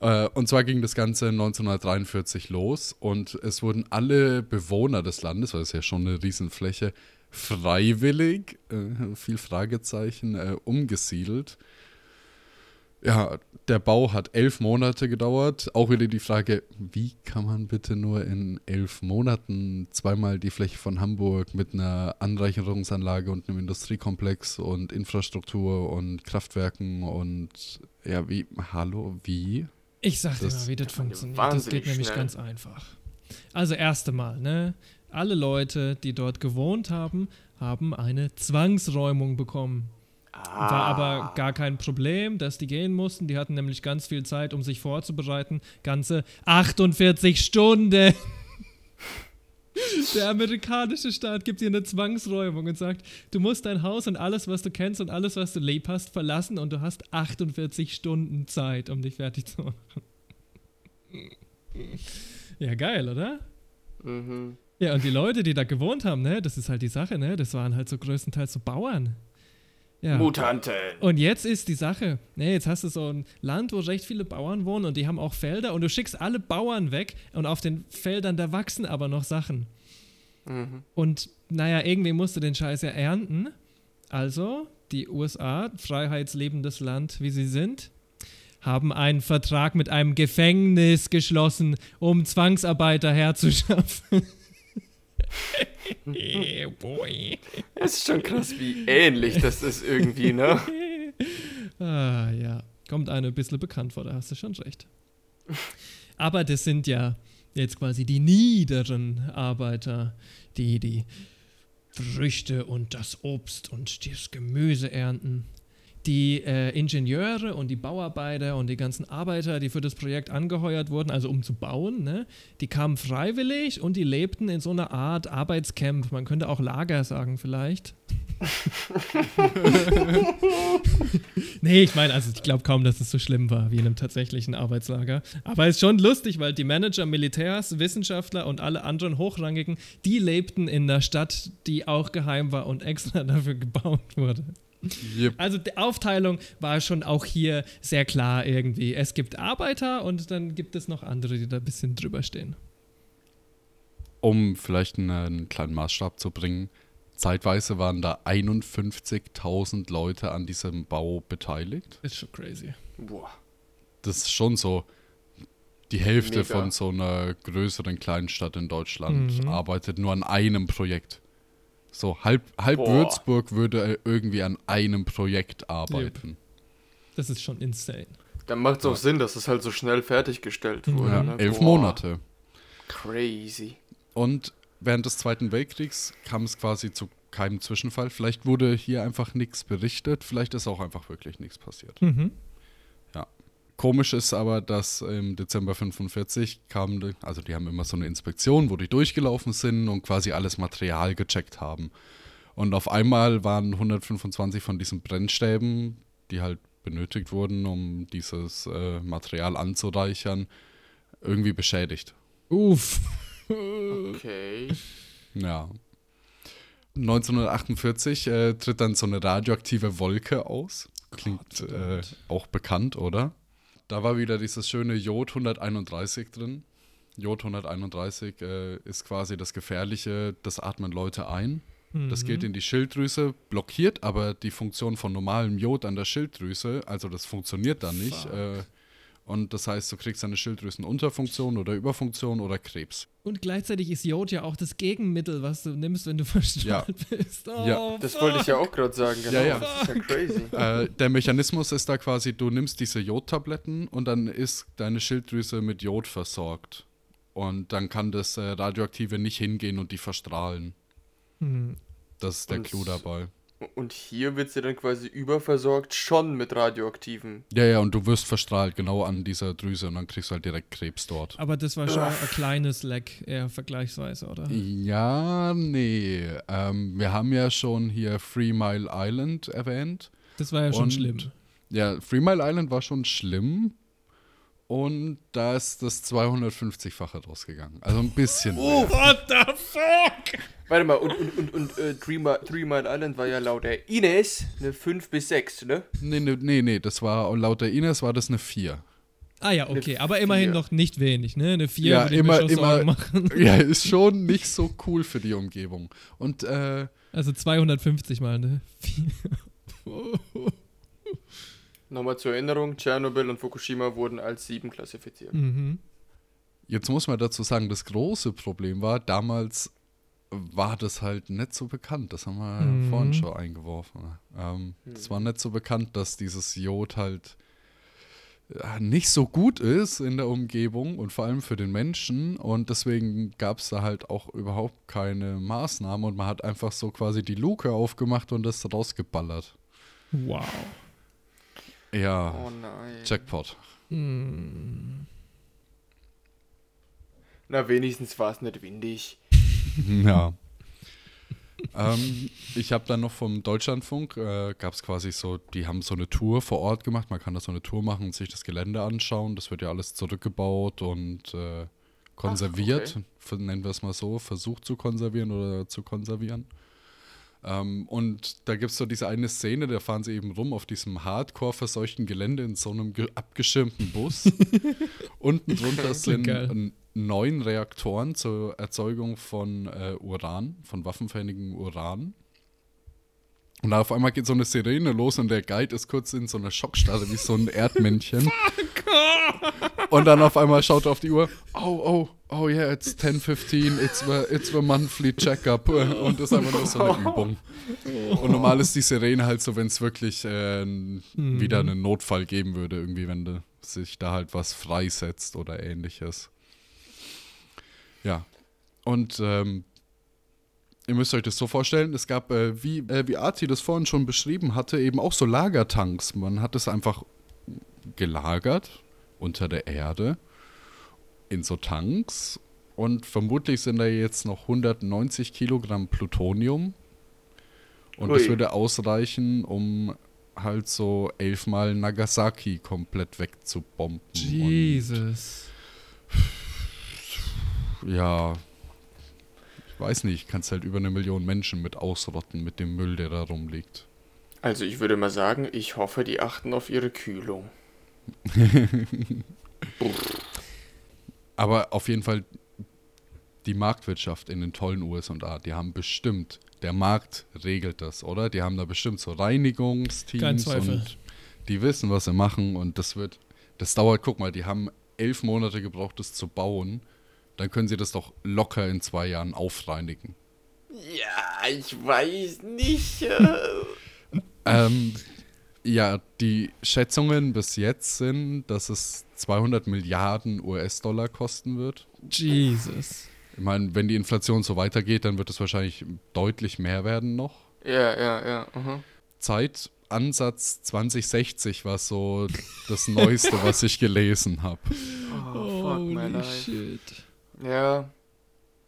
[SPEAKER 3] und zwar ging das Ganze 1943 los und es wurden alle Bewohner des Landes, weil es ja schon eine Riesenfläche, freiwillig, äh, viel Fragezeichen, äh, umgesiedelt. Ja, der Bau hat elf Monate gedauert. Auch wieder die Frage, wie kann man bitte nur in elf Monaten zweimal die Fläche von Hamburg mit einer Anreicherungsanlage und einem Industriekomplex und Infrastruktur und Kraftwerken und ja, wie, hallo, wie?
[SPEAKER 1] Ich sag dir
[SPEAKER 3] das
[SPEAKER 1] mal, wie das funktioniert. Das geht nämlich
[SPEAKER 2] schnell.
[SPEAKER 1] ganz einfach. Also, erste Mal, ne? alle Leute, die dort gewohnt haben, haben eine Zwangsräumung bekommen. War aber gar kein Problem, dass die gehen mussten. Die hatten nämlich ganz viel Zeit, um sich vorzubereiten. Ganze 48 Stunden. Der amerikanische Staat gibt dir eine Zwangsräumung und sagt, du musst dein Haus und alles, was du kennst und alles, was du lieb hast, verlassen und du hast 48 Stunden Zeit, um dich fertig zu machen. Ja, geil, oder?
[SPEAKER 2] Mhm.
[SPEAKER 1] Ja, und die Leute, die da gewohnt haben, ne, das ist halt die Sache, ne, das waren halt so größtenteils so Bauern. Ja.
[SPEAKER 2] Mutanten.
[SPEAKER 1] Und jetzt ist die Sache, ne, jetzt hast du so ein Land, wo recht viele Bauern wohnen und die haben auch Felder und du schickst alle Bauern weg und auf den Feldern, da wachsen aber noch Sachen. Und naja, irgendwie musst du den Scheiß ja ernten. Also, die USA, freiheitslebendes Land, wie sie sind, haben einen Vertrag mit einem Gefängnis geschlossen, um Zwangsarbeiter herzuschaffen.
[SPEAKER 2] Es ist schon krass, wie ähnlich das ist irgendwie, ne?
[SPEAKER 1] Ah, ja. Kommt einem ein bisschen bekannt vor, da hast du schon recht. Aber das sind ja jetzt quasi die niederen Arbeiter, die die Früchte und das Obst und das Gemüse ernten. Die äh, Ingenieure und die Bauarbeiter und die ganzen Arbeiter, die für das Projekt angeheuert wurden, also um zu bauen, ne, die kamen freiwillig und die lebten in so einer Art Arbeitscamp. Man könnte auch Lager sagen, vielleicht. nee, ich meine, also ich glaube kaum, dass es so schlimm war wie in einem tatsächlichen Arbeitslager. Aber es ist schon lustig, weil die Manager, Militärs, Wissenschaftler und alle anderen Hochrangigen, die lebten in einer Stadt, die auch geheim war und extra dafür gebaut wurde.
[SPEAKER 3] Yep.
[SPEAKER 1] Also die Aufteilung war schon auch hier sehr klar irgendwie. Es gibt Arbeiter und dann gibt es noch andere, die da ein bisschen drüber stehen.
[SPEAKER 3] Um vielleicht einen, einen kleinen Maßstab zu bringen, zeitweise waren da 51.000 Leute an diesem Bau beteiligt.
[SPEAKER 1] Ist schon crazy.
[SPEAKER 2] Boah.
[SPEAKER 3] Das ist schon so die Hälfte
[SPEAKER 2] Mega.
[SPEAKER 3] von so einer größeren Kleinstadt in Deutschland
[SPEAKER 1] Mhm.
[SPEAKER 3] arbeitet nur an einem Projekt. So, halb, halb
[SPEAKER 2] Boah.
[SPEAKER 3] Würzburg würde irgendwie an einem Projekt arbeiten.
[SPEAKER 1] Das ist schon insane.
[SPEAKER 2] Dann macht es auch Sinn, dass es halt so schnell fertiggestellt wurde.
[SPEAKER 3] Ja,
[SPEAKER 2] ne?
[SPEAKER 3] elf
[SPEAKER 2] Boah.
[SPEAKER 3] Monate.
[SPEAKER 2] Crazy.
[SPEAKER 3] Und während des Zweiten Weltkriegs kam es quasi zu keinem Zwischenfall. Vielleicht wurde hier einfach nichts berichtet, vielleicht ist auch einfach wirklich nichts passiert.
[SPEAKER 1] Mhm.
[SPEAKER 3] Komisch ist aber, dass im Dezember 45 kam, also die haben immer so eine Inspektion, wo die durchgelaufen sind und quasi alles Material gecheckt haben. Und auf einmal waren 125 von diesen Brennstäben, die halt benötigt wurden, um dieses äh, Material anzureichern, irgendwie beschädigt.
[SPEAKER 1] Uff.
[SPEAKER 2] Okay.
[SPEAKER 3] Ja. 1948 äh, tritt dann so eine radioaktive Wolke aus. Klingt
[SPEAKER 1] Gott,
[SPEAKER 3] äh, auch bekannt, oder? Da war wieder dieses schöne Jod 131 drin. Jod 131 äh, ist quasi das Gefährliche, das atmen Leute ein. Das geht in die Schilddrüse, blockiert aber die Funktion von normalem Jod an der Schilddrüse, also das funktioniert dann nicht. Äh, und das heißt, du kriegst eine Schilddrüsenunterfunktion oder Überfunktion oder Krebs.
[SPEAKER 1] Und gleichzeitig ist Jod ja auch das Gegenmittel, was du nimmst, wenn du verstrahlt bist. Oh,
[SPEAKER 3] Ja.
[SPEAKER 2] Das wollte ich ja auch gerade sagen, genau.
[SPEAKER 3] Ja, ja.
[SPEAKER 2] Das ist ja crazy.
[SPEAKER 3] äh, der Mechanismus ist da quasi, du nimmst diese Jodtabletten und dann ist deine Schilddrüse mit Jod versorgt. Und dann kann das äh, Radioaktive nicht hingehen und die verstrahlen.
[SPEAKER 1] Hm.
[SPEAKER 3] Das ist der
[SPEAKER 2] Und-
[SPEAKER 3] Clou dabei.
[SPEAKER 2] Und hier wird sie dann quasi überversorgt, schon mit radioaktiven.
[SPEAKER 3] Ja, ja, und du wirst verstrahlt genau an dieser Drüse und dann kriegst du halt direkt Krebs dort.
[SPEAKER 1] Aber das war schon ein kleines Leck, eher vergleichsweise, oder?
[SPEAKER 3] Ja, nee. Ähm, wir haben ja schon hier Three Mile Island erwähnt.
[SPEAKER 1] Das war ja schon schlimm.
[SPEAKER 3] Ja, Three Mile Island war schon schlimm. Und da ist das 250-fache rausgegangen. Also ein bisschen. mehr.
[SPEAKER 1] What the fuck?
[SPEAKER 2] Warte mal, und, und, und, und äh, Three, Mi- Three Mile Island war ja laut der Ines eine 5 bis 6, ne?
[SPEAKER 3] Nee, nee, nee, nee, das war laut der Ines war das eine 4.
[SPEAKER 1] Ah ja, okay, aber immerhin
[SPEAKER 2] Vier.
[SPEAKER 1] noch nicht wenig, ne? Eine 4
[SPEAKER 3] Ja, immer- immer-. Ja, ist schon nicht so cool für die Umgebung. Und äh,
[SPEAKER 1] Also 250 mal, ne?
[SPEAKER 2] Nochmal zur Erinnerung, Tschernobyl und Fukushima wurden als 7 klassifiziert.
[SPEAKER 1] mhm.
[SPEAKER 3] jetzt muss man dazu sagen, das große Problem war, damals war das halt nicht so bekannt. Das haben wir
[SPEAKER 1] Mhm.
[SPEAKER 3] vorhin schon eingeworfen. Ähm, Es war nicht so bekannt, dass dieses Jod halt ja, nicht so gut ist in der Umgebung und vor allem für den Menschen. Und deswegen gab es da halt auch überhaupt keine Maßnahmen und man hat einfach so quasi die Luke aufgemacht und das rausgeballert.
[SPEAKER 1] Wow.
[SPEAKER 3] Ja,
[SPEAKER 2] Oh nein.
[SPEAKER 3] Jackpot.
[SPEAKER 1] Hm.
[SPEAKER 2] Na, wenigstens war es nicht windig.
[SPEAKER 3] Ja. ähm, ich habe dann noch vom Deutschlandfunk, äh, gab es quasi so, die haben so eine Tour vor Ort gemacht. Man kann da so eine Tour machen und sich das Gelände anschauen. Das wird ja alles zurückgebaut und äh, konserviert, Ver- nennen wir es mal so, versucht zu konservieren oder zu konservieren. Ähm, und da gibt es so diese eine Szene, da fahren sie eben rum auf diesem hardcore verseuchten Gelände in so einem ge- abgeschirmten Bus. Unten drunter sind
[SPEAKER 1] geil.
[SPEAKER 3] neun Reaktoren zur Erzeugung von äh, Uran, von waffenfähigem Uran. Und auf einmal geht so eine Sirene los und der Guide ist kurz in so einer Schockstarre wie so ein Erdmännchen. und dann auf einmal schaut er auf die Uhr. Oh, oh, oh yeah, it's 10.15, it's the, it's the monthly checkup. Und das ist einfach nur so eine Übung. Und normal ist die Sirene halt so, wenn es wirklich äh, n- wieder einen Notfall geben würde, irgendwie, wenn de, sich da halt was freisetzt oder ähnliches. Ja. Und ähm, ihr müsst euch das so vorstellen, es gab, äh, wie, äh, wie Arti das vorhin schon beschrieben hatte, eben auch so Lagertanks. Man hat es einfach gelagert unter der Erde in so Tanks und vermutlich sind da jetzt noch 190 Kilogramm Plutonium und das
[SPEAKER 2] Ui.
[SPEAKER 3] würde ausreichen, um halt so elfmal Nagasaki komplett wegzubomben.
[SPEAKER 1] Jesus.
[SPEAKER 3] Und ja, ich weiß nicht, kannst halt über eine Million Menschen mit ausrotten mit dem Müll, der da rumliegt.
[SPEAKER 2] Also ich würde mal sagen, ich hoffe, die achten auf ihre Kühlung.
[SPEAKER 3] Aber auf jeden Fall die Marktwirtschaft in den tollen USA, die haben bestimmt, der Markt regelt das, oder? Die haben da bestimmt so
[SPEAKER 1] Kein
[SPEAKER 3] Reinigungsteams
[SPEAKER 1] Zweifel.
[SPEAKER 3] und die wissen, was sie machen und das wird, das dauert, guck mal, die haben elf Monate gebraucht, das zu bauen. Dann können sie das doch locker in zwei Jahren aufreinigen.
[SPEAKER 2] Ja, ich weiß nicht. äh.
[SPEAKER 3] Ähm, ja, die Schätzungen bis jetzt sind, dass es 200 Milliarden US-Dollar kosten wird.
[SPEAKER 1] Jesus.
[SPEAKER 3] Ich meine, wenn die Inflation so weitergeht, dann wird es wahrscheinlich deutlich mehr werden noch.
[SPEAKER 2] ja, ja, ja. mhm.
[SPEAKER 3] Zeitansatz 2060 war so das Neueste, was ich gelesen habe.
[SPEAKER 2] Oh, fuck my
[SPEAKER 1] Holy
[SPEAKER 2] life.
[SPEAKER 1] shit.
[SPEAKER 2] Ja,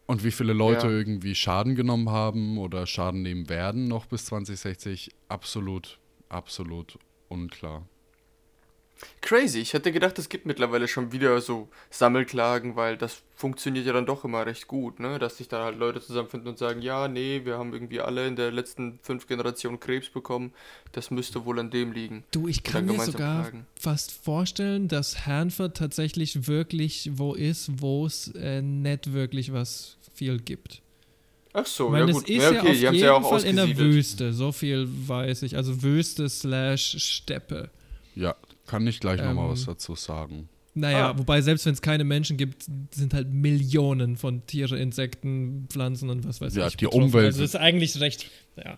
[SPEAKER 3] Und wie viele Leute
[SPEAKER 2] Ja.
[SPEAKER 3] irgendwie Schaden genommen haben oder Schaden nehmen werden noch bis 2060, absolut, absolut unklar.
[SPEAKER 2] crazy. Ich hätte gedacht, es gibt mittlerweile schon wieder so Sammelklagen, weil das funktioniert ja dann doch immer recht gut, ne? Dass sich da halt Leute zusammenfinden und sagen, ja, nee, wir haben irgendwie alle in der letzten fünf Generationen Krebs bekommen. Das müsste wohl an dem liegen.
[SPEAKER 1] Du, ich kann mir sogar
[SPEAKER 2] klagen.
[SPEAKER 1] fast vorstellen, dass Hanford tatsächlich wirklich wo ist, wo es äh, nicht wirklich was viel gibt.
[SPEAKER 2] Ach so,
[SPEAKER 1] Ich meine,
[SPEAKER 2] ja
[SPEAKER 1] es
[SPEAKER 2] gut.
[SPEAKER 1] ist
[SPEAKER 2] ja,
[SPEAKER 1] ja,
[SPEAKER 2] okay,
[SPEAKER 1] auf jeden
[SPEAKER 2] es ja auch
[SPEAKER 1] Fall in der. Wüste, so viel weiß ich. Also Wüste slash Steppe.
[SPEAKER 3] Ja, kann ich gleich noch mal
[SPEAKER 1] Ähm,
[SPEAKER 3] was dazu sagen.
[SPEAKER 1] Naja,
[SPEAKER 2] Ah.
[SPEAKER 1] wobei selbst wenn es keine Menschen gibt, sind halt Millionen von Tiere, Insekten, Pflanzen und was weiß
[SPEAKER 3] Ja,
[SPEAKER 1] ich.
[SPEAKER 3] die
[SPEAKER 1] betroffen.
[SPEAKER 3] Umwelt-
[SPEAKER 1] Also das ist eigentlich recht, ja,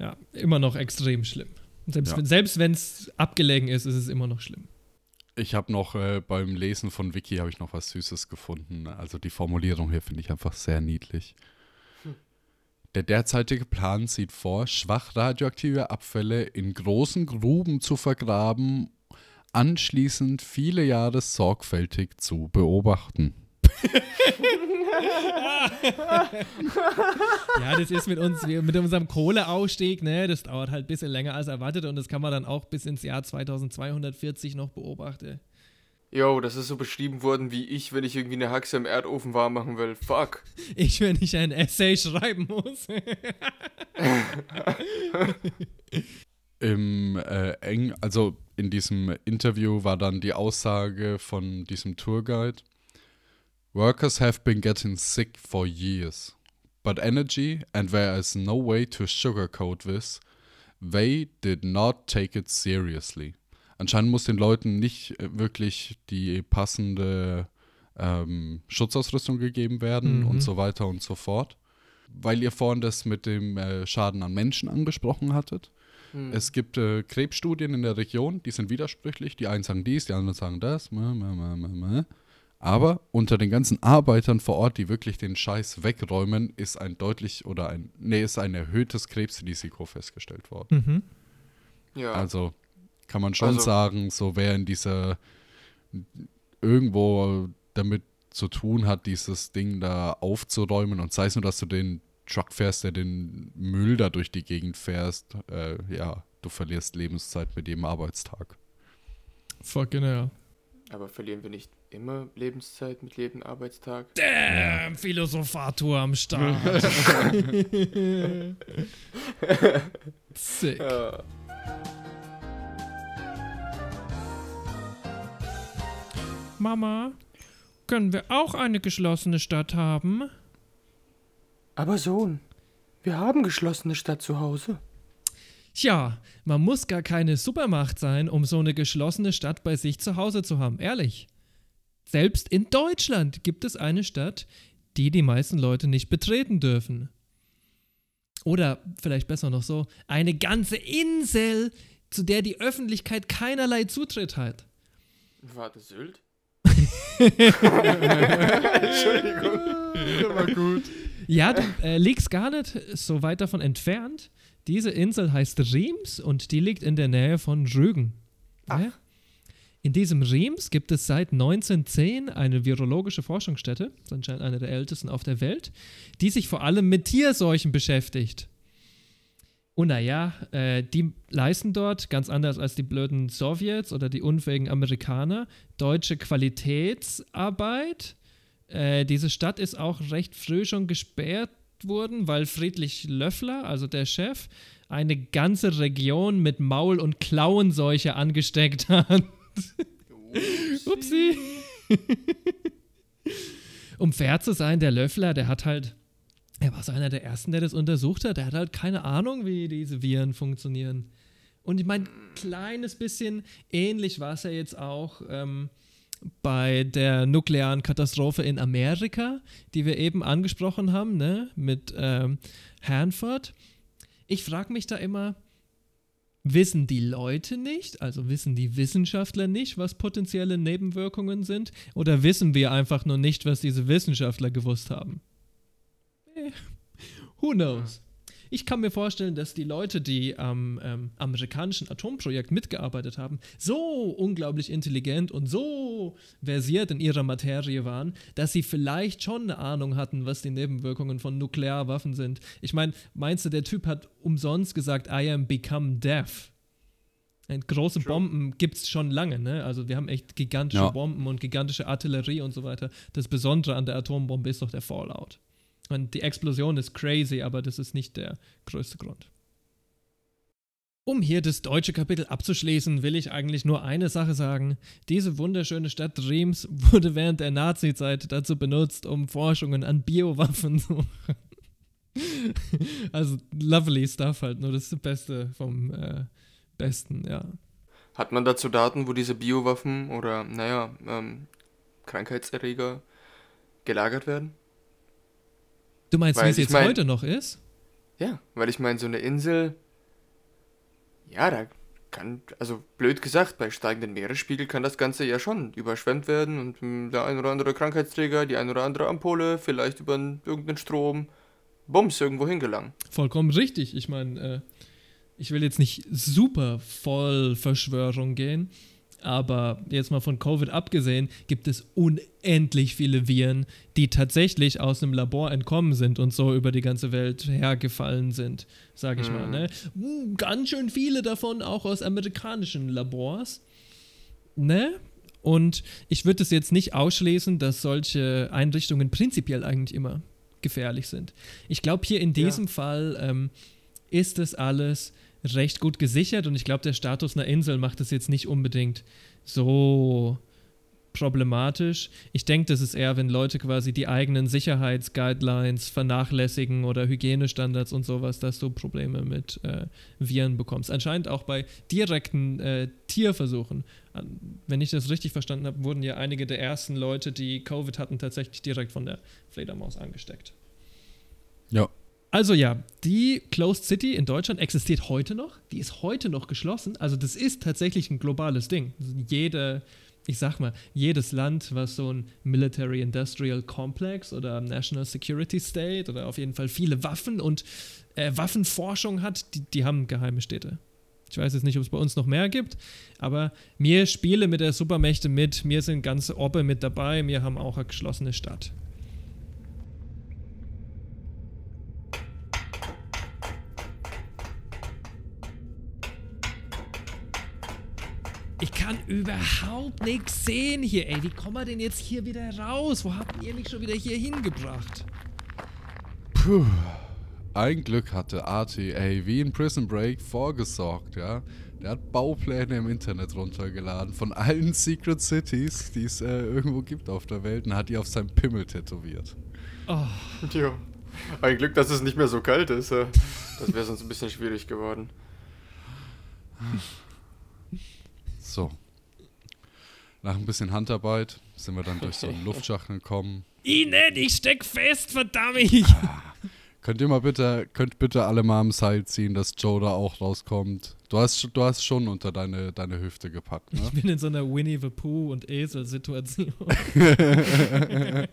[SPEAKER 1] ja immer noch extrem schlimm. Selbst
[SPEAKER 3] Ja.
[SPEAKER 1] wenn es abgelegen ist, ist es immer noch schlimm.
[SPEAKER 3] Ich habe noch äh, beim Lesen von Wiki habe ich noch was Süßes gefunden. Also die Formulierung hier finde ich einfach sehr niedlich. Der derzeitige Plan sieht vor, schwach radioaktive Abfälle in großen Gruben zu vergraben, anschließend viele Jahre sorgfältig zu beobachten.
[SPEAKER 1] Ja, das ist mit uns, mit unserem Kohleausstieg, ne, das dauert halt ein bisschen länger als erwartet und das kann man dann auch bis ins Jahr 2240 noch beobachten.
[SPEAKER 2] Jo, das ist so beschrieben worden wie ich, wenn ich irgendwie eine Haxe im Erdofen warm machen will. Fuck.
[SPEAKER 1] Ich, wenn ich ein Essay schreiben muss.
[SPEAKER 3] Im äh, eng, also in diesem Interview war dann die Aussage von diesem Tourguide: Workers have been getting sick for years, but energy and there is no way to sugarcoat this. They did not take it seriously. Anscheinend muss den Leuten nicht äh, wirklich die passende ähm, Schutzausrüstung gegeben werden
[SPEAKER 1] Mhm.
[SPEAKER 3] und so weiter und so fort. Weil ihr vorhin das mit dem äh, Schaden an Menschen angesprochen hattet. Es gibt äh, Krebsstudien in der Region, die sind widersprüchlich. Die einen sagen dies, die anderen sagen das. Mä, mä, mä, mä, mä. Aber unter den ganzen Arbeitern vor Ort, die wirklich den Scheiß wegräumen, ist ein deutlich oder ein, nee, ist ein erhöhtes Krebsrisiko festgestellt worden.
[SPEAKER 1] Mhm.
[SPEAKER 2] Ja.
[SPEAKER 3] Also kann man schon
[SPEAKER 2] Also-
[SPEAKER 3] sagen, so wer in dieser irgendwo damit zu tun hat, dieses Ding da aufzuräumen und sei es nur, dass du den Truck fährst, der den Müll da durch die Gegend fährst, äh, ja, du verlierst Lebenszeit mit jedem Arbeitstag.
[SPEAKER 1] Fucking hell.
[SPEAKER 2] Aber verlieren wir nicht immer Lebenszeit mit jedem Arbeitstag?
[SPEAKER 1] Damn, Philosophator am Start. Sick.
[SPEAKER 2] Ja.
[SPEAKER 1] Mama, können wir auch eine geschlossene Stadt haben?
[SPEAKER 2] Aber Sohn, wir haben geschlossene Stadt zu Hause.
[SPEAKER 1] Tja, man muss gar keine Supermacht sein, um so eine geschlossene Stadt bei sich zu Hause zu haben, ehrlich. Selbst in Deutschland gibt es eine Stadt, die die meisten Leute nicht betreten dürfen. Oder vielleicht besser noch so, eine ganze Insel, zu der die Öffentlichkeit keinerlei Zutritt hat.
[SPEAKER 2] Warte, Sylt?
[SPEAKER 1] Ja, du äh, liegst gar nicht so weit davon entfernt. Diese Insel heißt Riems und die liegt in der Nähe von Rügen. Ja? In diesem Riems gibt es seit 1910 eine virologische Forschungsstätte, das ist anscheinend eine der ältesten auf der Welt, die sich vor allem mit Tierseuchen beschäftigt. Und naja, äh, die leisten dort, ganz anders als die blöden Sowjets oder die unfähigen Amerikaner, deutsche Qualitätsarbeit. Äh, diese Stadt ist auch recht früh schon gesperrt worden, weil Friedrich Löffler, also der Chef, eine ganze Region mit Maul- und Klauenseuche angesteckt hat. Upsi. um fair zu sein, der Löffler, der hat halt, er war so einer der ersten, der das untersucht hat. Der hat halt keine Ahnung, wie diese Viren funktionieren. Und ich meine, kleines bisschen ähnlich war es ja jetzt auch ähm, bei der nuklearen Katastrophe in Amerika, die wir eben angesprochen haben, ne, mit ähm, Hanford. Ich frage mich da immer, wissen die Leute nicht, also wissen die Wissenschaftler nicht, was potenzielle Nebenwirkungen sind, oder wissen wir einfach nur nicht, was diese Wissenschaftler gewusst haben? Who knows? Ich kann mir vorstellen, dass die Leute, die am ähm, amerikanischen Atomprojekt mitgearbeitet haben, so unglaublich intelligent und so versiert in ihrer Materie waren, dass sie vielleicht schon eine Ahnung hatten, was die Nebenwirkungen von Nuklearwaffen sind. Ich meine, meinst du, der Typ hat umsonst gesagt, I am become deaf? Und große Bomben gibt es schon lange, ne? Also wir haben echt gigantische
[SPEAKER 3] Ja.
[SPEAKER 1] Bomben und gigantische Artillerie und so weiter. Das Besondere an der Atombombe ist doch der Fallout. Und die Explosion ist crazy, aber das ist nicht der größte Grund. Um hier das deutsche Kapitel abzuschließen, will ich eigentlich nur eine Sache sagen. Diese wunderschöne Stadt Reims wurde während der Nazi-Zeit dazu benutzt, um Forschungen an Biowaffen zu machen. Also lovely stuff halt, nur das Beste vom äh, Besten, ja.
[SPEAKER 2] Hat man dazu Daten, wo diese Biowaffen oder, naja, ähm, Krankheitserreger gelagert werden?
[SPEAKER 1] Du meinst, wie es jetzt
[SPEAKER 2] mein-
[SPEAKER 1] heute noch ist?
[SPEAKER 2] Ja, weil ich meine, so eine Insel, ja, da kann, also blöd gesagt, bei steigenden Meeresspiegel kann das Ganze ja schon überschwemmt werden und mh, der ein oder andere Krankheitsträger, die ein oder andere Ampulle, vielleicht über irgendeinen Strom, Bums irgendwo hingelangen.
[SPEAKER 1] Vollkommen richtig. Ich meine, äh, ich will jetzt nicht super voll Verschwörung gehen, aber jetzt mal von Covid abgesehen, gibt es unendlich viele Viren, die tatsächlich aus einem Labor entkommen sind und so über die ganze Welt hergefallen sind, sage ich mal. Ne? Uh, Ganz schön viele davon auch aus amerikanischen Labors. Ne? Und ich würde es jetzt nicht ausschließen, dass solche Einrichtungen prinzipiell eigentlich immer gefährlich sind. Ich glaube, hier in diesem Fall ähm, ist das alles recht gut gesichert und ich glaube, der Status einer Insel macht es jetzt nicht unbedingt so problematisch. Ich denke, das ist eher, wenn Leute quasi die eigenen Sicherheitsguidelines vernachlässigen oder Hygienestandards und sowas, dass du Probleme mit äh, Viren bekommst. Anscheinend auch bei direkten äh, Tierversuchen. Wenn ich das richtig verstanden habe, wurden ja einige der ersten Leute, die Covid hatten, tatsächlich direkt von der Fledermaus angesteckt.
[SPEAKER 3] Ja.
[SPEAKER 1] Also ja, die Closed City in Deutschland existiert heute noch. Die ist heute noch geschlossen. Also das ist tatsächlich ein globales Ding. Jede, ich sag mal, jedes Land, was so ein Military Industrial Complex oder National Security State oder auf jeden Fall viele Waffen und äh, Waffenforschung hat, die, die haben geheime Städte. Ich weiß jetzt nicht, ob es bei uns noch mehr gibt, aber mir spiele mit der Supermächte mit, mir sind ganze Orbe mit dabei, wir haben auch eine geschlossene Stadt. Ich kann überhaupt nichts sehen hier, ey. Wie kommen wir denn jetzt hier wieder raus? Wo habt ihr mich schon wieder hier hingebracht?
[SPEAKER 3] Puh. Ein Glück hatte RTA wie in Prison Break vorgesorgt, ja. Der hat Baupläne im Internet runtergeladen von allen Secret Cities, die es äh, irgendwo gibt auf der Welt und hat die auf seinem Pimmel tätowiert.
[SPEAKER 1] Oh,
[SPEAKER 2] Tja. Ein Glück, dass es nicht mehr so kalt ist. äh. Das wäre sonst ein bisschen schwierig geworden.
[SPEAKER 3] So. Nach ein bisschen Handarbeit sind wir dann durch so einen Luftschachtel gekommen.
[SPEAKER 1] Inet, ich steck fest, verdammt!
[SPEAKER 3] Könnt ihr mal bitte, könnt bitte alle mal am Seil ziehen, dass Joe da auch rauskommt. Du hast, du hast schon unter deine, deine Hüfte gepackt, ne?
[SPEAKER 1] Ich bin in so einer Winnie the Pooh und Esel-Situation.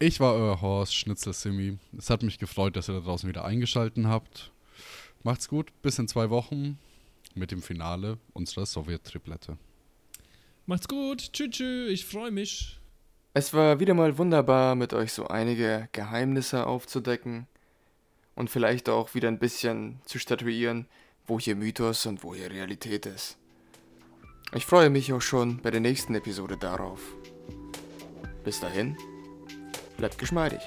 [SPEAKER 3] Ich war euer Horst Schnitzel Simi. Es hat mich gefreut, dass ihr da draußen wieder eingeschalten habt. Macht's gut, bis in zwei Wochen mit dem Finale unserer Sowjet-Triplette.
[SPEAKER 1] Macht's gut, tschüss, tschüss, ich freue mich.
[SPEAKER 2] Es war wieder mal wunderbar, mit euch so einige Geheimnisse aufzudecken und vielleicht auch wieder ein bisschen zu statuieren, wo hier Mythos und wo hier Realität ist. Ich freue mich auch schon bei der nächsten Episode darauf. Bis dahin, bleibt geschmeidig.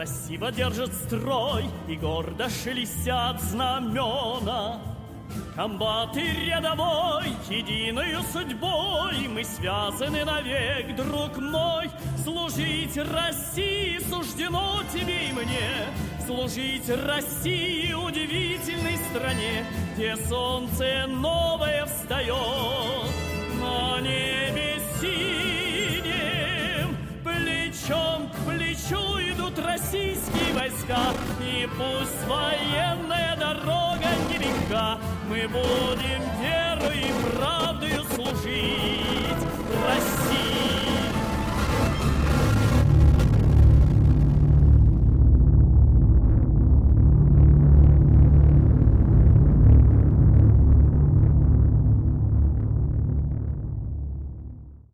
[SPEAKER 7] Красиво держат строй И гордо шелестят знамена. Комбаты рядовой, единою судьбой Мы связаны навек, друг мой Служить России суждено тебе и мне Служить России удивительной стране Где солнце новое встает На небе Плечом к плечу идут российские войска. И пусть военная дорога нелегка Мы будем верой и правдою служить России